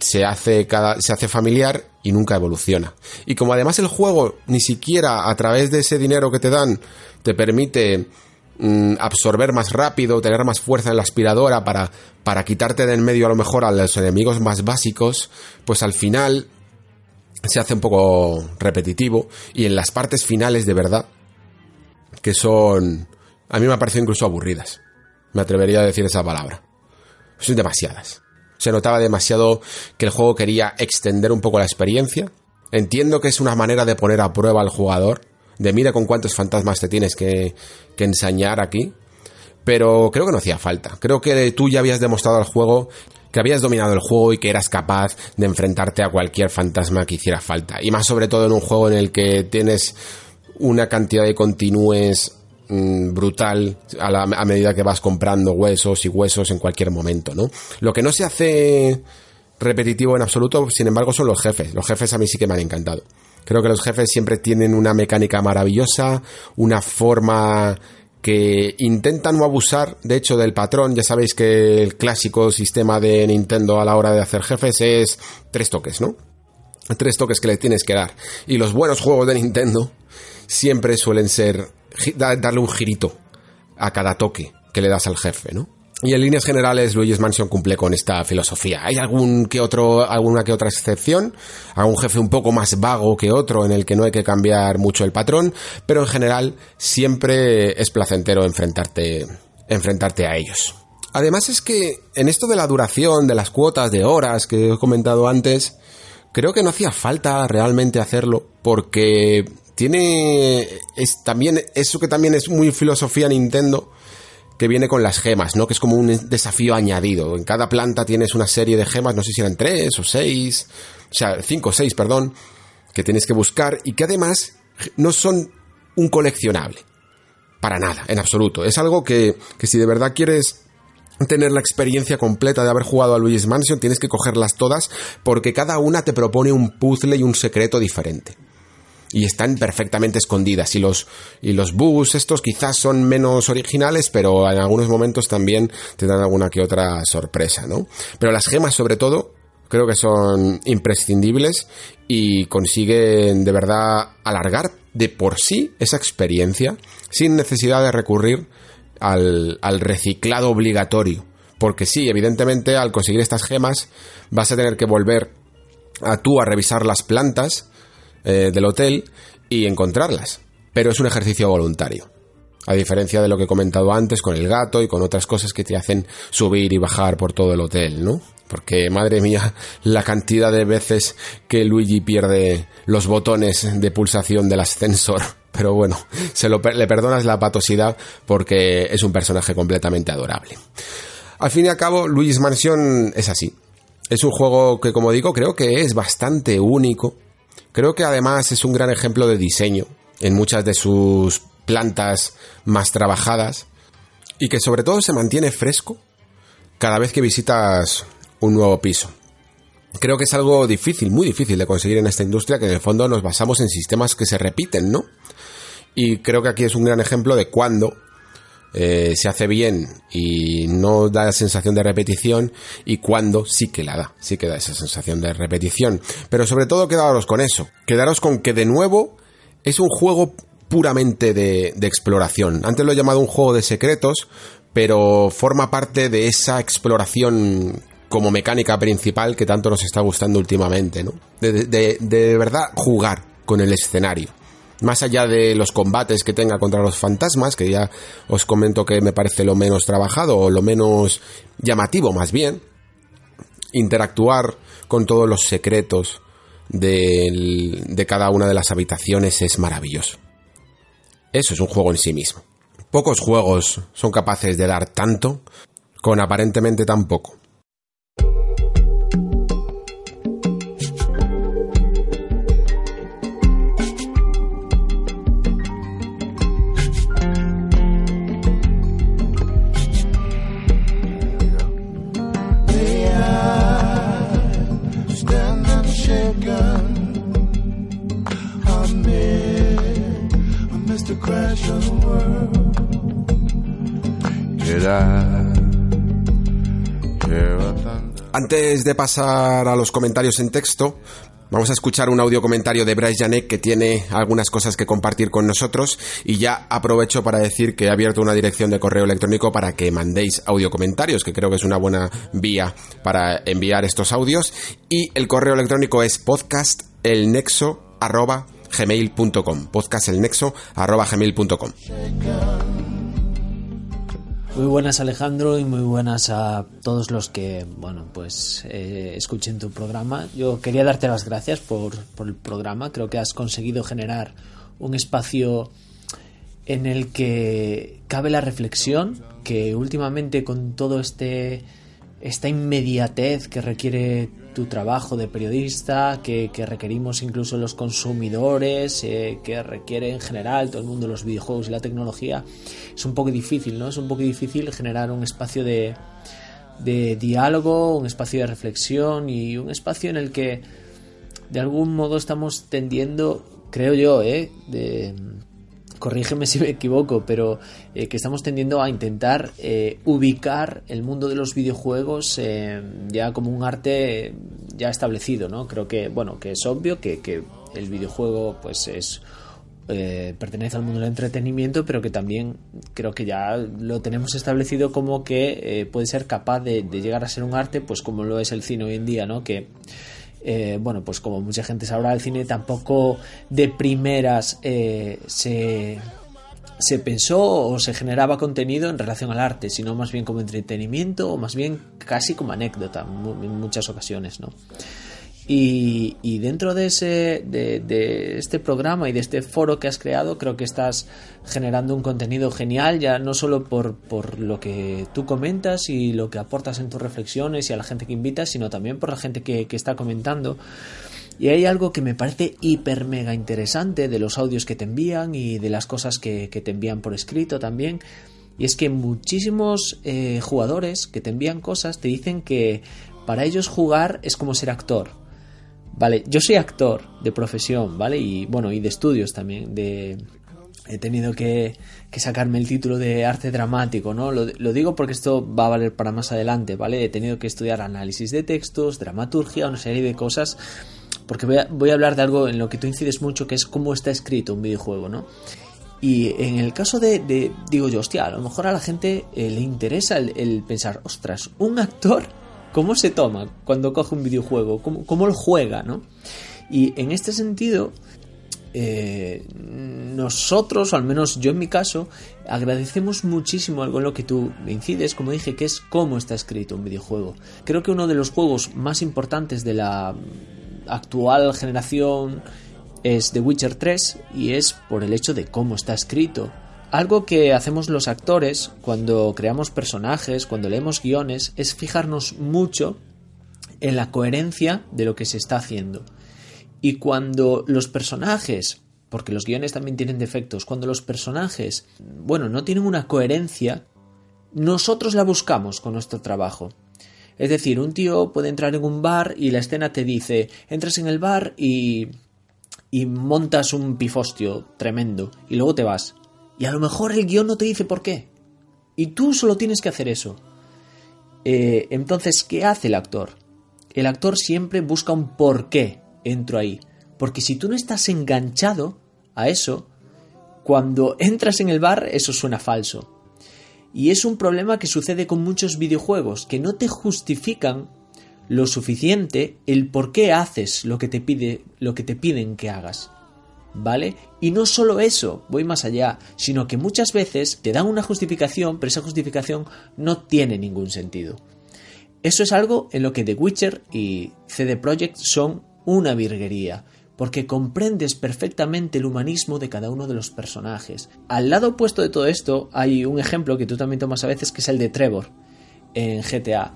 se, hace cada, se hace familiar y nunca evoluciona. Y como además el juego ni siquiera a través de ese dinero que te dan te permite mm, absorber más rápido, tener más fuerza en la aspiradora para, para quitarte de en medio a lo mejor a los enemigos más básicos, pues al final se hace un poco repetitivo y en las partes finales de verdad, que son a mí me ha parecido incluso aburridas. Me atrevería a decir esa palabra. Son demasiadas. Se notaba demasiado que el juego quería extender un poco la experiencia. Entiendo que es una manera de poner a prueba al jugador, de mira con cuántos fantasmas te tienes que, que ensañar aquí. Pero creo que no hacía falta. Creo que tú ya habías demostrado al juego que habías dominado el juego y que eras capaz de enfrentarte a cualquier fantasma que hiciera falta. Y más sobre todo en un juego en el que tienes una cantidad de continúes Mm, brutal a, medida que vas comprando huesos y huesos en cualquier momento, ¿no? Lo que no se hace repetitivo en absoluto, sin embargo, son los jefes. Los jefes a mí sí que me han encantado. Creo que los jefes siempre tienen una mecánica maravillosa, una forma que intenta no abusar, de hecho, del patrón. Ya sabéis que el clásico sistema de Nintendo a la hora de hacer jefes es tres toques, ¿no? Tres toques que le tienes que dar. Y los buenos juegos de Nintendo siempre suelen ser darle un girito a cada toque que le das al jefe, ¿no? Y en líneas generales, Luigi's Mansion cumple con esta filosofía. Hay algún que otro, alguna que otra excepción, algún jefe un poco más vago que otro en el que no hay que cambiar mucho el patrón, pero en general siempre es placentero enfrentarte, enfrentarte a ellos. Además es que en esto de la duración, de las cuotas de horas que he comentado antes, creo que no hacía falta realmente hacerlo porque tiene es también eso que también es muy filosofía Nintendo que viene con las gemas, ¿no? Que es como un desafío añadido. En cada planta tienes una serie de gemas, no sé si eran tres o seis, o sea, cinco o seis, perdón, que tienes que buscar y que además no son un coleccionable. Para nada, en absoluto. Es algo que, que si de verdad quieres tener la experiencia completa de haber jugado a Luigi's Mansion, tienes que cogerlas todas porque cada una te propone un puzzle y un secreto diferente y están perfectamente escondidas. Y los, y los bugs estos quizás son menos originales, pero en algunos momentos también te dan alguna que otra sorpresa, ¿no? Pero las gemas, sobre todo, creo que son imprescindibles y consiguen de verdad alargar de por sí esa experiencia sin necesidad de recurrir al, al reciclado obligatorio. Porque sí, evidentemente al conseguir estas gemas vas a tener que volver a tú a revisar las plantas eh, del hotel y encontrarlas. Pero es un ejercicio voluntario. A diferencia de lo que he comentado antes con el gato y con otras cosas que te hacen subir y bajar por todo el hotel, ¿no? Porque, madre mía, la cantidad de veces que Luigi pierde los botones de pulsación del ascensor. Pero bueno, se lo, le perdonas la patosidad porque es un personaje completamente adorable. Al fin y al cabo, Luigi's Mansion es así. Es un juego que, como digo, creo que es bastante único Creo que además es un gran ejemplo de diseño en muchas de sus plantas más trabajadas y que sobre todo se mantiene fresco cada vez que visitas un nuevo piso. Creo que es algo difícil, muy difícil de conseguir en esta industria, que en el fondo nos basamos en sistemas que se repiten, ¿no? Y creo que aquí es un gran ejemplo de cuando eh, se hace bien y no da la sensación de repetición y cuando sí que la da, sí que da esa sensación de repetición. Pero sobre todo quedaros con eso, quedaros con que de nuevo es un juego puramente de, exploración. Antes lo he llamado un juego de secretos, pero forma parte de esa exploración como mecánica principal que tanto nos está gustando últimamente, ¿no? de verdad jugar con el escenario más allá de los combates que tenga contra los fantasmas, que ya os comento que me parece lo menos trabajado o lo menos llamativo más bien, interactuar con todos los secretos de, de cada una de las habitaciones es maravilloso. Eso es un juego en sí mismo. Pocos juegos son capaces de dar tanto con aparentemente tan poco. Antes de pasar a los comentarios en texto, Vamos a escuchar un audio comentario de Bryce Janek que tiene algunas cosas que compartir con nosotros y ya aprovecho para decir que he abierto una dirección de correo electrónico para que mandéis audio comentarios, que creo que es una buena vía para enviar estos audios. Y el correo electrónico es podcastelnexo@gmail.com, podcastelnexo@gmail.com. Muy buenas Alejandro y muy buenas a todos los que, bueno, pues eh, escuchen tu programa. Yo quería darte las gracias por, por el programa. Creo que has conseguido generar un espacio en el que cabe la reflexión, que últimamente con todo este esta inmediatez que requiere tu trabajo de periodista, que, requerimos incluso los consumidores, eh, que requiere en general todo el mundo los videojuegos y la tecnología, es un poco difícil, ¿no? Es un poco difícil generar un espacio de, de diálogo, un espacio de reflexión y un espacio en el que de algún modo estamos tendiendo, creo yo, ¿eh? de, corrígeme si me equivoco, pero eh, que estamos tendiendo a intentar eh, ubicar el mundo de los videojuegos eh, ya como un arte ya establecido, ¿no? Creo que, bueno, que es obvio que, que el videojuego pues es pertenece al mundo del entretenimiento, pero que también creo que ya lo tenemos establecido como que puede ser capaz de, de, llegar a ser un arte, pues como lo es el cine hoy en día, ¿no? Que eh, bueno, pues como mucha gente sabrá, el cine tampoco de primeras eh, se, se pensó o se generaba contenido en relación al arte, sino más bien como entretenimiento o más bien casi como anécdota en muchas ocasiones, ¿no? Y, dentro de, ese, de, este programa y de este foro que has creado, creo que estás generando un contenido genial, ya no solo por, lo que tú comentas y lo que aportas en tus reflexiones y a la gente que invitas, sino también por la gente que, está comentando. Y hay algo que me parece hiper mega interesante de los audios que te envían y de las cosas que, te envían por escrito también. Y es que muchísimos eh, jugadores que te envían cosas te dicen que para ellos jugar es como ser actor. Vale, yo soy actor de profesión, ¿vale? Y bueno, y de estudios también, de... He tenido que, sacarme el título de arte dramático, ¿no? Lo, digo porque esto va a valer para más adelante, ¿vale? He tenido que estudiar análisis de textos, dramaturgia, una serie de cosas, porque voy a, voy a hablar de algo en lo que tú incides mucho, que es cómo está escrito un videojuego, ¿no? Y en el caso de, digo yo, hostia, a lo mejor a la gente eh, le interesa el, pensar, ostras, un actor cómo se toma cuando coge un videojuego, cómo, cómo lo juega, ¿no? Y en este sentido, eh, nosotros, o al menos yo en mi caso, agradecemos muchísimo algo en lo que tú incides, como dije, que es cómo está escrito un videojuego. Creo que uno de los juegos más importantes de la actual generación es The Witcher 3 y es por el hecho de cómo está escrito. Algo que hacemos los actores cuando creamos personajes, cuando leemos guiones, es fijarnos mucho en la coherencia de lo que se está haciendo. Y cuando los personajes, porque los guiones también tienen defectos, cuando los personajes, bueno, no tienen una coherencia, nosotros la buscamos con nuestro trabajo. Es decir, un tío puede entrar en un bar y la escena te dice, entras en el bar y y montas un pifostio tremendo y luego te vas. Y a lo mejor el guion no te dice por qué. Y tú solo tienes que hacer eso. Eh, entonces, ¿qué hace el actor? El actor siempre busca un por qué entro ahí. Porque si tú no estás enganchado a eso, cuando entras en el bar, eso suena falso. Y es un problema que sucede con muchos videojuegos, que no te justifican lo suficiente el por qué haces lo que te pide, lo que te piden que hagas. ¿Vale? Y no solo eso, voy más allá, sino que muchas veces te dan una justificación, pero esa justificación no tiene ningún sentido. Eso es algo en lo que The Witcher y CD Projekt son una virguería, porque comprendes perfectamente el humanismo de cada uno de los personajes. Al lado opuesto de todo esto hay un ejemplo que tú también tomas a veces, que es el de Trevor en GTA.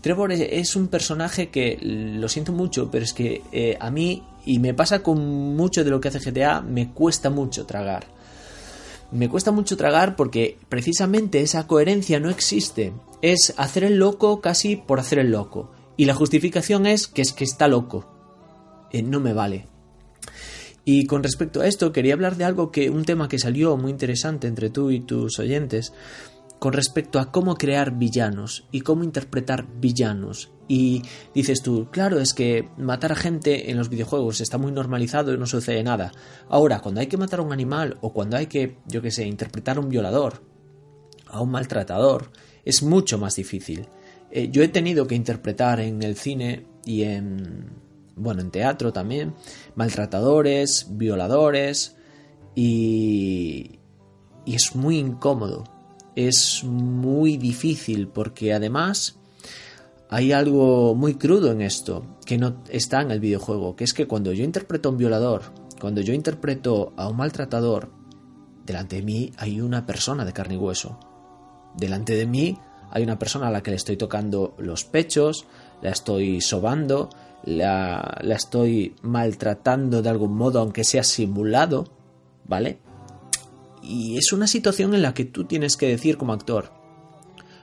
Trevor es un personaje que lo siento mucho, pero es que eh, a mí, y me pasa con mucho de lo que hace GTA, me cuesta mucho tragar. Me cuesta mucho tragar porque precisamente esa coherencia no existe. Es hacer el loco casi por hacer el loco. Y la justificación es que es que está loco. Eh, no me vale. Y con respecto a esto, quería hablar de algo que, un tema que salió muy interesante entre tú y tus oyentes, con respecto a cómo crear villanos y cómo interpretar villanos. Y dices tú, claro, es que matar a gente en los videojuegos está muy normalizado y no sucede nada. Ahora, cuando hay que matar a un animal o cuando hay que, yo qué sé, interpretar a un violador, a un maltratador, es mucho más difícil. Eh, yo he tenido que interpretar en el cine y en, bueno, en teatro también, maltratadores, violadores y, y es muy incómodo es muy difícil porque además hay algo muy crudo en esto que no está en el videojuego, que es que cuando yo interpreto a un violador, cuando yo interpreto a un maltratador, delante de mí hay una persona de carne y hueso. Delante de mí hay una persona a la que le estoy tocando los pechos, la estoy sobando, la, la estoy maltratando de algún modo, aunque sea simulado, ¿vale? Y es una situación en la que tú tienes que decir como actor,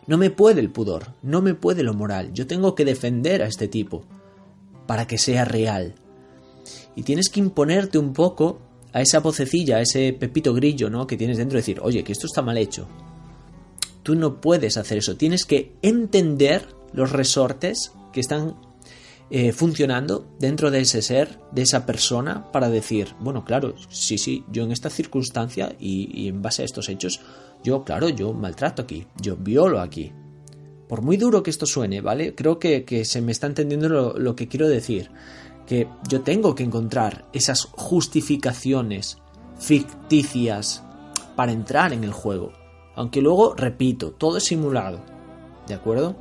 no me puede el pudor, no me puede lo moral, yo tengo que defender a este tipo para que sea real. Y tienes que imponerte un poco a esa vocecilla, a ese pepito grillo, ¿no? Que tienes dentro de decir, oye, que esto está mal hecho. Tú no puedes hacer eso. Tienes que entender los resortes que están eh, funcionando dentro de ese ser, de esa persona, para decir, bueno, claro, sí, sí, yo en esta circunstancia y, en base a estos hechos, yo, claro, yo maltrato aquí, yo violo aquí. Por muy duro que esto suene, ¿vale? Creo que, se me está entendiendo lo que quiero decir que yo tengo que encontrar esas justificaciones ficticias para entrar en el juego. Aunque luego, repito, todo es simulado. ¿De acuerdo?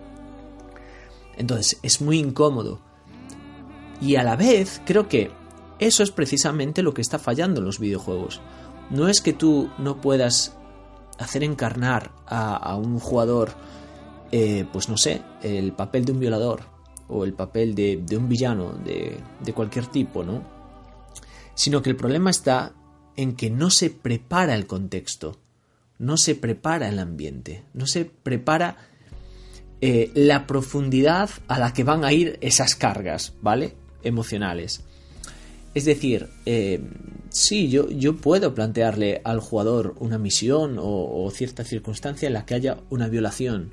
Entonces, es muy incómodo. Y a la vez, creo que eso es precisamente lo que está fallando en los videojuegos. No es que tú no puedas hacer encarnar a, un jugador, eh, pues no sé, el papel de un violador, o el papel de, un villano de, cualquier tipo, ¿no? Sino que el problema está en que no se prepara el contexto, no se prepara el ambiente, no se prepara eh, la profundidad a la que van a ir esas cargas, ¿vale? Emocionales. Es decir, eh, sí, yo, yo, puedo plantearle al jugador una misión o, cierta circunstancia en la que haya una violación,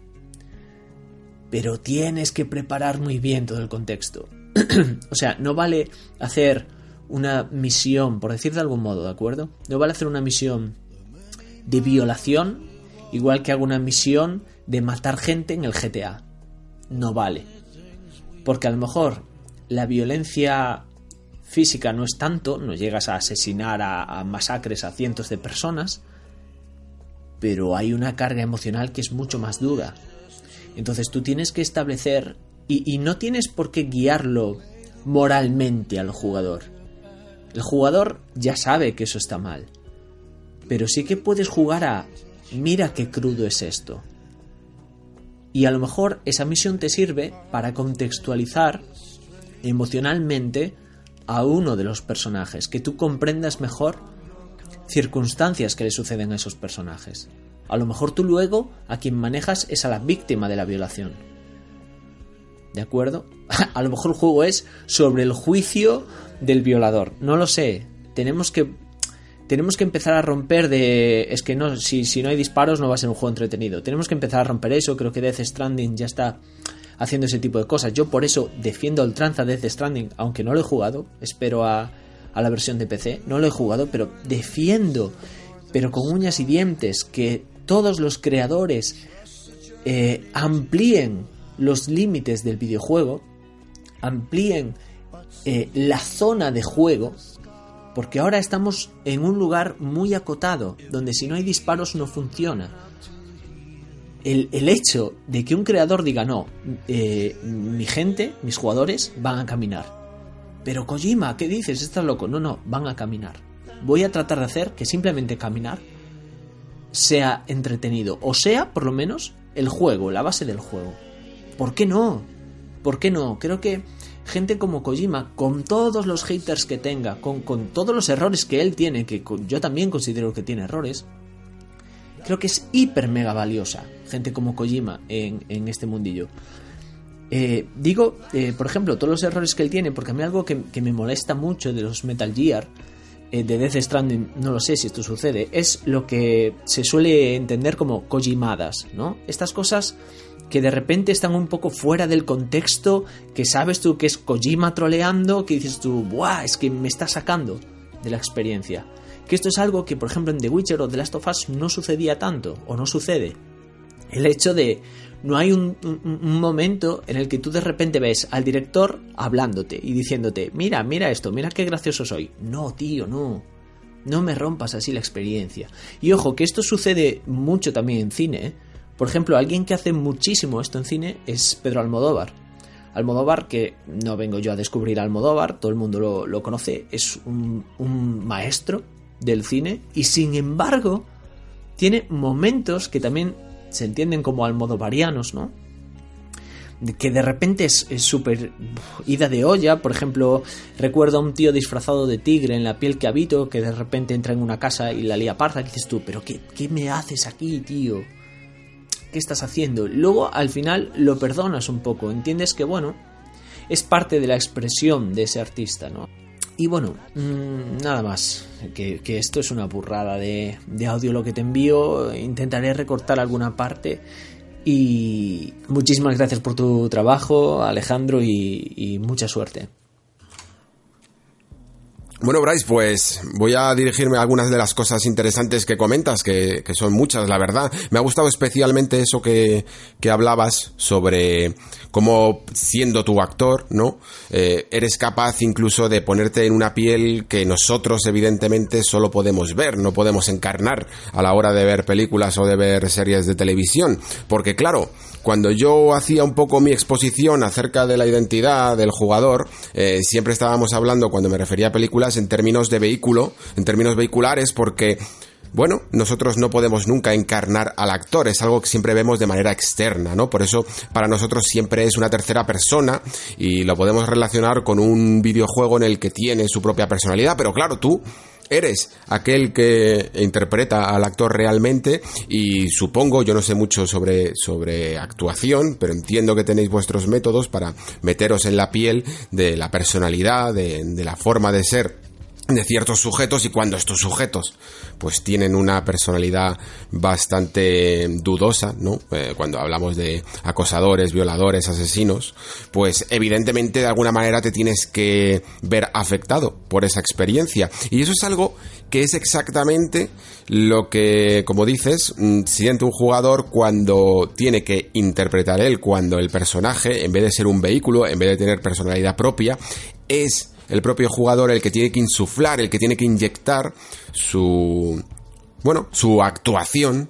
pero tienes que preparar muy bien todo el contexto. o sea, no vale hacer una misión, por decir de algún modo, ¿de acuerdo? No vale hacer una misión de violación igual que hago una misión de matar gente en el GTA. No vale. Porque a lo mejor la violencia física no es tanto, no llegas a asesinar a, masacres a cientos de personas, pero hay una carga emocional que es mucho más dura entonces tú tienes que establecer y, no tienes por qué guiarlo moralmente al jugador. El jugador ya sabe que eso está mal. Pero sí que puedes jugar a mira qué crudo es esto. Y a lo mejor esa misión te sirve para contextualizar emocionalmente a uno de los personajes, que tú comprendas mejor circunstancias que le suceden a esos personajes. A lo mejor tú luego a quien manejas es a la víctima de la violación. ¿De acuerdo? A lo mejor el juego es sobre el juicio del violador. No lo sé. Tenemos que tenemos que empezar a romper de es que no si, si no hay disparos no va a ser un juego entretenido. Tenemos que empezar a romper eso. Creo que Death Stranding ya está haciendo ese tipo de cosas. Yo por eso defiendo el tranza Death Stranding, aunque no lo he jugado. Espero a, a la versión de PC. No lo he jugado, pero defiendo, pero con uñas y dientes, que todos los creadores eh, amplíen los límites del videojuego, amplíen eh, la zona de juego, porque ahora estamos en un lugar muy acotado, donde si no hay disparos no funciona. El, hecho de que un creador diga, no, eh, mi gente, mis jugadores, van a caminar. Pero Kojima, ¿qué dices? Estás loco. No, no, van a caminar. Voy a tratar de hacer que simplemente caminar sea entretenido, o sea, por lo menos, el juego, la base del juego. ¿Por qué no? ¿Por qué no? Creo que gente como Kojima, con todos los haters que tenga, con, todos los errores que él tiene, que yo también considero que tiene errores, creo que es hiper mega valiosa gente como Kojima en, este mundillo. Eh, digo, eh, por ejemplo, todos los errores que él tiene, porque a mí algo que, me molesta mucho de los Metal Gear eh, de Death Stranding, no lo sé si esto sucede, es lo que se suele entender como kojimadas, ¿no? Estas cosas que de repente están un poco fuera del contexto, que sabes tú que es Kojima troleando, que dices tú, ¡buah! Es que me está sacando de la experiencia. Que esto es algo que, por ejemplo, en The Witcher o The Last of Us no sucedía tanto, o no sucede. El hecho de no hay un, momento en el que tú de repente ves al director hablándote y diciéndote, mira, mira esto, mira qué gracioso soy. No, tío, no. No me rompas así la experiencia. Y ojo, que esto sucede mucho también en cine. ¿eh? Por ejemplo, alguien que hace muchísimo esto en cine es Pedro Almodóvar. Almodóvar, que no vengo yo a descubrir Almodóvar, todo el mundo lo, conoce, es un maestro del cine y sin embargo tiene momentos que también se entienden como almodovarianos, ¿no? que de repente es súper ida de olla. Por ejemplo, recuerdo a un tío disfrazado de tigre en la piel que habito, que de repente entra en una casa y la lía parza. Y dices tú, ¿pero qué, qué me haces aquí, tío? ¿Qué estás haciendo? Luego, al final, lo perdonas un poco. Entiendes que, bueno, es parte de la expresión de ese artista, ¿no? Y bueno, mm, nada más, que, esto es una burrada de, audio lo que te envío, intentaré recortar alguna parte. Y muchísimas gracias por tu trabajo, Alejandro, y mucha suerte. Bueno, Bryce, pues voy a dirigirme a algunas de las cosas interesantes que comentas, que, son muchas, la verdad. Me ha gustado especialmente eso que, que hablabas sobre cómo siendo tu actor, ¿no? Eh, eres capaz incluso de ponerte en una piel que nosotros evidentemente solo podemos ver, no podemos encarnar a la hora de ver películas o de ver series de televisión. Porque claro, cuando yo hacía un poco mi exposición acerca de la identidad del jugador, eh, siempre estábamos hablando, cuando me refería a películas, en términos de vehículo, en términos vehiculares, porque bueno, nosotros no podemos nunca encarnar al actor, es algo que siempre vemos de manera externa, ¿no? Por eso para nosotros siempre es una tercera persona y lo podemos relacionar con un videojuego en el que tiene su propia personalidad, pero claro, tú eres aquel que interpreta al actor realmente y supongo, yo no sé mucho sobre, sobre actuación, pero entiendo que tenéis vuestros métodos para meteros en la piel de la personalidad, de, de la forma de ser de ciertos sujetos y cuando estos sujetos pues tienen una personalidad bastante dudosa, ¿no? Eh, cuando hablamos de acosadores, violadores, asesinos, pues evidentemente de alguna manera te tienes que ver afectado por esa experiencia. Y eso es algo que es exactamente lo que, como dices, mm, siente un jugador cuando tiene que interpretar él, cuando el personaje, en vez de ser un vehículo, en vez de tener personalidad propia, es el propio jugador el que tiene que insuflar, el que tiene que inyectar su, bueno, su actuación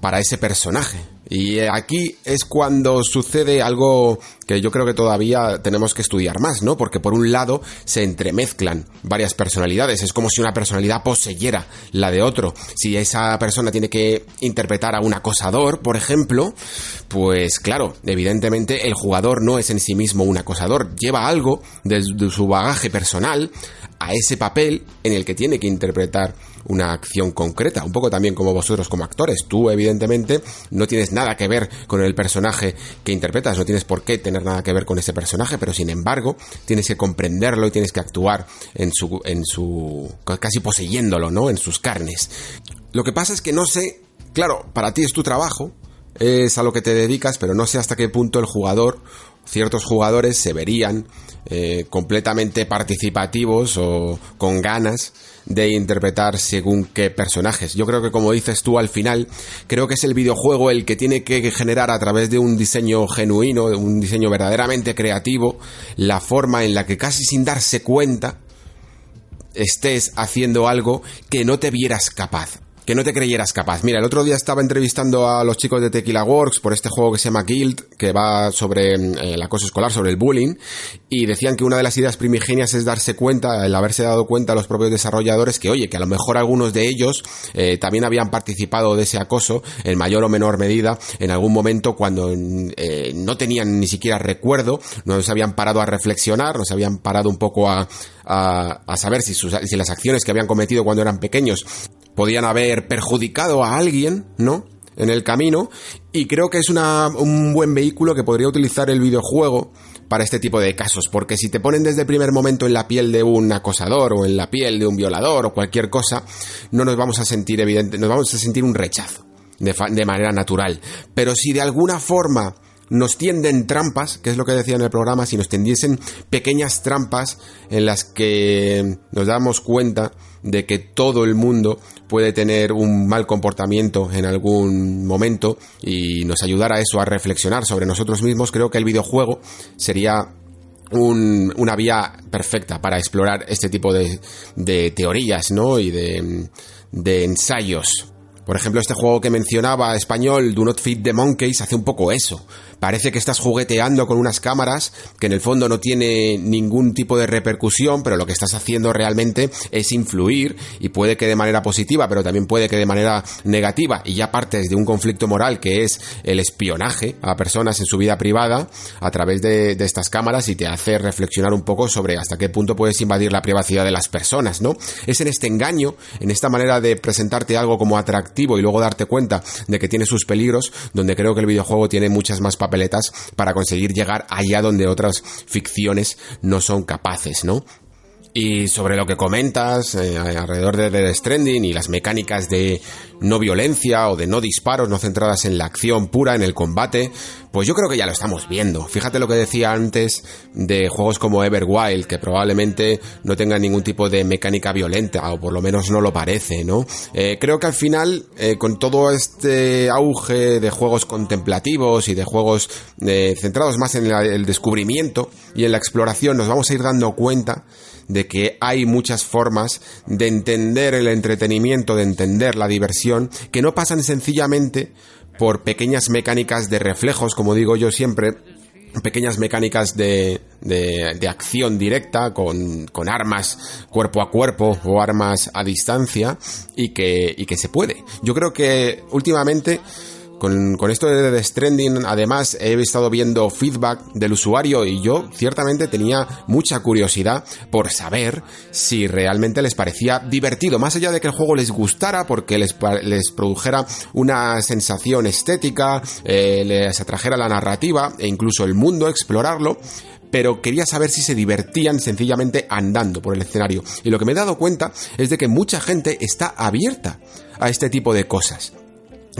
para ese personaje. Y aquí es cuando sucede algo que yo creo que todavía tenemos que estudiar más, ¿no? Porque por un lado se entremezclan varias personalidades, es como si una personalidad poseyera la de otro. Si esa persona tiene que interpretar a un acosador, por ejemplo, pues claro, evidentemente el jugador no es en sí mismo un acosador, lleva algo de, su bagaje personal a ese papel en el que tiene que interpretar una acción concreta, un poco también como vosotros como actores. Tú, evidentemente, no tienes nada que ver con el personaje que interpretas, no tienes por qué tener nada que ver con ese personaje, pero sin embargo, tienes que comprenderlo y tienes que actuar en su, en su, casi poseyéndolo, ¿no? En sus carnes. Lo que pasa es que no sé, claro, para ti es tu trabajo, es a lo que te dedicas, pero no sé hasta qué punto el jugador, ciertos jugadores se verían eh, completamente participativos o con ganas de interpretar según qué personajes. Yo creo que como dices tú al final, creo que es el videojuego el que tiene que generar a través de un diseño genuino, de un diseño verdaderamente creativo, la forma en la que casi sin darse cuenta estés haciendo algo que no te vieras capaz que no te creyeras capaz. Mira, el otro día estaba entrevistando a los chicos de Tequila Works por este juego que se llama Guild, que va sobre eh, el acoso escolar, sobre el bullying, y decían que una de las ideas primigenias es darse cuenta, el haberse dado cuenta a los propios desarrolladores que, oye, que a lo mejor algunos de ellos eh, también habían participado de ese acoso en mayor o menor medida en algún momento cuando eh, no tenían ni siquiera recuerdo, no se habían parado a reflexionar, no se habían parado un poco a, a, saber si, las acciones que habían cometido cuando eran pequeños podían haber perjudicado a alguien, ¿no? En el camino. Y creo que es un buen vehículo que podría utilizar el videojuego para este tipo de casos, porque si te ponen desde el primer momento en la piel de un acosador o en la piel de un violador o cualquier cosa, no nos vamos a sentir evidente, nos vamos a sentir un rechazo de manera natural. Pero si de alguna forma nos tienden trampas, que es lo que decía en el programa, si nos tendiesen pequeñas trampas en las que nos damos cuenta de que todo el mundo puede tener un mal comportamiento en algún momento y nos ayudara a eso a reflexionar sobre nosotros mismos, creo que el videojuego sería una vía perfecta para explorar este tipo de, de teorías ¿no? y de ensayos. Por ejemplo, este juego que mencionaba español, Do Not Feed the Monkeys, hace un poco eso parece que estás jugueteando con unas cámaras que en el fondo no tiene ningún tipo de repercusión, pero lo que estás haciendo realmente es influir y puede que de manera positiva, pero también puede que de manera negativa y ya partes de un conflicto moral que es el espionaje a personas en su vida privada a través de, de estas cámaras y te hace reflexionar un poco sobre hasta qué punto puedes invadir la privacidad de las personas, ¿no? Es en este engaño, en esta manera de presentarte algo como atractivo y luego darte cuenta de que tiene sus peligros, donde creo que el videojuego tiene muchas más papeletas para conseguir llegar allá donde otras ficciones no son capaces, ¿no? Y sobre lo que comentas eh, alrededor de The Stranding y las mecánicas de no violencia o de no disparos, no centradas en la acción pura, en el combate, pues yo creo que ya lo estamos viendo. Fíjate lo que decía antes de juegos como Everwild, que probablemente no tengan ningún tipo de mecánica violenta, o por lo menos no lo parece, ¿no? Eh, creo que al final, eh, con todo este auge de juegos contemplativos y de juegos centrados más en el descubrimiento y en la exploración, nos vamos a ir dando cuenta de que hay muchas formas de entender el entretenimiento, de entender la diversión, que no pasan sencillamente por pequeñas mecánicas de reflejos, como digo yo siempre, pequeñas mecánicas de, de, acción directa con, con, armas cuerpo a cuerpo o armas a distancia y que, y que se puede. Yo creo que últimamente con, esto de The Stranding, además, he estado viendo feedback del usuario y yo ciertamente tenía mucha curiosidad por saber si realmente les parecía divertido, más allá de que el juego les gustara, porque les, les produjera una sensación estética, eh, les atrajera la narrativa e incluso el mundo, explorarlo, pero quería saber si se divertían sencillamente andando por el escenario. Y lo que me he dado cuenta es de que mucha gente está abierta a este tipo de cosas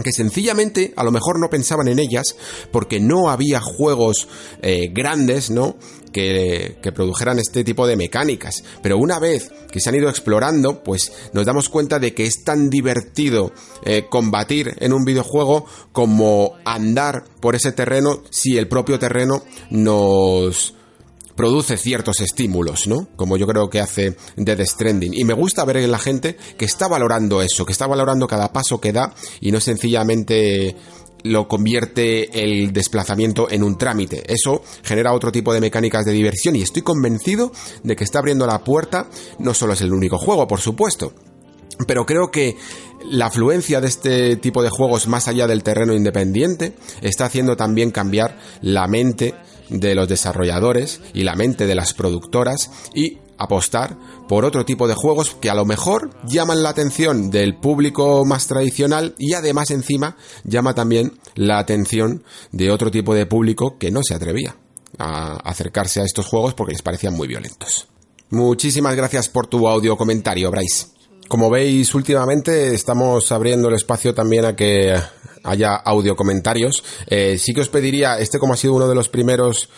que sencillamente a lo mejor no pensaban en ellas porque no había juegos eh, grandes, ¿no? Que, que, produjeran este tipo de mecánicas. Pero una vez que se han ido explorando, pues nos damos cuenta de que es tan divertido eh, combatir en un videojuego como andar por ese terreno si el propio terreno nos produce ciertos estímulos, ¿no? Como yo creo que hace Dead Stranding. Y me gusta ver en la gente que está valorando eso, que está valorando cada paso que da y no sencillamente lo convierte el desplazamiento en un trámite. Eso genera otro tipo de mecánicas de diversión y estoy convencido de que está abriendo la puerta. No solo es el único juego, por supuesto, pero creo que la afluencia de este tipo de juegos más allá del terreno independiente está haciendo también cambiar la mente de los desarrolladores y la mente de las productoras y apostar por otro tipo de juegos que a lo mejor llaman la atención del público más tradicional y además encima llama también la atención de otro tipo de público que no se atrevía a acercarse a estos juegos porque les parecían muy violentos. Muchísimas gracias por tu audio comentario, Bryce. Como veis, últimamente estamos abriendo el espacio también a que haya audio comentarios. Eh, sí que os pediría, este como ha sido uno de los primeros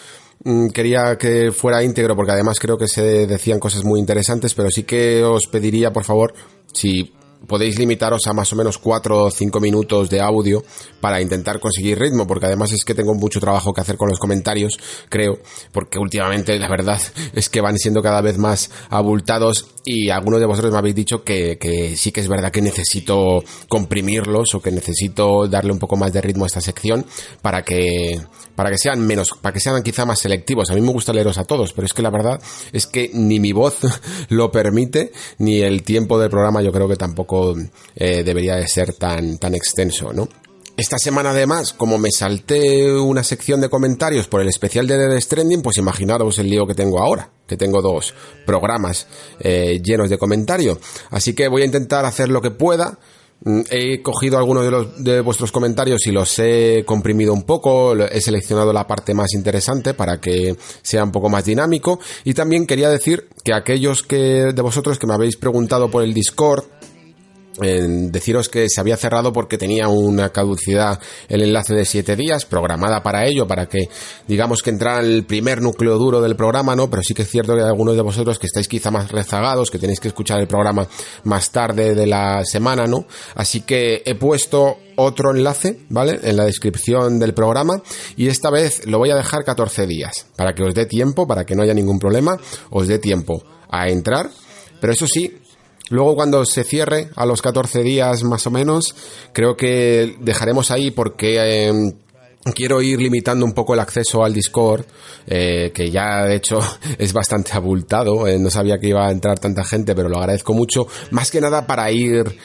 mm, quería que fuera íntegro porque además creo que se decían cosas muy interesantes, pero sí que os pediría, por favor, si podéis limitaros a más o menos 4 o 5 minutos de audio para intentar conseguir ritmo, porque además es que tengo mucho trabajo que hacer con los comentarios, creo, porque últimamente la verdad es que van siendo cada vez más abultados y algunos de vosotros me habéis dicho que, que sí que es verdad que necesito comprimirlos o que necesito darle un poco más de ritmo a esta sección para que para que sean menos, para que sean quizá más selectivos. A mí me gusta leeros a todos, pero es que la verdad es que ni mi voz lo permite, ni el tiempo del programa yo creo que tampoco eh, debería de ser tan, tan extenso, ¿no? Esta semana además, como me salté una sección de comentarios por el especial de Dead Stranding, pues imaginaros el lío que tengo ahora, que tengo dos programas eh, llenos de comentarios. Así que voy a intentar hacer lo que pueda he cogido algunos de, de vuestros comentarios y los he comprimido un poco, he seleccionado la parte más interesante para que sea un poco más dinámico. Y también quería decir que aquellos que de vosotros que me habéis preguntado por el Discord deciros que se había cerrado porque tenía una caducidad el enlace de 7 días programada para ello, para que digamos que entrara el primer núcleo duro del programa, ¿no? Pero sí que es cierto que hay algunos de vosotros que estáis quizá más rezagados, que tenéis que escuchar el programa más tarde de la semana, ¿no? Así que he puesto otro enlace, ¿vale? En la descripción del programa y esta vez lo voy a dejar 14 días, para que os dé tiempo, para que no haya ningún problema, os dé tiempo a entrar, pero eso sí, Luego cuando se cierre, a los 14 días más o menos, creo que dejaremos ahí porque... Em, quiero ir limitando un poco el acceso al Discord, eh, que ya de hecho es bastante abultado. Eh, no sabía que iba a entrar tanta gente, pero lo agradezco mucho. Más que nada para ir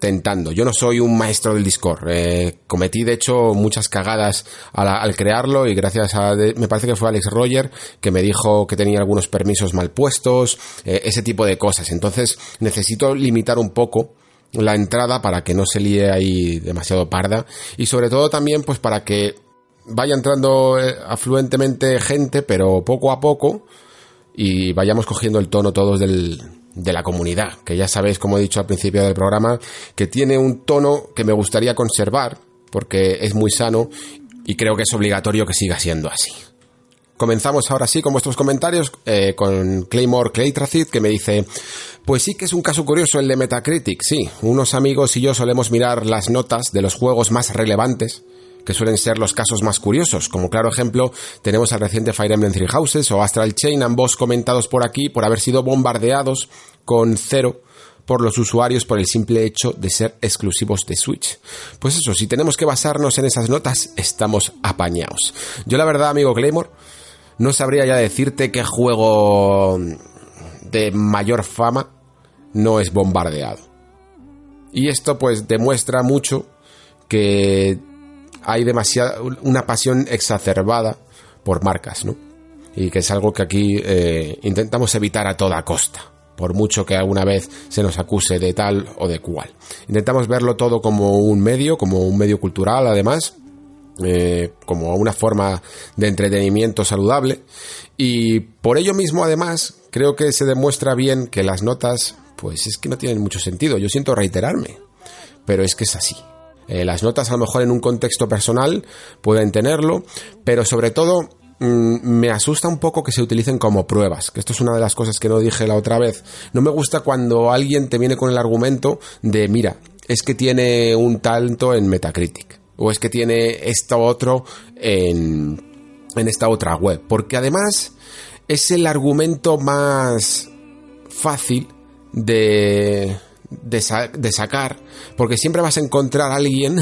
tentando. Yo no soy un maestro del Discord. Eh, cometí, de hecho, muchas cagadas al, crearlo y gracias a, me parece que fue Alex Roger que me dijo que tenía algunos permisos mal puestos, eh, ese tipo de cosas. Entonces, necesito limitar un poco la entrada para que no se líe ahí demasiado parda y sobre todo también pues para que vaya entrando eh, afluentemente gente, pero poco a poco y vayamos cogiendo el tono todos del, de la comunidad, que ya sabéis, como he dicho al principio del programa, que tiene un tono que me gustaría conservar, porque es muy sano y creo que es obligatorio que siga siendo así. Comenzamos ahora sí con vuestros comentarios eh, con Claymore Claytracid que me dice, pues sí que es un caso curioso el de Metacritic, sí, unos amigos y yo solemos mirar las notas de los juegos más relevantes que suelen ser los casos más curiosos. Como claro ejemplo, tenemos al reciente Fire Emblem Three Houses o Astral Chain, ambos comentados por aquí por haber sido bombardeados con cero por los usuarios por el simple hecho de ser exclusivos de Switch. Pues eso, si tenemos que basarnos en esas notas, estamos apañados. Yo la verdad, amigo Claymore, no sabría ya decirte qué juego de mayor fama no es bombardeado. Y esto pues demuestra mucho que hay demasiada una pasión exacerbada por marcas, ¿no? Y que es algo que aquí eh, intentamos evitar a toda costa, por mucho que alguna vez se nos acuse de tal o de cual. Intentamos verlo todo como un medio, como un medio cultural, además, eh, como una forma de entretenimiento saludable. Y por ello mismo, además, creo que se demuestra bien que las notas, pues es que no tienen mucho sentido. Yo siento reiterarme, pero es que es así. Eh, las notas a lo mejor en un contexto personal pueden tenerlo, pero sobre todo mm, me asusta un poco que se utilicen como pruebas, que esto es una de las cosas que no dije la otra vez. No me gusta cuando alguien te viene con el argumento de, mira, es que tiene un talento en Metacritic, o es que tiene esto otro en, en esta otra web, porque además es el argumento más fácil de de, sacar, porque siempre vas a encontrar a alguien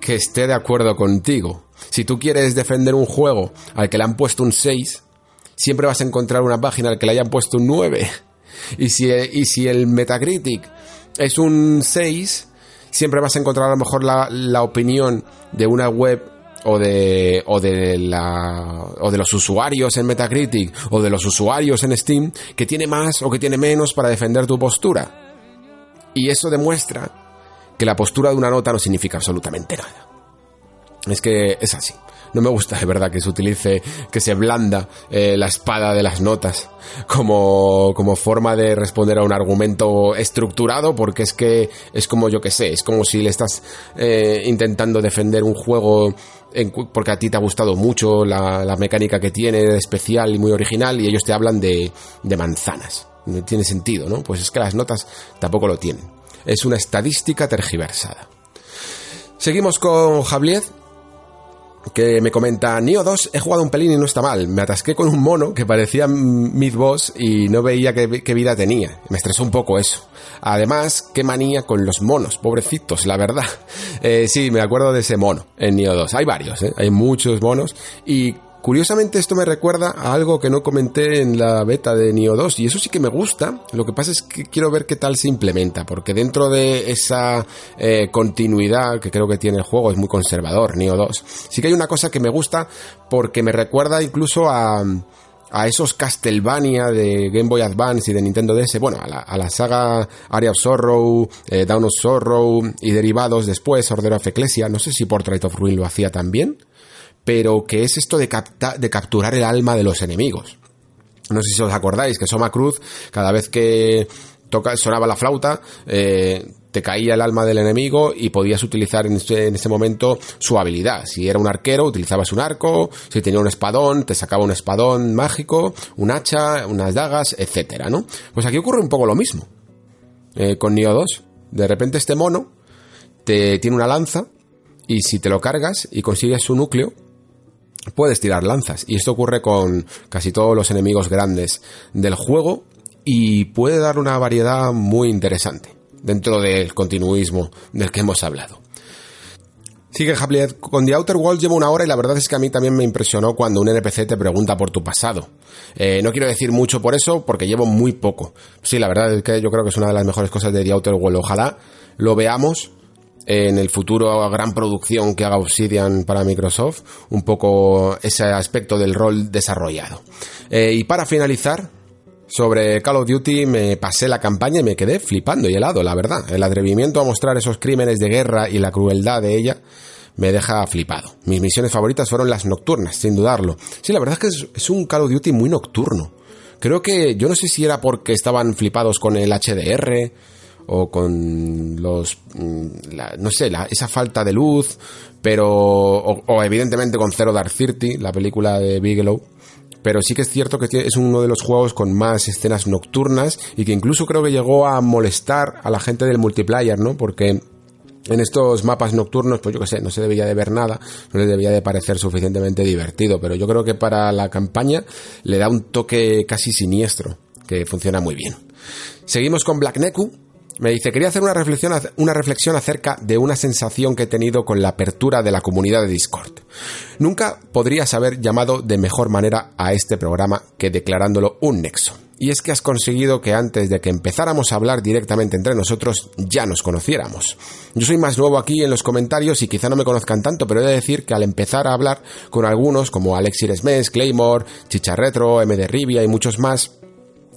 que esté de acuerdo contigo. Si tú quieres defender un juego al que le han puesto un 6, siempre vas a encontrar una página al que le hayan puesto un 9. Y si, y si el Metacritic es un 6, siempre vas a encontrar a lo mejor la, la opinión de una web o de, o de la, o de los usuarios en Metacritic o de los usuarios en Steam que tiene más o que tiene menos para defender tu postura. Y eso demuestra que la postura de una nota no significa absolutamente nada. Es que es así. No me gusta de verdad que se utilice, que se blanda eh, la espada de las notas como, como forma de responder a un argumento estructurado, porque es que es como yo que sé, es como si le estás eh, intentando defender un juego porque a ti te ha gustado mucho la, la, mecánica que tiene, especial y muy original, y ellos te hablan de, de manzanas tiene sentido, ¿no? Pues es que las notas tampoco lo tienen. Es una estadística tergiversada. Seguimos con Javier, que me comenta, Nio 2 he jugado un pelín y no está mal. Me atasqué con un mono que parecía Mid Boss y no veía qué, vida tenía. Me estresó un poco eso. Además, qué manía con los monos, pobrecitos, la verdad. Eh, sí, me acuerdo de ese mono en Nio 2. Hay varios, ¿eh? hay muchos monos y Curiosamente esto me recuerda a algo que no comenté en la beta de Nio 2 y eso sí que me gusta. Lo que pasa es que quiero ver qué tal se implementa porque dentro de esa eh, continuidad que creo que tiene el juego es muy conservador, Nio 2. Sí que hay una cosa que me gusta porque me recuerda incluso a a esos Castlevania de Game Boy Advance y de Nintendo DS, bueno, a la, saga Area of Sorrow, eh, Down of Sorrow y derivados después, Order of Ecclesia, no sé si Portrait of Ruin lo hacía también, pero que es esto de, de capturar el alma de los enemigos. No sé si os acordáis que Soma Cruz, cada vez que toca, sonaba la flauta, eh, te caía el alma del enemigo y podías utilizar en ese, en ese, momento su habilidad. Si era un arquero, utilizabas un arco, si tenía un espadón, te sacaba un espadón mágico, un hacha, unas dagas, etcétera, ¿no? Pues aquí ocurre un poco lo mismo. Eh, con Neo 2. De repente este mono te tiene una lanza y si te lo cargas y consigues su núcleo, puedes tirar lanzas. Y esto ocurre con casi todos los enemigos grandes del juego y puede dar una variedad muy interesante dentro del continuismo del que hemos hablado. Sigue Javier, con The Outer Worlds llevo una hora y la verdad es que a mí también me impresionó cuando un NPC te pregunta por tu pasado. Eh, no quiero decir mucho por eso porque llevo muy poco. Sí, la verdad es que yo creo que es una de las mejores cosas de The Outer Worlds. Ojalá lo veamos en el futuro gran producción que haga Obsidian para Microsoft, un poco ese aspecto del rol desarrollado. Eh, y para finalizar, sobre Call of Duty me pasé la campaña y me quedé flipando y helado, la verdad. El atrevimiento a mostrar esos crímenes de guerra y la crueldad de ella me deja flipado. Mis misiones favoritas fueron las nocturnas, sin dudarlo. Sí, la verdad es que es, un Call of Duty muy nocturno. Creo que yo no sé si era porque estaban flipados con el HDR o con los mm, no sé esa falta de luz pero o, evidentemente con Zero Dark Thirty la película de Bigelow pero sí que es cierto que es uno de los juegos con más escenas nocturnas y que incluso creo que llegó a molestar a la gente del multiplayer, ¿no? Porque en estos mapas nocturnos, pues yo qué sé, no se debía de ver nada, no le debía de parecer suficientemente divertido, pero yo creo que para la campaña le da un toque casi siniestro, que funciona muy bien. Seguimos con Black Neku, me dice, quería hacer una reflexión, una reflexión acerca de una sensación que he tenido con la apertura de la comunidad de Discord. Nunca podrías haber llamado de mejor manera a este programa que declarándolo un nexo. Y es que has conseguido que antes de que empezáramos a hablar directamente entre nosotros ya nos conociéramos. Yo soy más nuevo aquí en los comentarios y quizá no me conozcan tanto, pero he de decir que al empezar a hablar con algunos como Alexis Mes, Claymore, Chicharretro, MD Rivia y muchos más,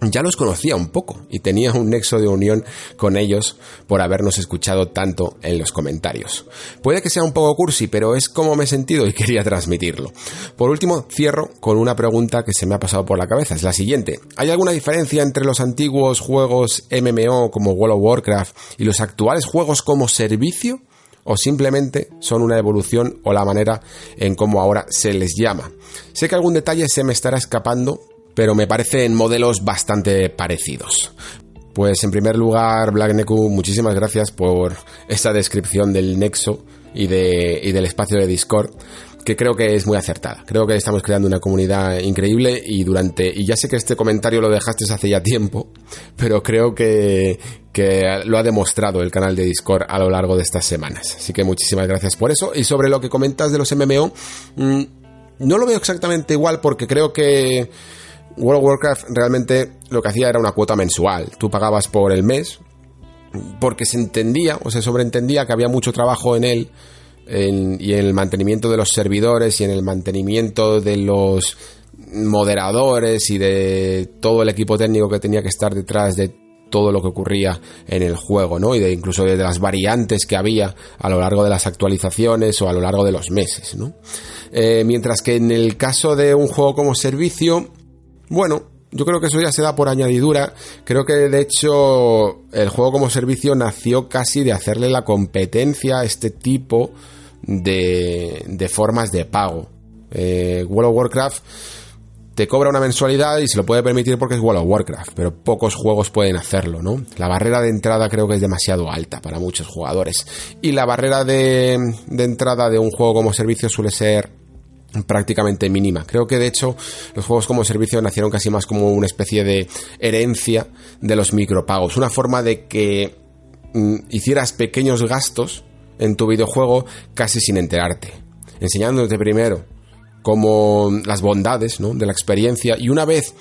ya los conocía un poco y tenía un nexo de unión con ellos por habernos escuchado tanto en los comentarios. Puede que sea un poco cursi, pero es como me he sentido y quería transmitirlo. Por último, cierro con una pregunta que se me ha pasado por la cabeza. Es la siguiente. ¿Hay alguna diferencia entre los antiguos juegos MMO como World of Warcraft y los actuales juegos como servicio? o simplemente son una evolución o la manera en cómo ahora se les llama. Sé que algún detalle se me estará escapando, pero me parecen modelos bastante parecidos. Pues en primer lugar, Black Neku, muchísimas gracias por esta descripción del nexo y, de, y del espacio de Discord que creo que es muy acertada. Creo que estamos creando una comunidad increíble y durante, y ya sé que este comentario lo dejaste hace ya tiempo, pero creo que, que lo ha demostrado el canal de Discord a lo largo de estas semanas. Así que muchísimas gracias por eso. Y sobre lo que comentas de los MMO, mm, no lo veo exactamente igual porque creo que World of Warcraft realmente lo que hacía era una cuota mensual. Tú pagabas por el mes porque se entendía o se sobreentendía que había mucho trabajo en él y en el mantenimiento de los servidores y en el mantenimiento de los moderadores y de todo el equipo técnico que tenía que estar detrás de todo lo que ocurría en el juego, ¿no? Y de incluso de las variantes que había a lo largo de las actualizaciones o a lo largo de los meses, ¿no? Eh, mientras que en el caso de un juego como servicio, bueno, yo creo que eso ya se da por añadidura. Creo que de hecho el juego como servicio nació casi de hacerle la competencia a este tipo de, de formas de pago. Eh, World of Warcraft te cobra una mensualidad y se lo puede permitir porque es World of Warcraft, pero pocos juegos pueden hacerlo, ¿no? La barrera de entrada creo que es demasiado alta para muchos jugadores. Y la barrera de, de entrada de un juego como servicio suele ser prácticamente mínima. Creo que de hecho los juegos como servicio nacieron casi más como una especie de herencia de los micropagos, una forma de que mm, hicieras pequeños gastos en tu videojuego casi sin enterarte, enseñándote primero como las bondades de la experiencia. Y una vez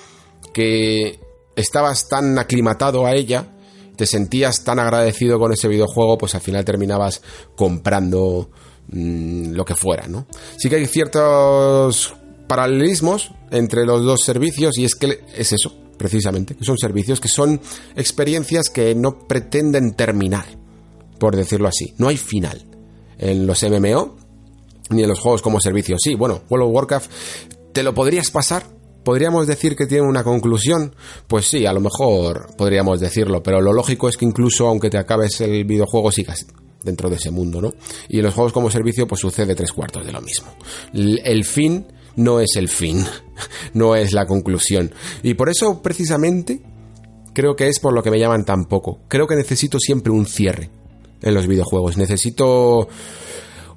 que estabas tan aclimatado a ella, te sentías tan agradecido con ese videojuego, pues al final terminabas comprando Mm, lo que fuera, ¿no? Sí que hay ciertos paralelismos entre los dos servicios y es que es eso, precisamente, que son servicios que son experiencias que no pretenden terminar, por decirlo así, no hay final en los MMO ni en los juegos como servicio. Sí, bueno, World of Warcraft te lo podrías pasar, ¿Podríamos decir que tiene una conclusión? Pues sí, a lo mejor podríamos decirlo, pero lo lógico es que incluso aunque te acabes el videojuego sigas dentro de ese mundo, ¿no? Y en los juegos como servicio pues sucede tres cuartos de lo mismo. El fin no es el fin, no es la conclusión. Y por eso precisamente creo que es por lo que me llaman tan poco. Creo que necesito siempre un cierre en los videojuegos. Necesito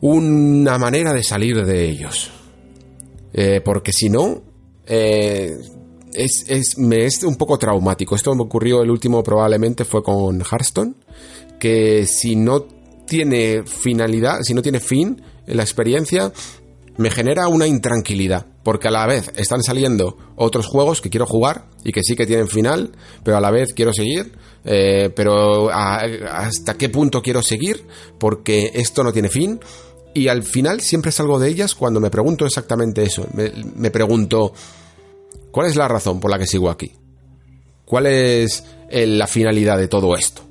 una manera de salir de ellos. Eh, porque si no, eh, es, es, me es un poco traumático. Esto me ocurrió el último probablemente fue con Hearthstone, que si no tiene finalidad, si no tiene fin en la experiencia, me genera una intranquilidad, porque a la vez están saliendo otros juegos que quiero jugar y que sí que tienen final, pero a la vez quiero seguir, eh, pero hasta qué punto quiero seguir, porque esto no tiene fin. Y al final siempre salgo de ellas cuando me pregunto exactamente eso. Me, pregunto, ¿cuál es la razón por la que sigo aquí? ¿Cuál es la finalidad de todo esto?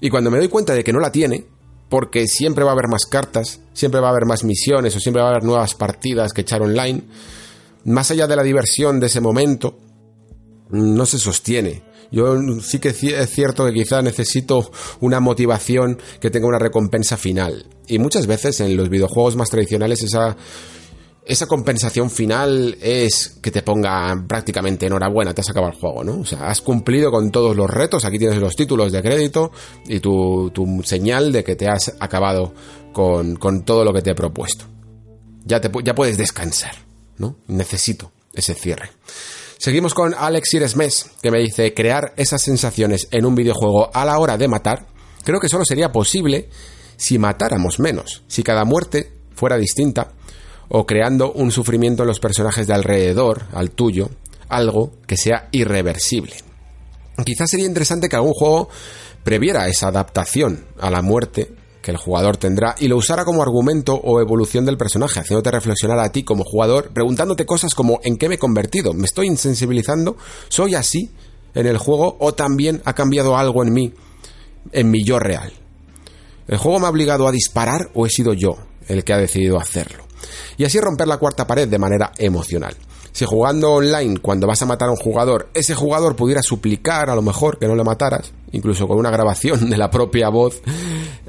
Y cuando me doy cuenta de que no la tiene, porque siempre va a haber más cartas, siempre va a haber más misiones o siempre va a haber nuevas partidas que echar online. Más allá de la diversión de ese momento, no se sostiene. Yo sí que es cierto que quizá necesito una motivación que tenga una recompensa final. Y muchas veces en los videojuegos más tradicionales esa esa compensación final es que te ponga prácticamente enhorabuena, te has acabado el juego, ¿no? O sea, has cumplido con todos los retos, aquí tienes los títulos de crédito y tu, señal de que te has acabado con, todo lo que te he propuesto. Ya, te, ya puedes descansar, ¿no? Necesito ese cierre. Seguimos con Alex Iresmes, que me dice, crear esas sensaciones en un videojuego a la hora de matar, creo que solo sería posible si matáramos menos, si cada muerte fuera distinta o creando un sufrimiento en los personajes de alrededor, al tuyo, algo que sea irreversible. Quizás sería interesante que algún juego previera esa adaptación a la muerte que el jugador tendrá y lo usara como argumento o evolución del personaje, haciéndote reflexionar a ti como jugador, preguntándote cosas como ¿en qué me he convertido? ¿Me estoy insensibilizando? ¿Soy así en el juego o también ha cambiado algo en mí, en mi yo real? ¿El juego me ha obligado a disparar o he sido yo el que ha decidido hacerlo? Y así romper la cuarta pared de manera emocional. Si jugando online, cuando vas a matar a un jugador, ese jugador pudiera suplicar a lo mejor que no le mataras, incluso con una grabación de la propia voz,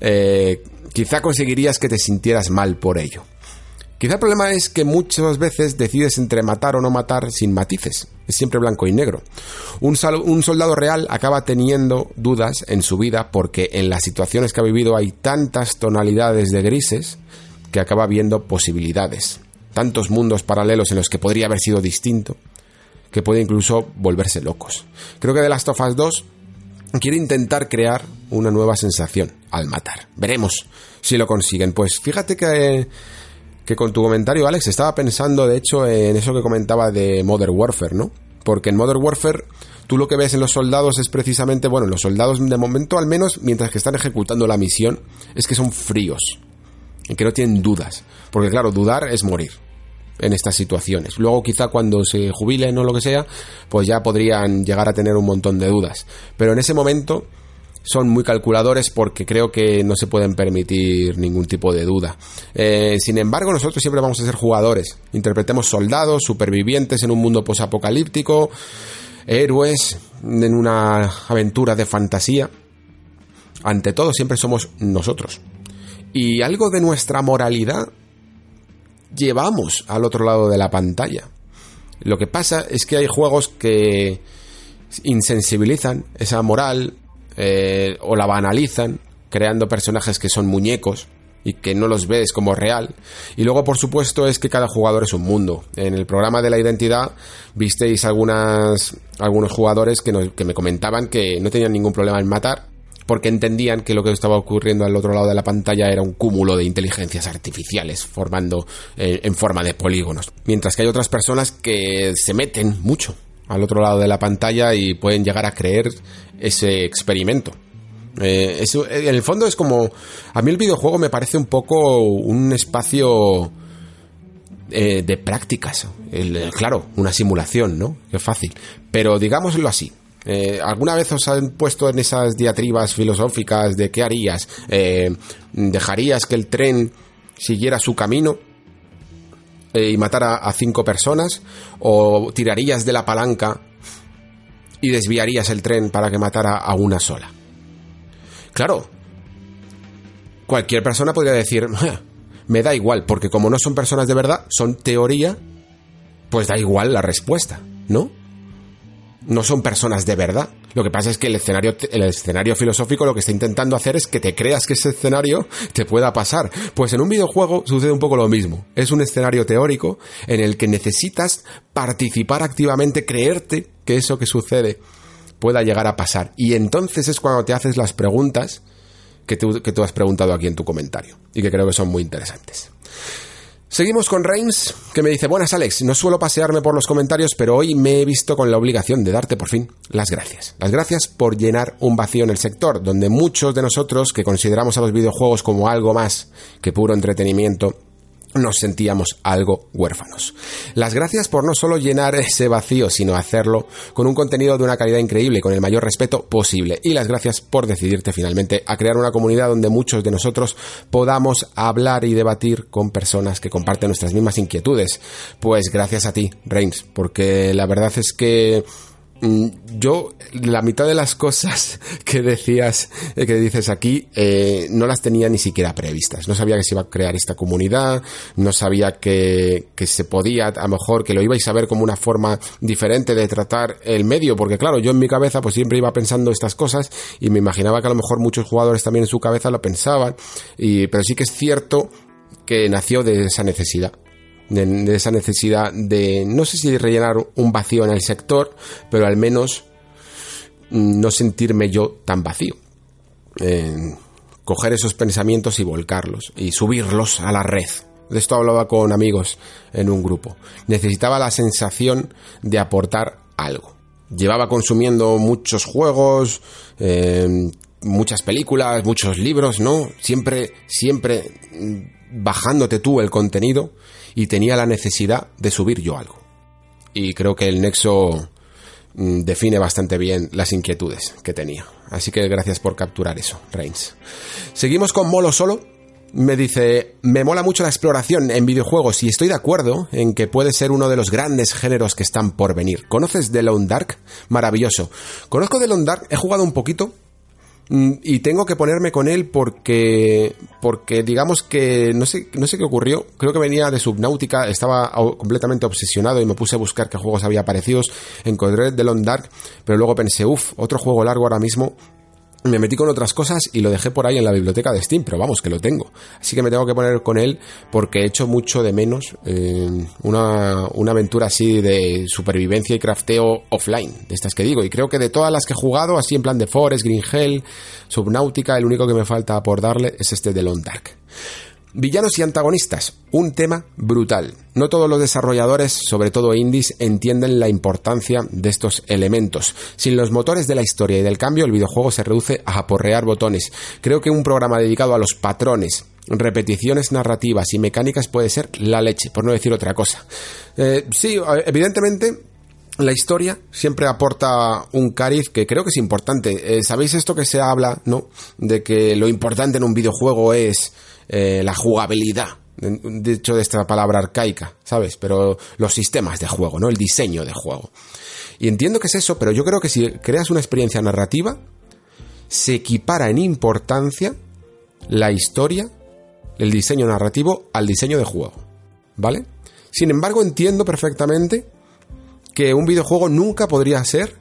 eh, quizá conseguirías que te sintieras mal por ello. Quizá el problema es que muchas veces decides entre matar o no matar sin matices. Es siempre blanco y negro. Un, un, soldado real acaba teniendo dudas en su vida porque en las situaciones que ha vivido hay tantas tonalidades de grises que acaba viendo posibilidades, tantos mundos paralelos en los que podría haber sido distinto, que puede incluso volverse locos. Creo que The Last of Us 2 quiere intentar crear una nueva sensación al matar. Veremos si lo consiguen. Pues fíjate que, que con tu comentario, Alex, estaba pensando de hecho en eso que comentaba de Modern Warfare, ¿no? Porque en Modern Warfare tú lo que ves en los soldados es precisamente, bueno, los soldados de momento al menos, mientras que están ejecutando la misión, es que son fríos que no tienen dudas. Porque claro, dudar es morir en estas situaciones. Luego quizá cuando se jubilen o lo que sea, pues ya podrían llegar a tener un montón de dudas. Pero en ese momento son muy calculadores porque creo que no se pueden permitir ningún tipo de duda. Eh, sin embargo, nosotros siempre vamos a ser jugadores. Interpretemos soldados, supervivientes en un mundo posapocalíptico, héroes en una aventura de fantasía. Ante todo, siempre somos nosotros y algo de nuestra moralidad llevamos al otro lado de la pantalla. Lo que pasa es que hay juegos que insensibilizan esa moral eh, o la banalizan, creando personajes que son muñecos y que no los ves como real. Y luego, por supuesto, es que cada jugador es un mundo. En el programa de la identidad visteis algunas, algunos jugadores que, que me comentaban que no tenían ningún problema en matar porque entendían que lo que estaba ocurriendo al otro lado de la pantalla era un cúmulo de inteligencias artificiales formando eh, en forma de polígonos. Mientras que hay otras personas que se meten mucho al otro lado de la pantalla y pueden llegar a creer ese experimento. Eh, en el fondo es como... A mí el videojuego me parece un poco un espacio... Eh, de prácticas. claro, una simulación, ¿no? Qué fácil. Pero digámoslo así, eh, ¿Alguna vez os han puesto en esas diatribas filosóficas de qué harías? Eh, ¿Dejarías que el tren siguiera su camino eh, y matara a cinco personas? ¿O tirarías de la palanca y desviarías el tren para que matara a una sola? Claro, cualquier persona podría decir, me da igual, porque como no son personas de verdad, son teoría, pues da igual la respuesta, ¿no? No son personas de verdad. Lo que pasa es que el escenario, el escenario filosófico lo que está intentando hacer es que te creas que ese escenario te pueda pasar. Pues en un videojuego sucede un poco lo mismo. Es un escenario teórico en el que necesitas participar activamente, creerte que eso que sucede pueda llegar a pasar. Y entonces es cuando te haces las preguntas que tú, que tú has preguntado aquí en tu comentario. Y que creo que son muy interesantes. Seguimos con Reims, que me dice, buenas Alex, no suelo pasearme por los comentarios, pero hoy me he visto con la obligación de darte por fin las gracias. Las gracias por llenar un vacío en el sector, donde muchos de nosotros que consideramos a los videojuegos como algo más que puro entretenimiento, nos sentíamos algo huérfanos. Las gracias por no solo llenar ese vacío, sino hacerlo con un contenido de una calidad increíble, con el mayor respeto posible. Y las gracias por decidirte finalmente a crear una comunidad donde muchos de nosotros podamos hablar y debatir con personas que comparten nuestras mismas inquietudes. Pues gracias a ti, Reigns, porque la verdad es que yo la mitad de las cosas que decías, eh, que dices aquí, eh, no las tenía ni siquiera previstas. No sabía que se iba a crear esta comunidad, no sabía que, que se podía, a lo mejor que lo ibais a ver como una forma diferente de tratar el medio, porque claro, yo en mi cabeza pues siempre iba pensando estas cosas y me imaginaba que a lo mejor muchos jugadores también en su cabeza lo pensaban, y, pero sí que es cierto que nació de esa necesidad de, esa necesidad de, no sé si rellenar un vacío en el sector, pero al menos mm, no sentirme yo tan vacío. coger esos pensamientos y volcarlos y subirlos a la red. De esto hablaba con amigos en un grupo. Necesitaba la sensación de aportar algo. Llevaba consumiendo muchos juegos, em, muchas películas, muchos libros, ¿no? Siempre, siempre mm, bajándote tú el contenido y tenía la necesidad de subir yo algo. Y creo que el nexo mm, define bastante bien las inquietudes que tenía. Así que gracias por capturar eso, Reigns. Seguimos con Molo Solo. Me dice, me mola mucho la exploración en videojuegos y estoy de acuerdo en que puede ser uno de los grandes géneros que están por venir. ¿Conoces The Lone Dark? Maravilloso. Conozco The Lone Dark, he jugado un poquito, y tengo que ponerme con él porque porque digamos que no sé no sé qué ocurrió. Creo que venía de Subnautica estaba completamente obsesionado y me puse a buscar qué juegos había aparecidos encontré The Long Dark pero luego pensé uff otro juego largo ahora mismo me metí con otras cosas y lo dejé por ahí en la biblioteca de Steam, pero vamos, que lo tengo. Así que me tengo que poner con él porque he hecho mucho de menos eh, una, una, aventura así de supervivencia y crafteo offline, de estas que digo. Y creo que de todas las que he jugado, así en plan de Forest, Green Hell, Subnautica, el único que me falta por darle es este de Long Dark. Villanos y antagonistas, un tema brutal. No todos los desarrolladores, sobre todo indies, entienden la importancia de estos elementos. Sin los motores de la historia y del cambio, el videojuego se reduce a aporrear botones. Creo que un programa dedicado a los patrones, repeticiones narrativas y mecánicas puede ser la leche, por no decir otra cosa. Eh, sí, evidentemente la historia siempre aporta un cariz que creo que es importante. Eh, ¿Sabéis esto que se habla, no? De que lo importante en un videojuego es eh, la jugabilidad, dicho de esta palabra arcaica, ¿sabes? Pero los sistemas de juego, ¿no? El diseño de juego. Y entiendo que es eso, pero yo creo que si creas una experiencia narrativa, se equipara en importancia la historia, el diseño narrativo al diseño de juego, ¿vale? Sin embargo, entiendo perfectamente que un videojuego nunca podría ser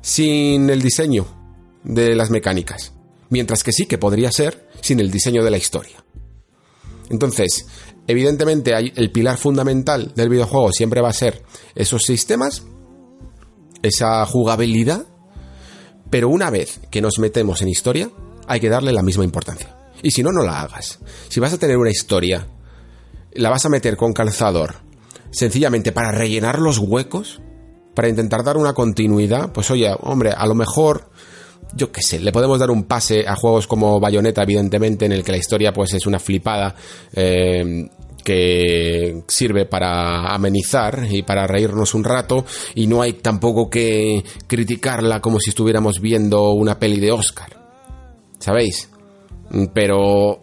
sin el diseño de las mecánicas, mientras que sí que podría ser sin el diseño de la historia. Entonces, evidentemente el pilar fundamental del videojuego siempre va a ser esos sistemas, esa jugabilidad, pero una vez que nos metemos en historia, hay que darle la misma importancia. Y si no, no la hagas. Si vas a tener una historia, la vas a meter con calzador, sencillamente para rellenar los huecos, para intentar dar una continuidad, pues oye, hombre, a lo mejor yo qué sé, le podemos dar un pase a juegos como Bayonetta, evidentemente, en el que la historia pues es una flipada eh, que sirve para amenizar y para reírnos un rato y no hay tampoco que criticarla como si estuviéramos viendo una peli de Oscar. ¿Sabéis? Pero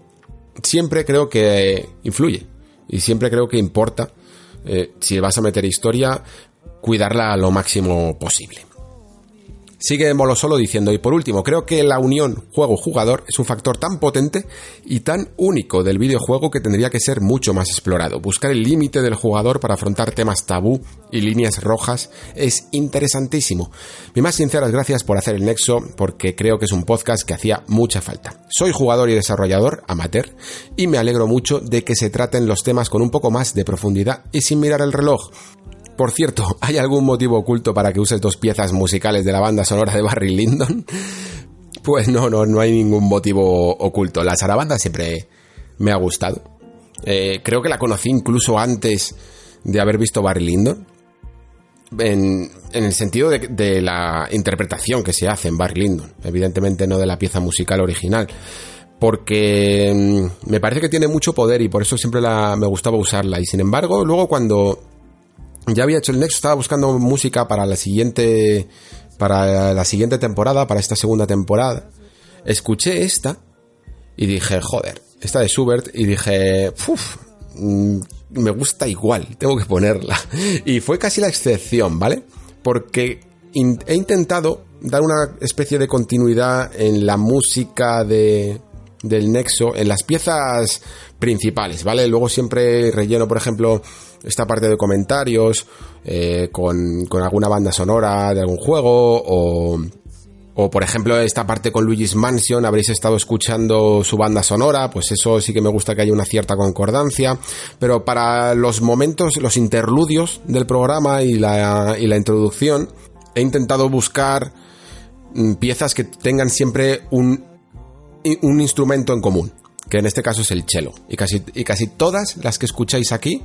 siempre creo que influye y siempre creo que importa, eh, si vas a meter historia, cuidarla lo máximo posible. Sigue Molo Solo diciendo, y por último, creo que la unión juego-jugador es un factor tan potente y tan único del videojuego que tendría que ser mucho más explorado. Buscar el límite del jugador para afrontar temas tabú y líneas rojas es interesantísimo. Mi más sinceras gracias por hacer el nexo, porque creo que es un podcast que hacía mucha falta. Soy jugador y desarrollador amateur y me alegro mucho de que se traten los temas con un poco más de profundidad y sin mirar el reloj. Por cierto, ¿hay algún motivo oculto para que uses dos piezas musicales de la banda sonora de Barry Lyndon? Pues no, no, no hay ningún motivo oculto. La sarabanda siempre me ha gustado. Eh, creo que la conocí incluso antes de haber visto Barry Lyndon. En, el sentido de, la interpretación que se hace en Barry Lyndon. Evidentemente no de la pieza musical original. Porque mm, me parece que tiene mucho poder y por eso siempre me gustaba usarla. Y sin embargo, luego cuando ya había hecho el Nexo, estaba buscando música para la siguiente para la siguiente temporada, para esta segunda temporada. Escuché esta y dije, joder, esta de Schubert y dije, uff, mm, me gusta igual, tengo que ponerla. Y fue casi la excepción, ¿vale? Porque he intentado dar una especie de continuidad en la música de, del Nexo, en las piezas principales, ¿vale? Luego siempre relleno, por ejemplo, esta parte de comentarios eh, con, con alguna banda sonora de algún juego o o por ejemplo esta parte con Luigi's Mansion, habréis estado escuchando su banda sonora, pues eso sí que me gusta que haya una cierta concordancia, pero para los momentos, los interludios del programa y la, y la introducción, he intentado buscar mm, piezas que tengan siempre un, un instrumento en común, que en este caso es el cello. Y casi, y casi todas las que escucháis aquí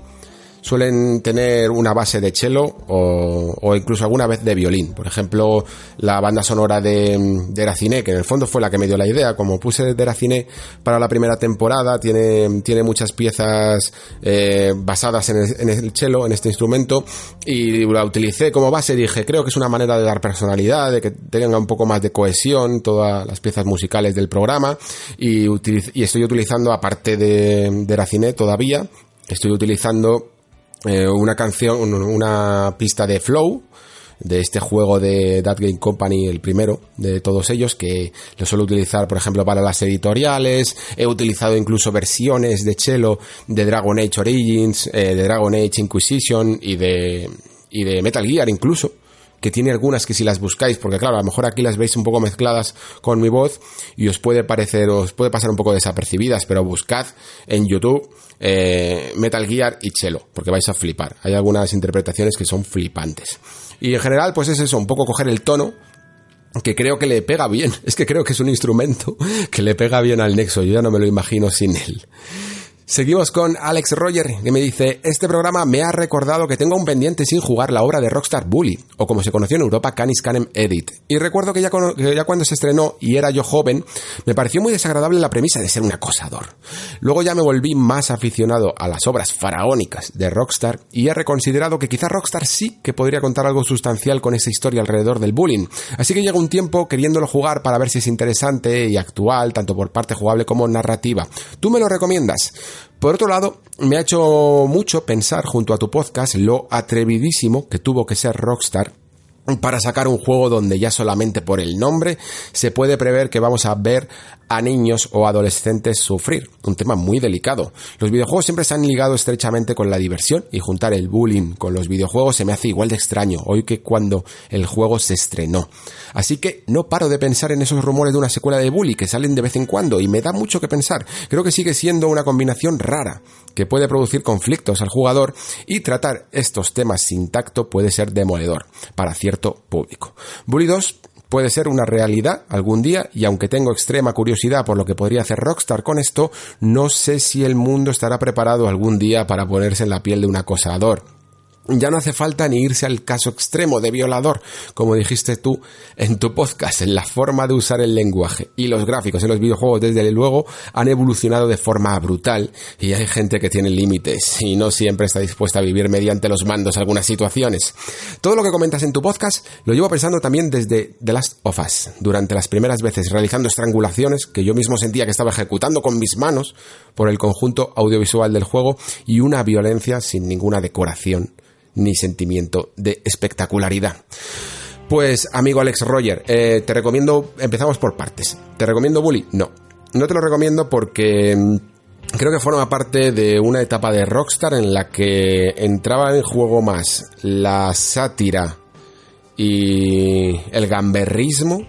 suelen tener una base de cello o, incluso alguna vez de violín. Por ejemplo, la banda sonora de, de Eracine, que en el fondo fue la que me dio la idea. Como puse de Eracine para la primera temporada, tiene, tiene muchas piezas eh, basadas en el, en el cello, en este instrumento, y la utilicé como base. Dije, creo que es una manera de dar personalidad, de que tenga un poco más de cohesión todas las piezas musicales del programa. Y, y estoy utilizando, aparte de, de todavía, estoy utilizando eh, una canción, una pista de Flow, de este juego de That Game Company, el primero de todos ellos, que lo suelo utilizar, por ejemplo, para las editoriales. He utilizado incluso versiones de cello de Dragon Age Origins, eh, de Dragon Age Inquisition y de, y de Metal Gear incluso que tiene algunas que si las buscáis, porque claro, a lo mejor aquí las veis un poco mezcladas con mi voz y os puede parecer, os puede pasar un poco desapercibidas, pero buscad en YouTube eh, Metal Gear y Chelo, porque vais a flipar. Hay algunas interpretaciones que son flipantes. Y en general, pues es eso, un poco coger el tono que creo que le pega bien. Es que creo que es un instrumento que le pega bien al Nexo. Yo ya no me lo imagino sin él. Seguimos con Alex Roger, que me dice, este programa me ha recordado que tengo un pendiente sin jugar la obra de Rockstar Bully, o como se conoció en Europa, Canis Canem Edit. Y recuerdo que ya, cuando se estrenó y era yo joven, me pareció muy desagradable la premisa de ser un acosador. Luego ya me volví más aficionado a las obras faraónicas de Rockstar y he reconsiderado que quizá Rockstar sí que podría contar algo sustancial con esa historia alrededor del bullying. Así que llega un tiempo queriéndolo jugar para ver si es interesante y actual, tanto por parte jugable como narrativa. ¿Tú me lo recomiendas? Por otro lado, me ha hecho mucho pensar junto a tu podcast lo atrevidísimo que tuvo que ser Rockstar para sacar un juego donde ya solamente por el nombre se puede prever que vamos a ver a niños o adolescentes sufrir, un tema muy delicado. Los videojuegos siempre se han ligado estrechamente con la diversión y juntar el bullying con los videojuegos se me hace igual de extraño hoy que cuando el juego se estrenó. Así que no paro de pensar en esos rumores de una secuela de Bully que salen de vez en cuando y me da mucho que pensar. Creo que sigue siendo una combinación rara que puede producir conflictos al jugador y tratar estos temas sin tacto puede ser demoledor para cierto público. Bully 2 puede ser una realidad algún día y aunque tengo extrema curiosidad por lo que podría hacer Rockstar con esto, no sé si el mundo estará preparado algún día para ponerse en la piel de un acosador ya no hace falta ni irse al caso extremo de violador, como dijiste tú en tu podcast, en la forma de usar el lenguaje. Y los gráficos en los videojuegos, desde luego, han evolucionado de forma brutal y hay gente que tiene límites y no siempre está dispuesta a vivir mediante los mandos algunas situaciones. Todo lo que comentas en tu podcast lo llevo pensando también desde The Last of Us, durante las primeras veces realizando estrangulaciones que yo mismo sentía que estaba ejecutando con mis manos por el conjunto audiovisual del juego y una violencia sin ninguna decoración ni sentimiento de espectacularidad. Pues, amigo Alex Roger, eh, te recomiendo, empezamos por partes. ¿Te recomiendo Bully? No. No te lo recomiendo porque mm, creo que forma parte de una etapa de Rockstar en la que entraba en juego más la sátira y el gamberrismo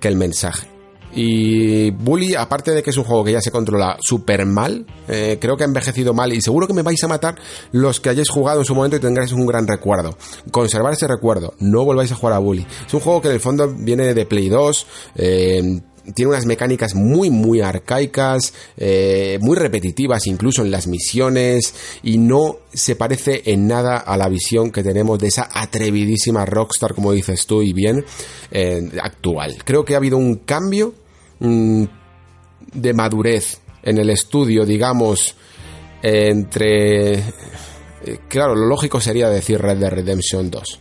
que el mensaje. Y Bully, aparte de que es un juego que ya se controla súper mal, eh, creo que ha envejecido mal y seguro que me vais a matar los que hayáis jugado en su momento y tengáis un gran recuerdo. Conservar ese recuerdo, no volváis a jugar a Bully. Es un juego que en el fondo viene de Play 2, eh, tiene unas mecánicas muy muy arcaicas, eh, muy repetitivas incluso en las misiones y no se parece en nada a la visión que tenemos de esa atrevidísima Rockstar, como dices tú y bien, actual. Creo que ha habido un cambio de madurez en el estudio, digamos, entre... Eh, claro, lo lógico sería decir Red Dead Redemption 2,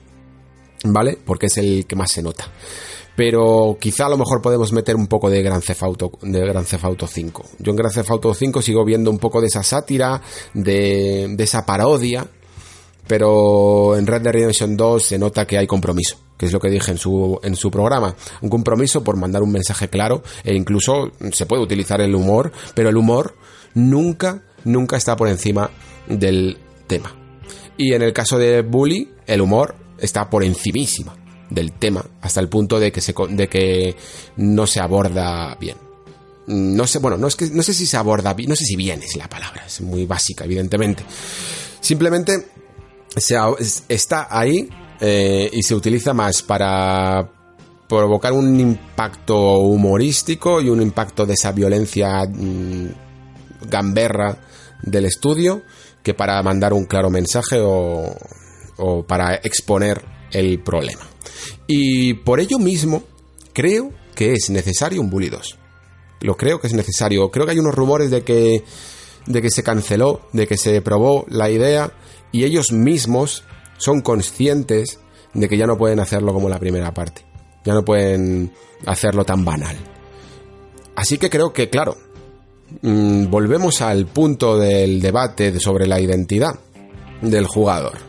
¿vale? Porque es el que más se nota. Pero quizá a lo mejor podemos meter un poco de Gran Theft Auto, de Gran Theft Auto 5. Yo en Gran Theft Auto 5 sigo viendo un poco de esa sátira, de esa parodia, pero en Red Dead Redemption 2 se nota que hay compromiso, que es lo que dije en su, en su programa. Un compromiso por mandar un mensaje claro e incluso se puede utilizar el humor, pero el humor nunca, nunca está por encima del tema. Y en el caso de Bully, el humor está por encimísima del tema, hasta el punto de que, se, de que no se aborda bien. No sé, bueno, no, es que, no sé si se aborda no sé si bien es la palabra, es muy básica, evidentemente. Simplemente se, está ahí eh, y se utiliza más para provocar un impacto humorístico y un impacto de esa violencia mm, gamberra del estudio que para mandar un claro mensaje o, o para exponer el problema. Y por ello mismo creo que es necesario un Bully 2. Lo creo que es necesario. Creo que hay unos rumores de que, de que se canceló, de que se probó la idea y ellos mismos son conscientes de que ya no pueden hacerlo como la primera parte. Ya no pueden hacerlo tan banal. Así que creo que, claro, mm, volvemos al punto del debate sobre la identidad del jugador.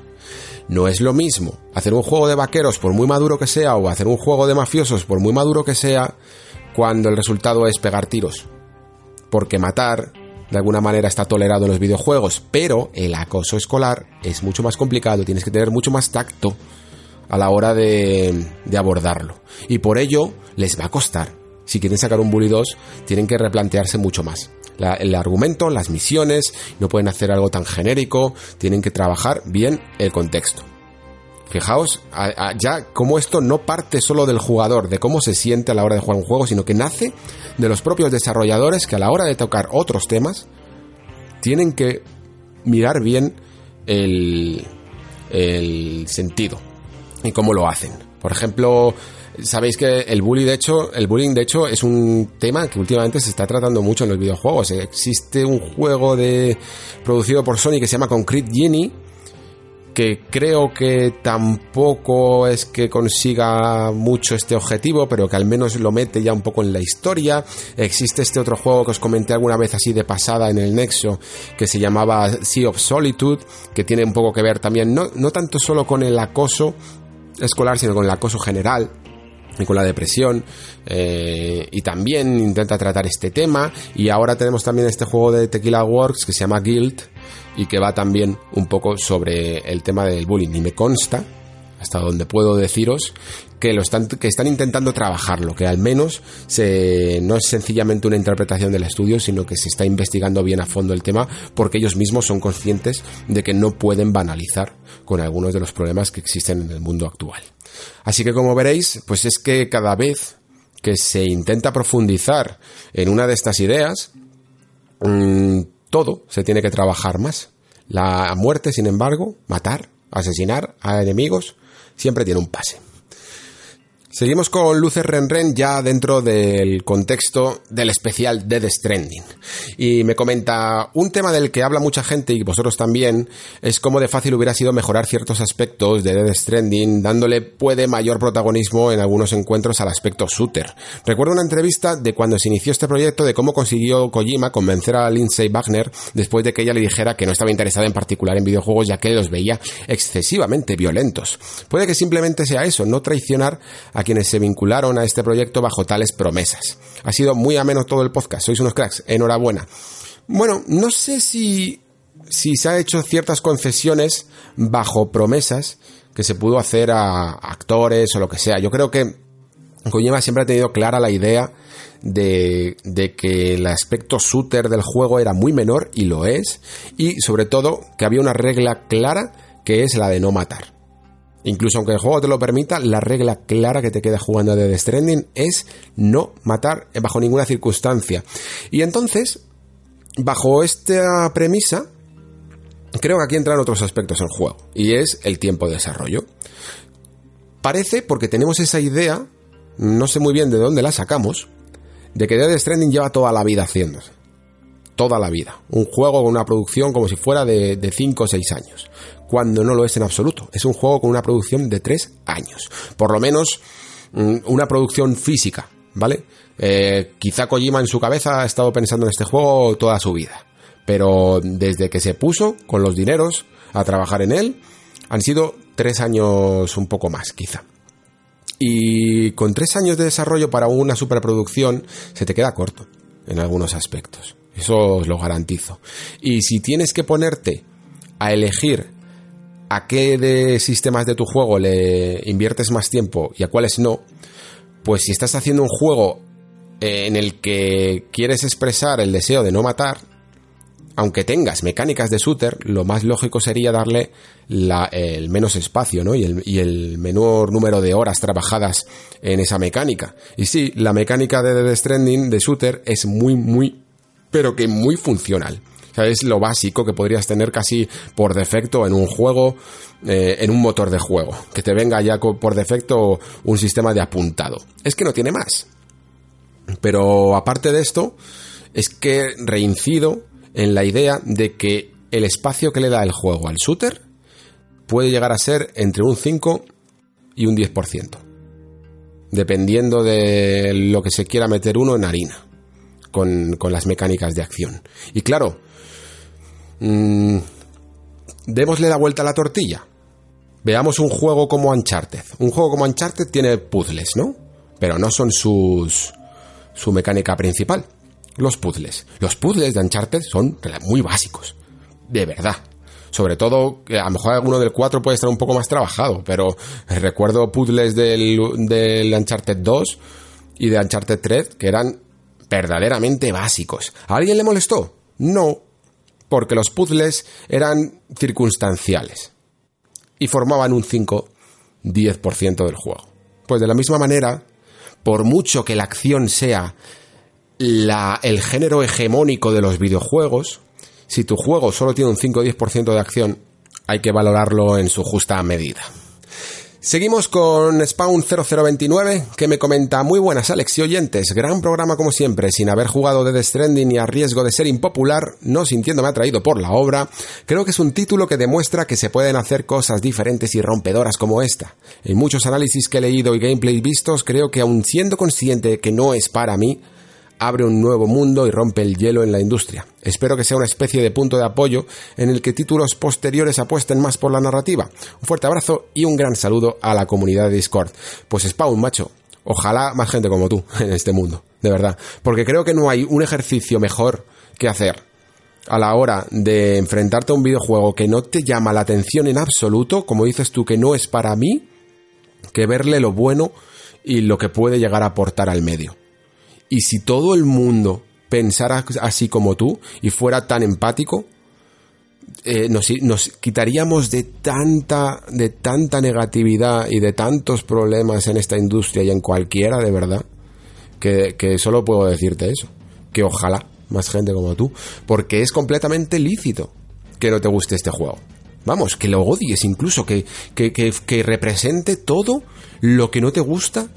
No es lo mismo hacer un juego de vaqueros por muy maduro que sea o hacer un juego de mafiosos por muy maduro que sea cuando el resultado es pegar tiros. Porque matar de alguna manera está tolerado en los videojuegos, pero el acoso escolar es mucho más complicado, tienes que tener mucho más tacto a la hora de, abordarlo. Y por ello les va a costar. Si quieren sacar un Bully 2, tienen que replantearse mucho más. el argumento, las misiones, no pueden hacer algo tan genérico, tienen que trabajar bien el contexto. Fijaos ya cómo esto no parte solo del jugador, de cómo se siente a la hora de jugar un juego, sino que nace de los propios desarrolladores que a la hora de tocar otros temas tienen que mirar bien el, el sentido y cómo lo hacen. Por ejemplo, sabéis que el bullying de hecho, el bullying de hecho es un tema que últimamente se está tratando mucho en los videojuegos. Existe un juego de producido por Sony que se llama Concrete Genie que creo que tampoco es que consiga mucho este objetivo, pero que al menos lo mete ya un poco en la historia. Existe este otro juego que os comenté alguna vez así de pasada en el Nexo, que se llamaba Sea of Solitude, que tiene un poco que ver también, no, no tanto solo con el acoso escolar, sino con el acoso general y con la depresión eh, y también intenta tratar este tema y ahora tenemos también este juego de Tequila Works que se llama Guild y que va también un poco sobre el tema del bullying y me consta hasta donde puedo deciros que están que están intentando trabajarlo, que al menos se, no es sencillamente una interpretación del estudio, sino que se está investigando bien a fondo el tema porque ellos mismos son conscientes de que no pueden banalizar con algunos de los problemas que existen en el mundo actual. Así que como veréis, pues es que cada vez que se intenta profundizar en una de estas ideas, mm, todo se tiene que trabajar más. La muerte, sin embargo, matar, asesinar a enemigos, siempre tiene un pase. Seguimos con Luces Renren ya dentro del contexto del especial Dead Stranding. Y me comenta, un tema del que habla mucha gente y vosotros también, es cómo de fácil hubiera sido mejorar ciertos aspectos de Dead Stranding, dándole puede mayor protagonismo en algunos encuentros al aspecto shooter. Recuerdo una entrevista de cuando se inició este proyecto de cómo consiguió Kojima convencer a Lindsay Wagner después de que ella le dijera que no estaba interesada en particular en videojuegos ya que los veía excesivamente violentos. Puede que simplemente sea eso, no traicionar a quienes se vincularon a este proyecto bajo tales promesas. Ha sido muy ameno todo el podcast, sois unos cracks, enhorabuena. Bueno, no sé si, si se ha hecho ciertas concesiones bajo promesas que se pudo hacer a actores o lo que sea. Yo creo que Kojima siempre ha tenido clara la idea de, de, que el aspecto shooter del juego era muy menor y lo es, y sobre todo que había una regla clara que es la de no matar. Incluso aunque el juego te lo permita, la regla clara que te queda jugando de The Stranding es no matar bajo ninguna circunstancia. Y entonces, bajo esta premisa, creo que aquí entran otros aspectos en juego, y es el tiempo de desarrollo. Parece, porque tenemos esa idea, no sé muy bien de dónde la sacamos, de que Dead Stranding lleva toda la vida haciéndose. Toda la vida. Un juego con una producción como si fuera de 5 o 6 años cuando no lo es en absoluto. Es un juego con una producción de tres años. Por lo menos mm, una producción física, ¿vale? Eh, quizá Kojima en su cabeza ha estado pensando en este juego toda su vida. Pero desde que se puso con los dineros a trabajar en él, Han sido tres años un poco más, quizá. Y con tres años de desarrollo para una superproducción se te queda corto en algunos aspectos. Eso os lo garantizo. Y si tienes que ponerte a elegir a qué de sistemas de tu juego le inviertes más tiempo y a cuáles no, pues si estás haciendo un juego eh, en el que quieres expresar el deseo de no matar, aunque tengas mecánicas de shooter, lo más lógico sería darle el menos espacio ¿no? y, el, menor número de horas trabajadas en esa mecánica. Y sí, la mecánica de The Stranding de shooter es muy, muy, pero que muy funcional. Es lo básico que podrías tener casi por defecto en un juego, eh, en un motor de juego. Que te venga ya por defecto un sistema de apuntado. Es que no tiene más. Pero aparte de esto, es que reincido en la idea de que el espacio que le da el juego al shooter puede llegar a ser entre un 5 y un 10%, dependiendo de lo que se quiera meter uno en harina con, las mecánicas de acción. Y claro, mmm, démosle la vuelta a la tortilla. Veamos un juego como Uncharted. Un juego como Uncharted tiene puzzles, ¿no? Pero no son sus, su mecánica principal los puzzles. Los puzzles de Uncharted son muy básicos. De verdad. Sobre todo, a lo mejor alguno del 4 puede estar un poco más trabajado, pero recuerdo puzzles del, del Uncharted 2 y de Uncharted 3 que eran verdaderamente básicos. ¿A alguien le molestó? No, porque los puzzles eran circunstanciales y formaban un 5-10% del juego. Pues de la misma manera, por mucho que la acción sea la, el género hegemónico de los videojuegos, si tu juego solo tiene un 5 o 10% de acción, hay que valorarlo en su justa medida. Seguimos con Spawn 0029 que me comenta muy buenas Alex y oyentes, gran programa como siempre, sin haber jugado de Stranding y a riesgo de ser impopular, no sintiéndome atraído por la obra, creo que es un título que demuestra que se pueden hacer cosas diferentes y rompedoras como esta. En muchos análisis que he leído y gameplay vistos, creo que aun siendo consciente de que no es para mí, abre un nuevo mundo y rompe el hielo en la industria. Espero que sea una especie de punto de apoyo en el que títulos posteriores apuesten más por la narrativa. Un fuerte abrazo y un gran saludo a la comunidad de Discord. Pues Spawn, macho, ojalá más gente como tú en este mundo, de verdad. Porque creo que no hay un ejercicio mejor que hacer a la hora de enfrentarte a un videojuego que no te llama la atención en absoluto, como dices tú que no es para mí, que verle lo bueno y lo que puede llegar a aportar al medio. Y si todo el mundo pensara así como tú y fuera tan empático, eh, nos, quitaríamos de tanta, de tanta negatividad y de tantos problemas en esta industria y en cualquiera, de verdad, que, solo puedo decirte eso. Que ojalá más gente como tú, porque es completamente lícito que no te guste este juego. Vamos, que lo odies incluso, que, que represente todo lo que no te gusta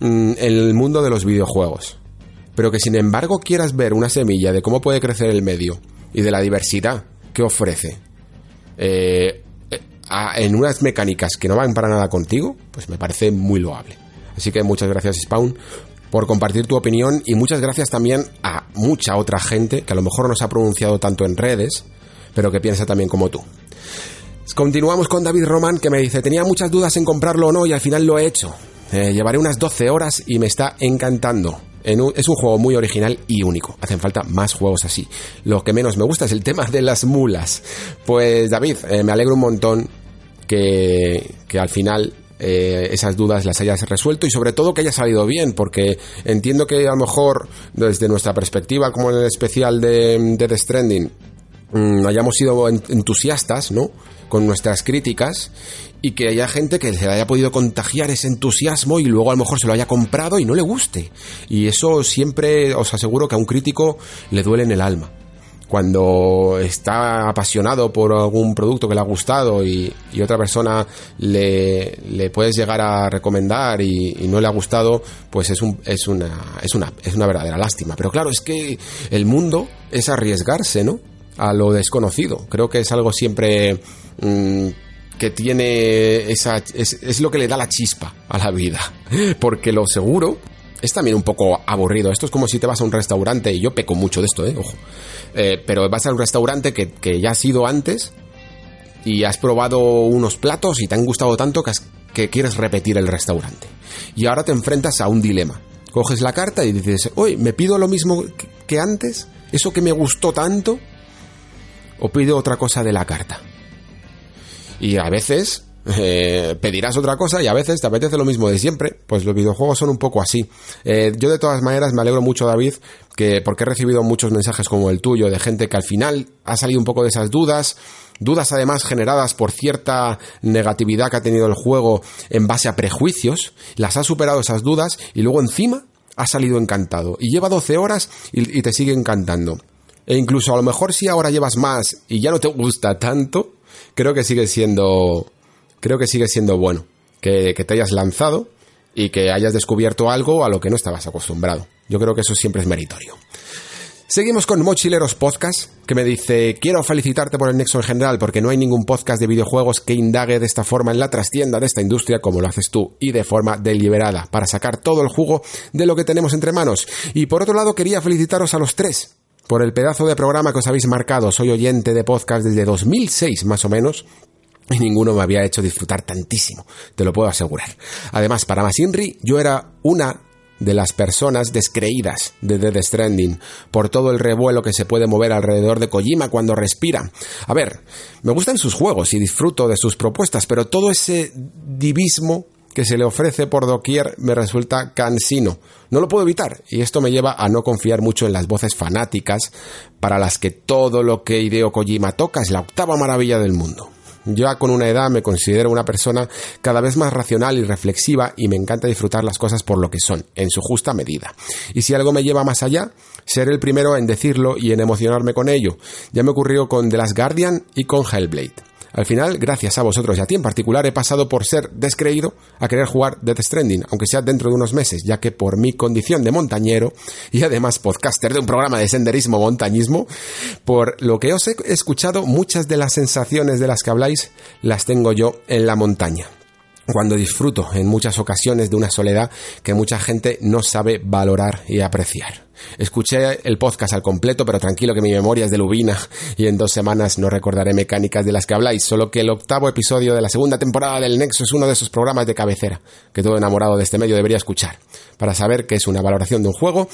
Mm, el mundo de los videojuegos. Pero que sin embargo quieras ver una semilla de cómo puede crecer el medio y de la diversidad que ofrece eh, eh, en unas mecánicas que no van para nada contigo, pues me parece muy loable. Así que muchas gracias Spawn por compartir tu opinión y muchas gracias también a mucha otra gente que a lo mejor no se ha pronunciado tanto en redes, pero que piensa también como tú. Continuamos con David Roman que me dice, tenía muchas dudas en comprarlo o no y al final lo he hecho. Eh, llevaré unas 12 horas y me está encantando. es un juego muy original y único. Hacen falta más juegos así. Lo que menos me gusta es el tema de las mulas. Pues David, eh, me alegro un montón que, que al final eh, esas dudas las hayas resuelto y sobre todo que haya salido bien, porque entiendo que a lo mejor desde nuestra perspectiva, como en el especial de, de The Stranding, mm, hayamos sido entusiastas, ¿no? Con nuestras críticas y que haya gente que se haya podido contagiar ese entusiasmo y luego a lo mejor se lo haya comprado y no le guste. Y eso siempre os aseguro que a un crítico le duele en el alma. Cuando está apasionado por algún producto que le ha gustado y, otra persona le, le, puedes llegar a recomendar y, no le ha gustado, pues es, un, es, una, es, una, es una verdadera lástima. Pero claro, es que el mundo es arriesgarse, ¿no? A lo desconocido. Creo que es algo siempre... Mm, que tiene esa... Es, lo que le da la chispa a la vida. Porque lo seguro es también un poco aburrido. Esto es como si te vas a un restaurante, y yo peco mucho de esto, ¿eh? Ojo. Eh, pero vas a un restaurante que, que ya ha sido antes y has probado unos platos y te han gustado tanto que, que quieres repetir el restaurante. Y ahora te enfrentas a un dilema. Coges la carta y dices, oye, ¿me pido lo mismo que antes? ¿Eso que me gustó tanto? ¿O pido otra cosa de la carta? Y a veces eh, pedirás otra cosa y a veces te apetece lo mismo de siempre. Pues los videojuegos son un poco así. Eh, yo de todas maneras me alegro mucho, David, que porque he recibido muchos mensajes como el tuyo de gente que al final ha salido un poco de esas dudas. Dudas además generadas por cierta negatividad que ha tenido el juego en base a prejuicios. Las ha superado esas dudas y luego encima ha salido encantado. Y lleva 12 horas y, y te sigue encantando. E incluso a lo mejor si ahora llevas más y ya no te gusta tanto, creo que sigue siendo creo que sigue siendo bueno que, te hayas lanzado y que hayas descubierto algo a lo que no estabas acostumbrado. Yo creo que eso siempre es meritorio. Seguimos con Mochileros Podcast, que me dice, quiero felicitarte por el Nexo en general, porque no hay ningún podcast de videojuegos que indague de esta forma en la trastienda de esta industria como lo haces tú, y de forma deliberada, para sacar todo el jugo de lo que tenemos entre manos. Y por otro lado, quería felicitaros a los tres, por el pedazo de programa que os habéis marcado. Soy oyente de podcast desde 2006, más o menos, y ninguno me había hecho disfrutar tantísimo, te lo puedo asegurar. Además, para Masinri, yo era una de las personas descreídas de Dead Stranding por todo el revuelo que se puede mover alrededor de Kojima cuando respira. A ver, me gustan sus juegos y disfruto de sus propuestas, pero todo ese divismo que se le ofrece por doquier me resulta cansino. No lo puedo evitar y esto me lleva a no confiar mucho en las voces fanáticas para las que todo lo que Hideo Kojima toca es la octava maravilla del mundo. Ya con una edad me considero una persona cada vez más racional y reflexiva y me encanta disfrutar las cosas por lo que son, en su justa medida. Y si algo me lleva más allá, seré el primero en decirlo y en emocionarme con ello. Ya me ocurrió con The Last Guardian y con Hellblade. Al final, gracias a vosotros y a ti en particular, he pasado por ser descreído a querer jugar Death Stranding, aunque sea dentro de unos meses, ya que por mi condición de montañero y además podcaster de un programa de senderismo montañismo, por lo que os he escuchado, muchas de las sensaciones de las que habláis las tengo yo en la montaña cuando disfruto en muchas ocasiones de una soledad que mucha gente no sabe valorar y apreciar. Escuché el podcast al completo, pero tranquilo que mi memoria es de lubina y en dos semanas no recordaré mecánicas de las que habláis, solo que el octavo episodio de la segunda temporada del Nexo es uno de esos programas de cabecera que todo enamorado de este medio debería escuchar, para saber que es una valoración de un juego,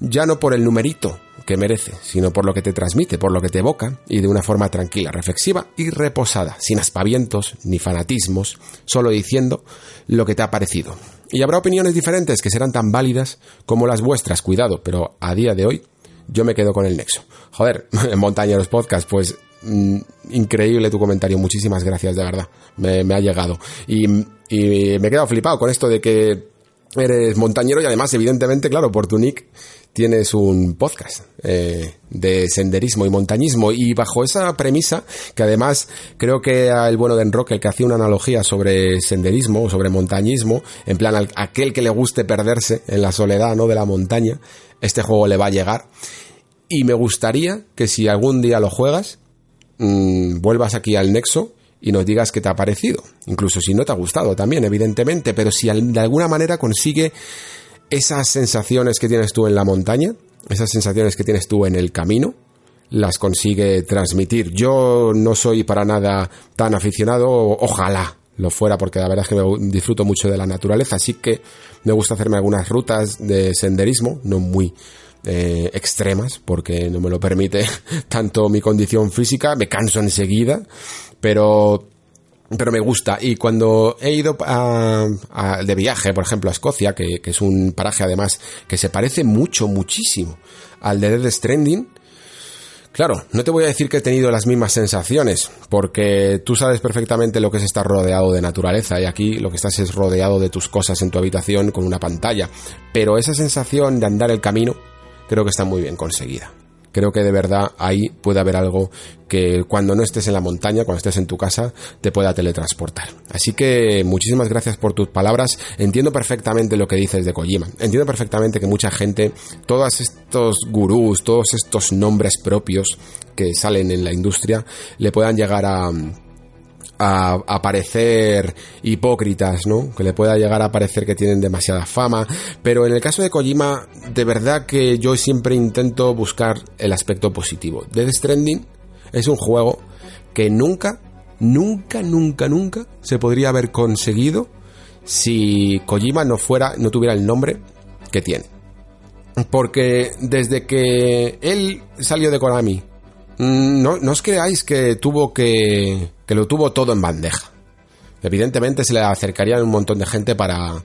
ya no por el numerito que merece, sino por lo que te transmite, por lo que te evoca, y de una forma tranquila, reflexiva y reposada, sin aspavientos ni fanatismos, solo diciendo lo que te ha parecido. Y habrá opiniones diferentes que serán tan válidas como las vuestras, cuidado, pero a día de hoy yo me quedo con el nexo. Joder, Montañeros Podcast, pues mm, increíble tu comentario, muchísimas gracias, de verdad, me, ha llegado. Y, y me he quedado flipado con esto de que eres montañero y además, evidentemente, claro, por tu nick tienes un podcast eh, de senderismo y montañismo y bajo esa premisa, que además creo que el bueno de Enroque que hacía una analogía sobre senderismo, sobre montañismo, en plan aquel que le guste perderse en la soledad ¿no? de la montaña, este juego le va a llegar. Y me gustaría que si algún día lo juegas, mmm, vuelvas aquí al Nexo y nos digas qué te ha parecido. Incluso si no te ha gustado también, evidentemente, pero si de alguna manera consigue esas sensaciones que tienes tú en la montaña, esas sensaciones que tienes tú en el camino, las consigue transmitir. Yo no soy para nada tan aficionado, ojalá lo fuera, porque la verdad es que me disfruto mucho de la naturaleza, así que me gusta hacerme algunas rutas de senderismo, no muy eh, extremas, porque no me lo permite tanto mi condición física, me canso enseguida, pero pero me gusta. Y cuando he ido a, de viaje, por ejemplo, a Escocia, que, es un paraje además que se parece mucho, muchísimo al de Dead Stranding, Claro, no te voy a decir que he tenido las mismas sensaciones, porque tú sabes perfectamente lo que es estar rodeado de naturaleza y aquí lo que estás es rodeado de tus cosas en tu habitación con una pantalla. Pero esa sensación de andar el camino creo que está muy bien conseguida creo que de verdad ahí puede haber algo que cuando no estés en la montaña, cuando estés en tu casa, te pueda teletransportar. Así que muchísimas gracias por tus palabras. Entiendo perfectamente lo que dices de Kojima. Entiendo perfectamente que mucha gente, todos estos gurús, todos estos nombres propios que salen en la industria, le puedan llegar a a, parecer hipócritas, ¿no? Que le pueda llegar a parecer que tienen demasiada fama. Pero en el caso de Kojima, de verdad que yo siempre intento buscar el aspecto positivo. Death Stranding es un juego que nunca nunca, nunca, nunca se podría haber conseguido si Kojima no fuera, no tuviera el nombre que tiene. Porque desde que él salió de Konami, no, no os creáis que tuvo que, que lo tuvo todo en bandeja. Evidentemente se le acercarían un montón de gente para,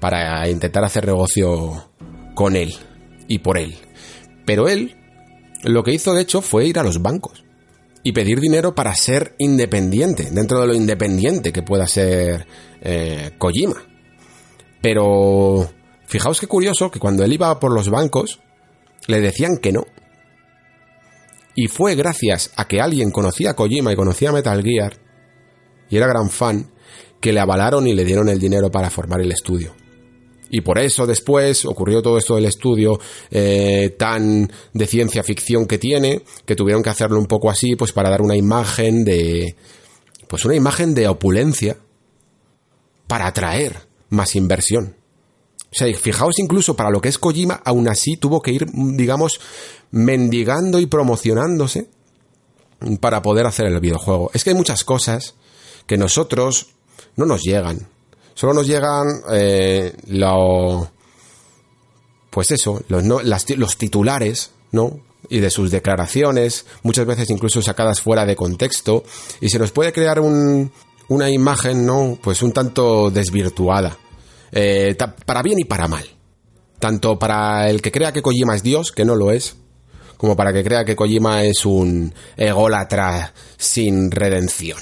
para intentar hacer negocio con él y por él. Pero él lo que hizo de hecho fue ir a los bancos y pedir dinero para ser independiente, dentro de lo independiente que pueda ser eh, Kojima. Pero fijaos qué curioso que cuando él iba por los bancos le decían que no. Y fue gracias a que alguien conocía a Kojima y conocía a Metal Gear y era gran fan que le avalaron y le dieron el dinero para formar el estudio. Y por eso después ocurrió todo esto del estudio eh, tan de ciencia ficción que tiene, que tuvieron que hacerlo un poco así, pues para dar una imagen de, pues una imagen de opulencia para atraer más inversión. O sea, fijaos incluso para lo que es Kojima, aún así tuvo que ir, digamos, mendigando y promocionándose para poder hacer el videojuego. Es que hay muchas cosas que nosotros no nos llegan. Solo nos llegan eh, lo, pues eso, los, los titulares, ¿no? Y de sus declaraciones, muchas veces incluso sacadas fuera de contexto, y se nos puede crear un, una imagen, ¿no? Pues un tanto desvirtuada, eh, para bien y para mal. Tanto para el que crea que Kojima es Dios, que no lo es, como para que crea que Kojima es un ególatra sin redención.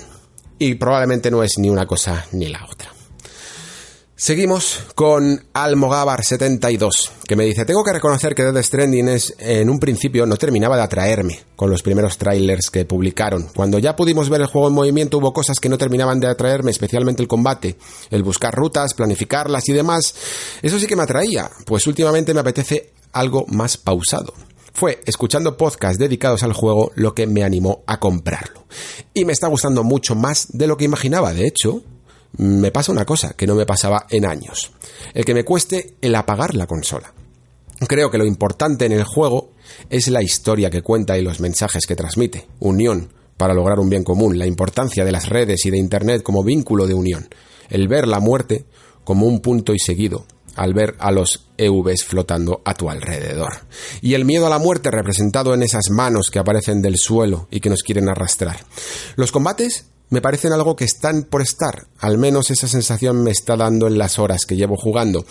Y probablemente no es ni una cosa ni la otra. Seguimos con Almogávar72, que me dice, tengo que reconocer que Death Stranding es, en un principio no terminaba de atraerme con los primeros trailers que publicaron. Cuando ya pudimos ver el juego en movimiento hubo cosas que no terminaban de atraerme, especialmente el combate, el buscar rutas, planificarlas y demás. Eso sí que me atraía, pues últimamente me apetece algo más pausado. Fue escuchando podcasts dedicados al juego lo que me animó a comprarlo. Y me está gustando mucho más de lo que imaginaba, de hecho, me pasa una cosa que no me pasaba en años. El que me cueste el apagar la consola. Creo que lo importante en el juego es la historia que cuenta y los mensajes que transmite. Unión para lograr un bien común, la importancia de las redes y de Internet como vínculo de unión, el ver la muerte como un punto y seguido, al ver a los EVs flotando a tu alrededor. Y el miedo a la muerte representado en esas manos que aparecen del suelo y que nos quieren arrastrar. Los combates me parecen algo que están por estar. Al menos esa sensación me está dando en las horas que llevo jugando.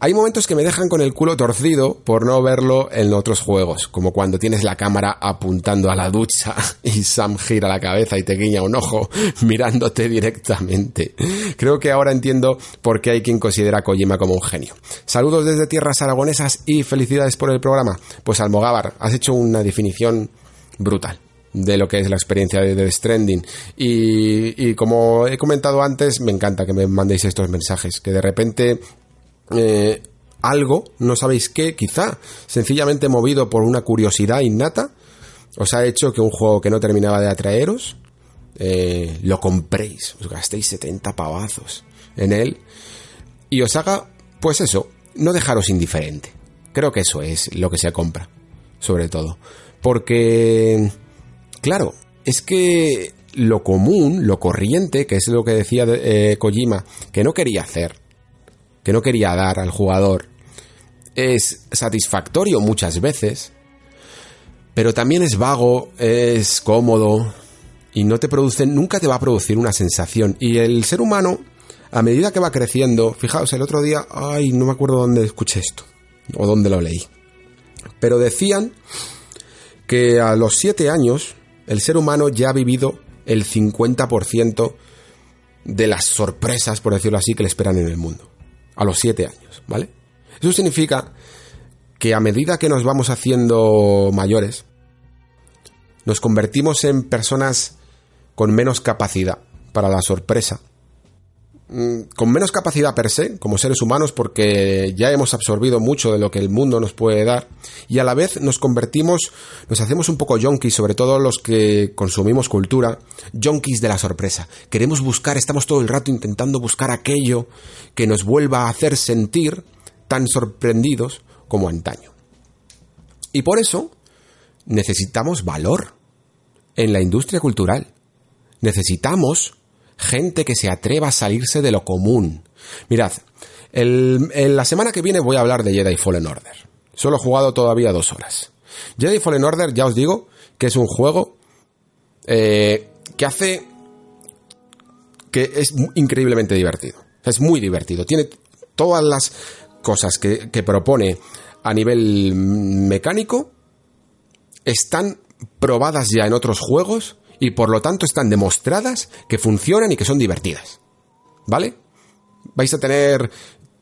Hay momentos que me dejan con el culo torcido por no verlo en otros juegos, como cuando tienes la cámara apuntando a la ducha y Sam gira la cabeza y te guiña un ojo mirándote directamente. Creo que ahora entiendo por qué hay quien considera a Kojima como un genio. Saludos desde tierras aragonesas y felicidades por el programa. Pues Almogávar, has hecho una definición brutal de lo que es la experiencia de The Stranding. Y, como he comentado antes, me encanta que me mandéis estos mensajes, que de repente eh, algo, no sabéis qué, quizá sencillamente movido por una curiosidad innata, os ha hecho que un juego que no terminaba de atraeros, eh, lo compréis, os gastéis 70 pavazos en él y os haga, pues eso, no dejaros indiferente. Creo que eso es lo que se compra, sobre todo. Porque Claro, es que lo común, lo corriente, que es lo que decía eh, Kojima, que no quería hacer, que no quería dar al jugador, es satisfactorio muchas veces, pero también es vago, es cómodo y no te produce, nunca te va a producir una sensación. Y el ser humano, a medida que va creciendo, fijaos, el otro día, ay, no me acuerdo dónde escuché esto o dónde lo leí, pero decían que a los siete años el ser humano ya ha vivido el 50% de las sorpresas, por decirlo así, que le esperan en el mundo. A los 7 años, ¿vale? Eso significa que a medida que nos vamos haciendo mayores, nos convertimos en personas con menos capacidad para la sorpresa con menos capacidad per se, como seres humanos, porque ya hemos absorbido mucho de lo que el mundo nos puede dar, y a la vez nos convertimos, nos hacemos un poco yonkis, sobre todo los que consumimos cultura, yonkis de la sorpresa. Queremos buscar, estamos todo el rato intentando buscar aquello que nos vuelva a hacer sentir tan sorprendidos como antaño. Y por eso necesitamos valor en la industria cultural Necesitamos gente que se atreva a salirse de lo común. Mirad, en la semana que viene voy a hablar de Jedi Fallen Order. Solo he jugado todavía dos horas. Jedi Fallen Order, ya os digo, que es un juego eh, que hace que es increíblemente divertido. Es muy divertido. Tiene todas las cosas que, que propone a nivel mecánico están probadas ya en otros juegos y por lo tanto están demostradas que funcionan y que son divertidas. ¿Vale? Vais a tener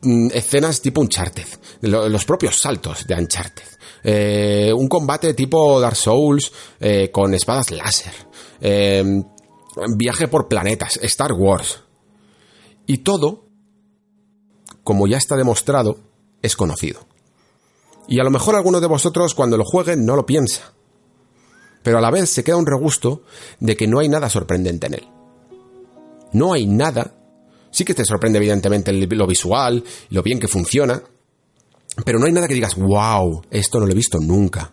mm, escenas tipo Uncharted, los propios saltos de Uncharted, eh, un combate tipo Dark Souls eh, con espadas láser, eh, viaje por planetas, Star Wars. Y todo, como ya está demostrado, es conocido. Y a lo mejor alguno de vosotros cuando lo jueguen no lo piensa pero a la vez se queda un regusto de que no hay nada sorprendente en él. No hay nada. Sí que te sorprende evidentemente lo visual, lo bien que funciona, pero no hay nada que digas, wow, esto no lo he visto nunca.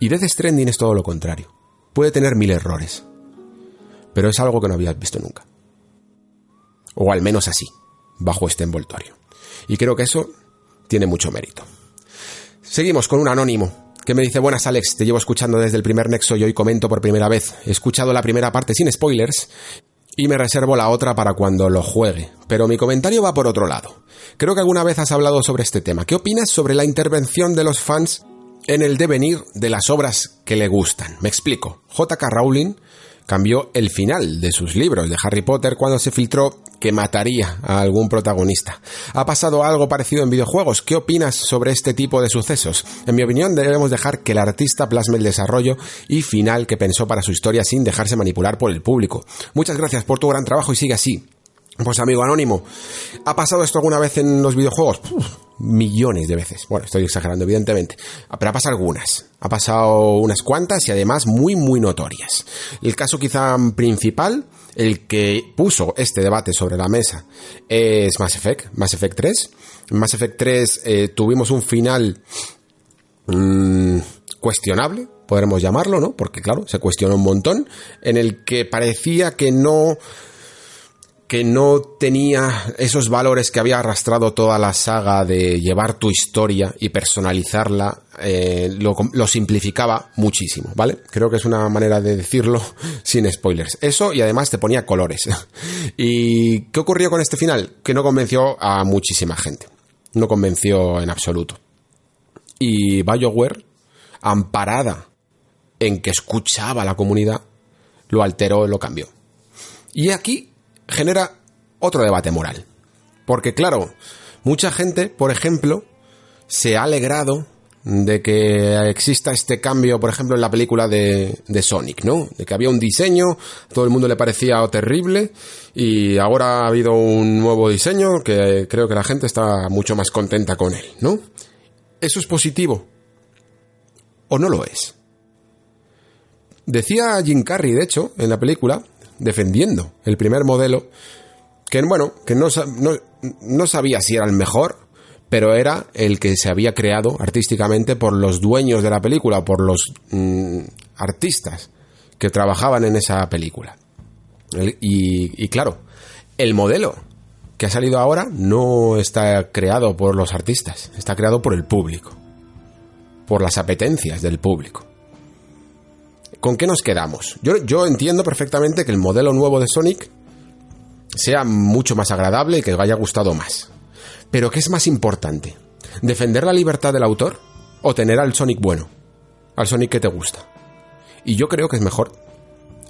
Y Death Stranding es todo lo contrario. Puede tener mil errores, pero es algo que no habías visto nunca. O al menos así, bajo este envoltorio. Y creo que eso tiene mucho mérito. Seguimos con un anónimo que me dice, buenas Alex, te llevo escuchando desde el primer nexo y hoy comento por primera vez. He escuchado la primera parte sin spoilers y me reservo la otra para cuando lo juegue. Pero mi comentario va por otro lado. Creo que alguna vez has hablado sobre este tema. ¿Qué opinas sobre la intervención de los fans en el devenir de las obras que le gustan? Me explico. JK Rowling cambió el final de sus libros de Harry Potter cuando se filtró que mataría a algún protagonista. ¿Ha pasado algo parecido en videojuegos? ¿Qué opinas sobre este tipo de sucesos? En mi opinión, debemos dejar que el artista plasme el desarrollo y final que pensó para su historia sin dejarse manipular por el público. Muchas gracias por tu gran trabajo y sigue así. Pues amigo anónimo, ¿ha pasado esto alguna vez en los videojuegos? millones de veces. Bueno, estoy exagerando evidentemente, pero ha pasado algunas. Ha pasado unas cuantas y además muy muy notorias. El caso quizá principal, el que puso este debate sobre la mesa, es Mass Effect, Mass Effect 3. En Mass Effect 3 eh, tuvimos un final mmm, cuestionable, podremos llamarlo, ¿no? Porque claro, se cuestionó un montón, en el que parecía que no que no tenía esos valores que había arrastrado toda la saga de llevar tu historia y personalizarla, eh, lo, simplificaba muchísimo, ¿vale? Creo que es una manera de decirlo sin spoilers. Eso y además te ponía colores. ¿Y qué ocurrió con este final? Que no convenció a muchísima gente. No convenció en absoluto. Y BioWare, amparada en que escuchaba a la comunidad, lo alteró, lo cambió. Y aquí genera otro debate moral. Porque claro, mucha gente, por ejemplo, se ha alegrado de que exista este cambio, por ejemplo, en la película de, de, Sonic, ¿no? De que había un diseño, todo el mundo le parecía terrible y ahora ha habido un nuevo diseño que creo que la gente está mucho más contenta con él, ¿no? ¿Eso es positivo? ¿O no lo es? Decía Jim Carrey, de hecho, en la película, defendiendo el primer modelo, que bueno, que no, no, sabía si era el mejor, pero era el que se había creado artísticamente por los dueños de la película, por los mm, artistas que trabajaban en esa película. y claro, el modelo que ha salido ahora no está creado por los artistas, está creado por el público, por las apetencias del público. ¿Con qué nos quedamos? Yo, entiendo perfectamente que el modelo nuevo de Sonic sea mucho más agradable y que os haya gustado más. Pero ¿qué es más importante? ¿Defender la libertad del autor o tener al Sonic bueno? Al Sonic que te gusta. Y yo creo que es mejor,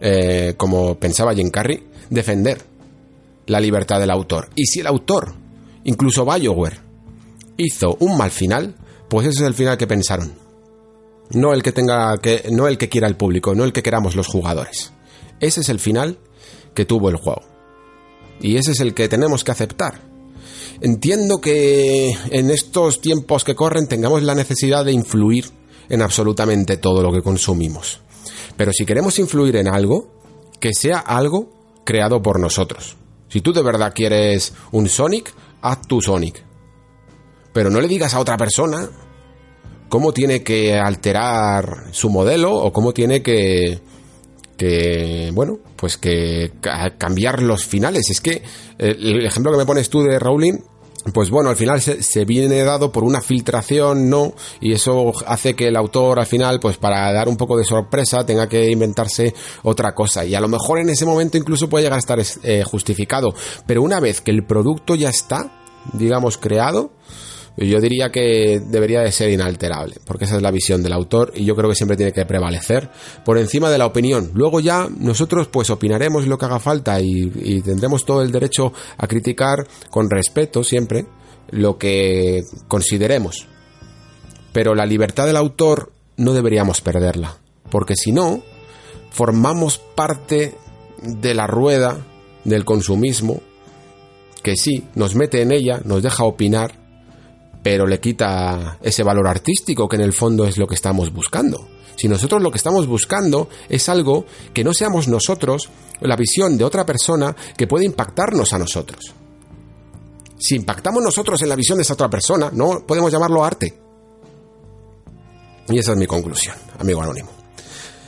eh, como pensaba Jim Carrey, defender la libertad del autor. Y si el autor, incluso BioWare, hizo un mal final, pues ese es el final que pensaron no el que tenga que no el que quiera el público, no el que queramos los jugadores. Ese es el final que tuvo el juego. Y ese es el que tenemos que aceptar. Entiendo que en estos tiempos que corren tengamos la necesidad de influir en absolutamente todo lo que consumimos. Pero si queremos influir en algo, que sea algo creado por nosotros. Si tú de verdad quieres un Sonic, haz tu Sonic. Pero no le digas a otra persona cómo tiene que alterar su modelo o cómo tiene que, que, bueno, pues que cambiar los finales. Es que el ejemplo que me pones tú de Rowling pues bueno, al final se, viene dado por una filtración, ¿no? Y eso hace que el autor al final, pues para dar un poco de sorpresa, tenga que inventarse otra cosa. Y a lo mejor en ese momento incluso puede llegar a estar eh, justificado. Pero una vez que el producto ya está, digamos, creado, yo diría que debería de ser inalterable, porque esa es la visión del autor y yo creo que siempre tiene que prevalecer por encima de la opinión. Luego ya nosotros pues opinaremos lo que haga falta y, tendremos todo el derecho a criticar con respeto siempre lo que consideremos. Pero la libertad del autor no deberíamos perderla, porque si no, formamos parte de la rueda del consumismo que sí, nos mete en ella, nos deja opinar, pero le quita ese valor artístico que en el fondo es lo que estamos buscando. Si nosotros lo que estamos buscando es algo que no seamos nosotros, la visión de otra persona que puede impactarnos a nosotros. Si impactamos nosotros en la visión de esa otra persona, no podemos llamarlo arte. Y esa es mi conclusión, amigo anónimo.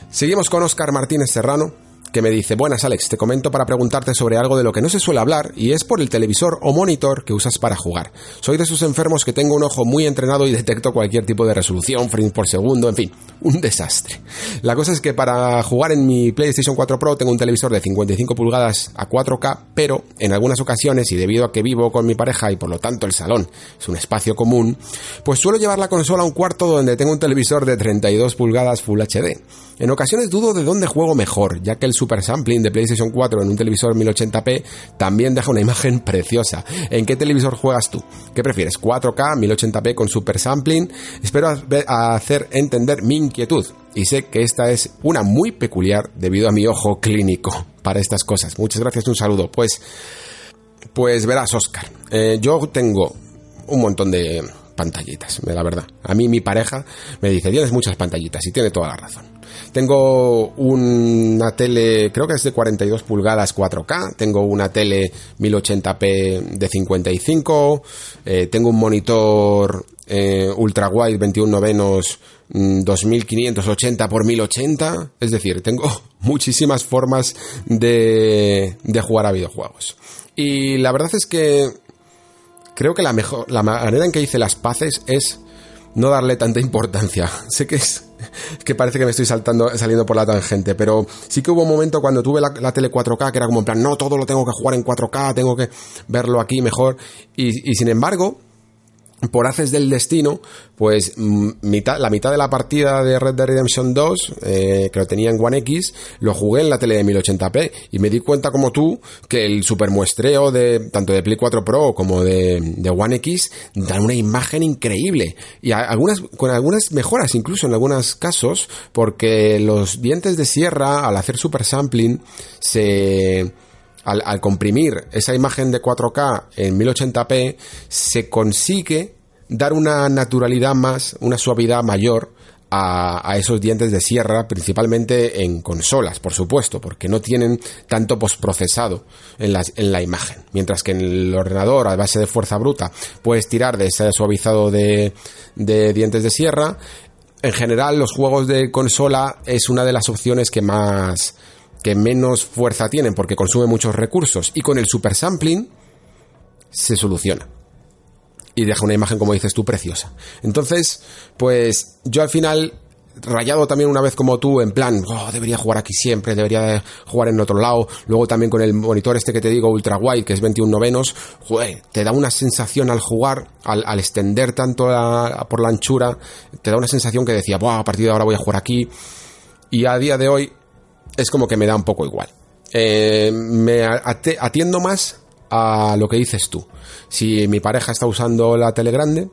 Seguimos con Oscar Martínez Serrano, que me dice, buenas Alex, te comento para preguntarte sobre algo de lo que no se suele hablar y es por el televisor o monitor que usas para jugar. Soy de esos enfermos que tengo un ojo muy entrenado y detecto cualquier tipo de resolución, frames por segundo, en fin, un desastre. La cosa es que para jugar en mi PlayStation 4 Pro tengo un televisor de 55 pulgadas a 4K, pero en algunas ocasiones y debido a que vivo con mi pareja y por lo tanto el salón es un espacio común, pues suelo llevar la consola a un cuarto donde tengo un televisor de 32 pulgadas Full HD. En ocasiones dudo de dónde juego mejor, ya que el super sampling de PlayStation 4 en un televisor 1080p también deja una imagen preciosa. ¿En qué televisor juegas tú? ¿Qué prefieres? ¿4K, 1080p con super sampling? Espero hacer entender mi inquietud y sé que esta es una muy peculiar debido a mi ojo clínico para estas cosas. Muchas gracias, un saludo. Pues, pues verás, Oscar. Eh, yo tengo un montón de pantallitas, la verdad. A mí mi pareja me dice, tienes muchas pantallitas y tiene toda la razón. Tengo una tele, creo que es de 42 pulgadas 4K. Tengo una tele 1080p de 55. Eh, tengo un monitor eh, ultra wide 21 novenos 2580 mm, por 1080. Es decir, tengo muchísimas formas de, de jugar a videojuegos. Y la verdad es que creo que la mejor, la manera en que hice las paces es no darle tanta importancia. Sé que es que parece que me estoy saltando, saliendo por la tangente, pero sí que hubo un momento cuando tuve la, tele 4K que era como en plan, no, todo lo tengo que jugar en 4K, tengo que verlo aquí mejor. y, y sin embargo, por haces del destino, pues mm, la mitad de la partida de Red Dead Redemption 2, eh, que lo tenía en One X, lo jugué en la tele de 1080p y me di cuenta como tú que el super muestreo de tanto de Play 4 Pro como de, de One X dan una imagen increíble. Y algunas con algunas mejoras incluso en algunos casos porque los dientes de sierra al hacer super sampling se al, comprimir esa imagen de 4K en 1080p, se consigue dar una naturalidad más, una suavidad mayor a, esos dientes de sierra, principalmente en consolas, por supuesto, porque no tienen tanto postprocesado en la, en la imagen. Mientras que en el ordenador, a base de fuerza bruta, puedes tirar de ese suavizado de, de dientes de sierra. En general, los juegos de consola es una de las opciones que más que menos fuerza tienen porque consume muchos recursos y con el super sampling se soluciona. Y deja una imagen, como dices tú, preciosa. Entonces, pues yo al final, rayado también una vez como tú, en plan, oh, debería jugar aquí siempre, debería jugar en otro lado. Luego también con el monitor este que te digo, ultra wide, que es 21 novenos, te da una sensación al jugar, al, extender tanto por la anchura, te da una sensación que decía, a partir de ahora voy a jugar aquí. Y a día de hoy, es como que me da un poco igual. Eh, me atiendo más a lo que dices tú. Si mi pareja está usando la tele grande,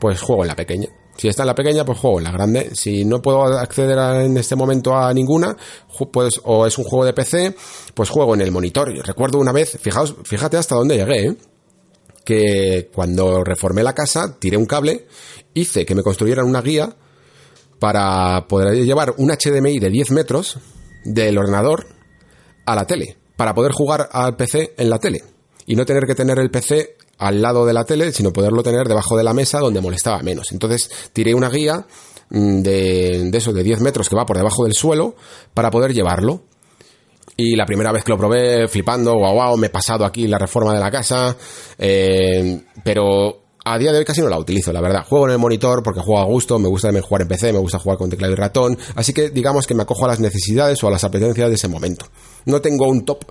pues juego en la pequeña. Si está en la pequeña, pues juego en la grande. Si no puedo acceder en este momento a ninguna, pues, o es un juego de PC, pues juego en el monitor. recuerdo una vez, fijaos, fíjate hasta dónde llegué, ¿eh? que cuando reformé la casa, tiré un cable, hice que me construyeran una guía para poder llevar un HDMI de 10 metros, del ordenador a la tele, para poder jugar al PC en la tele. Y no tener que tener el PC al lado de la tele, sino poderlo tener debajo de la mesa donde molestaba menos. Entonces tiré una guía mm, de, de eso, de 10 metros que va por debajo del suelo, para poder llevarlo. Y la primera vez que lo probé, flipando, guau, guau, me he pasado aquí la reforma de la casa, eh, pero a día de hoy casi no la utilizo, la verdad. Juego en el monitor porque juego a gusto, me gusta también jugar en PC, me gusta jugar con teclado y ratón, así que digamos que me acojo a las necesidades o a las apetencias de ese momento. No tengo un top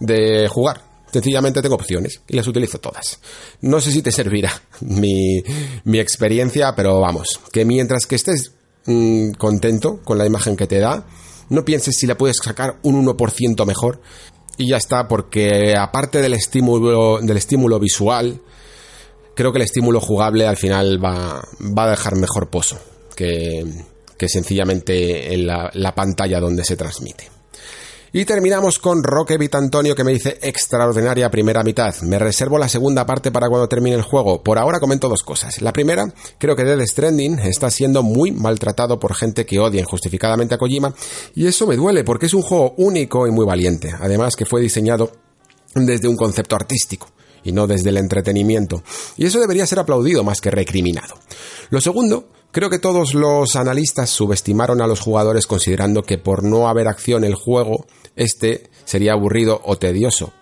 de jugar, sencillamente tengo opciones y las utilizo todas. No sé si te servirá mi, mi experiencia, pero vamos, que mientras que estés mmm, contento con la imagen que te da, no pienses si le puedes sacar un 1% mejor y ya está, porque aparte del estímulo, del estímulo visual, creo que el estímulo jugable al final va, va a dejar mejor pozo que, que sencillamente en la, la pantalla donde se transmite. Y terminamos con Roque Vitantonio que me dice extraordinaria primera mitad. Me reservo la segunda parte para cuando termine el juego. Por ahora comento dos cosas. La primera, creo que Dead Stranding está siendo muy maltratado por gente que odia injustificadamente a Kojima y eso me duele porque es un juego único y muy valiente. Además que fue diseñado desde un concepto artístico y no desde el entretenimiento. Y eso debería ser aplaudido más que recriminado. Lo segundo, creo que todos los analistas subestimaron a los jugadores considerando que por no haber acción el juego, este sería aburrido o tedioso.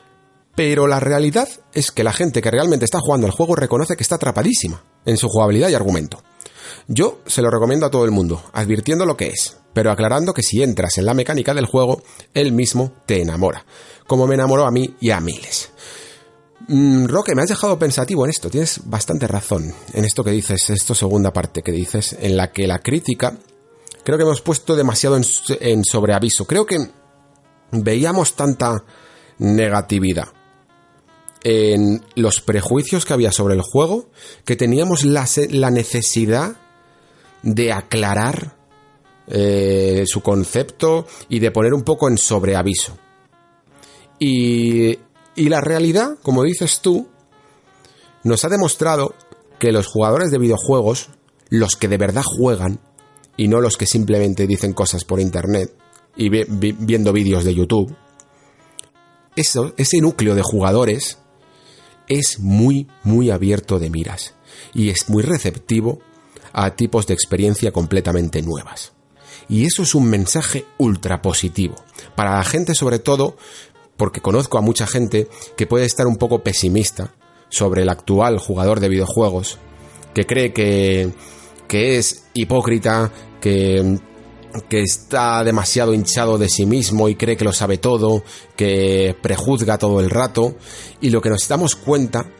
Pero la realidad es que la gente que realmente está jugando al juego reconoce que está atrapadísima en su jugabilidad y argumento. Yo se lo recomiendo a todo el mundo, advirtiendo lo que es, pero aclarando que si entras en la mecánica del juego, él mismo te enamora, como me enamoró a mí y a miles. Mm, Roque, me has dejado pensativo en esto, tienes bastante razón en esto que dices, esto segunda parte que dices, en la que la crítica creo que hemos puesto demasiado en, sobreaviso. Creo que veíamos tanta negatividad en los prejuicios que había sobre el juego que teníamos la, la necesidad de aclarar eh, su concepto y de poner un poco en sobreaviso. Y, y la realidad, como dices tú, nos ha demostrado que los jugadores de videojuegos, los que de verdad juegan, y no los que simplemente dicen cosas por internet, y vi, vi, viendo vídeos de YouTube, eso, ese núcleo de jugadores es muy, muy abierto de miras y es muy receptivo a tipos de experiencia completamente nuevas. Y eso es un mensaje ultra positivo. Para la gente sobre todo, porque conozco a mucha gente que puede estar un poco pesimista sobre el actual jugador de videojuegos, que cree que, que es hipócrita, que que está demasiado hinchado de sí mismo y cree que lo sabe todo, que prejuzga todo el rato, y lo que nos damos cuenta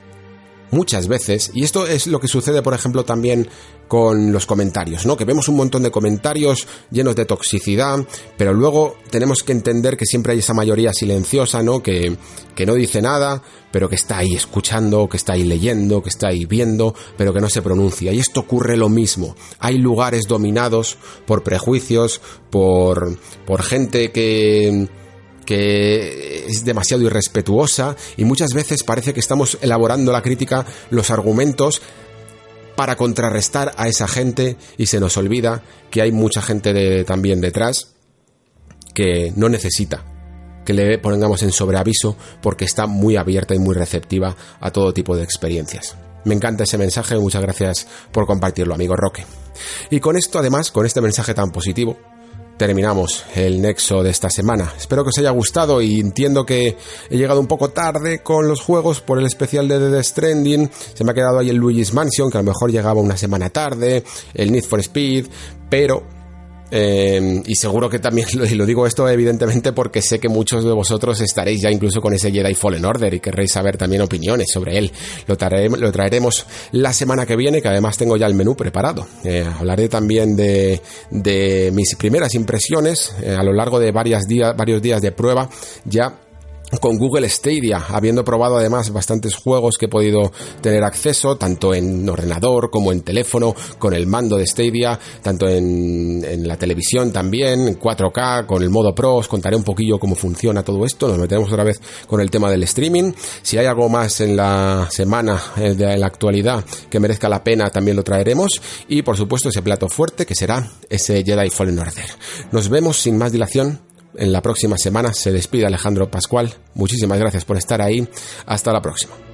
muchas veces, y esto es lo que sucede, por ejemplo, también con los comentarios, ¿no? Que vemos un montón de comentarios llenos de toxicidad, pero luego tenemos que entender que siempre hay esa mayoría silenciosa, ¿no? Que, que no dice nada, pero que está ahí escuchando, que está ahí leyendo, que está ahí viendo, pero que no se pronuncia. Y esto ocurre lo mismo. Hay lugares dominados por prejuicios, por, por gente que que es demasiado irrespetuosa y muchas veces parece que estamos elaborando la crítica, los argumentos para contrarrestar a esa gente y se nos olvida que hay mucha gente también detrás que no necesita que le pongamos en sobreaviso porque está muy abierta y muy receptiva a todo tipo de experiencias. Me encanta ese mensaje, muchas gracias por compartirlo, amigo Roque. Y con esto, además, con este mensaje tan positivo, terminamos el nexo de esta semana. Espero que os haya gustado y entiendo que he llegado un poco tarde con los juegos por el especial de The Stranding. Se me ha quedado ahí el Luigi's Mansion, que a lo mejor llegaba una semana tarde, el Need for Speed, pero eh, y seguro que también lo, y lo, digo esto evidentemente porque sé que muchos de vosotros estaréis ya incluso con ese Jedi Fallen Order y querréis saber también opiniones sobre él. Lo, traeremos, la semana que viene, que además tengo ya el menú preparado. Eh, hablaré también de, de, mis primeras impresiones eh, a lo largo de varios días de prueba ya con Google Stadia, habiendo probado además bastantes juegos que he podido tener acceso, tanto en ordenador como en teléfono, con el mando de Stadia, tanto en, en la televisión también, en 4K, con el modo Pro, os contaré un poquillo cómo funciona todo esto, nos metemos otra vez con el tema del streaming, si hay algo más en la semana, en la actualidad, que merezca la pena, también lo traeremos, y por supuesto ese plato fuerte que será ese Jedi Fallen Order. Nos vemos sin más dilación en la próxima semana. Se despide Alejandro Pascual. Muchísimas gracias por estar ahí. Hasta la próxima.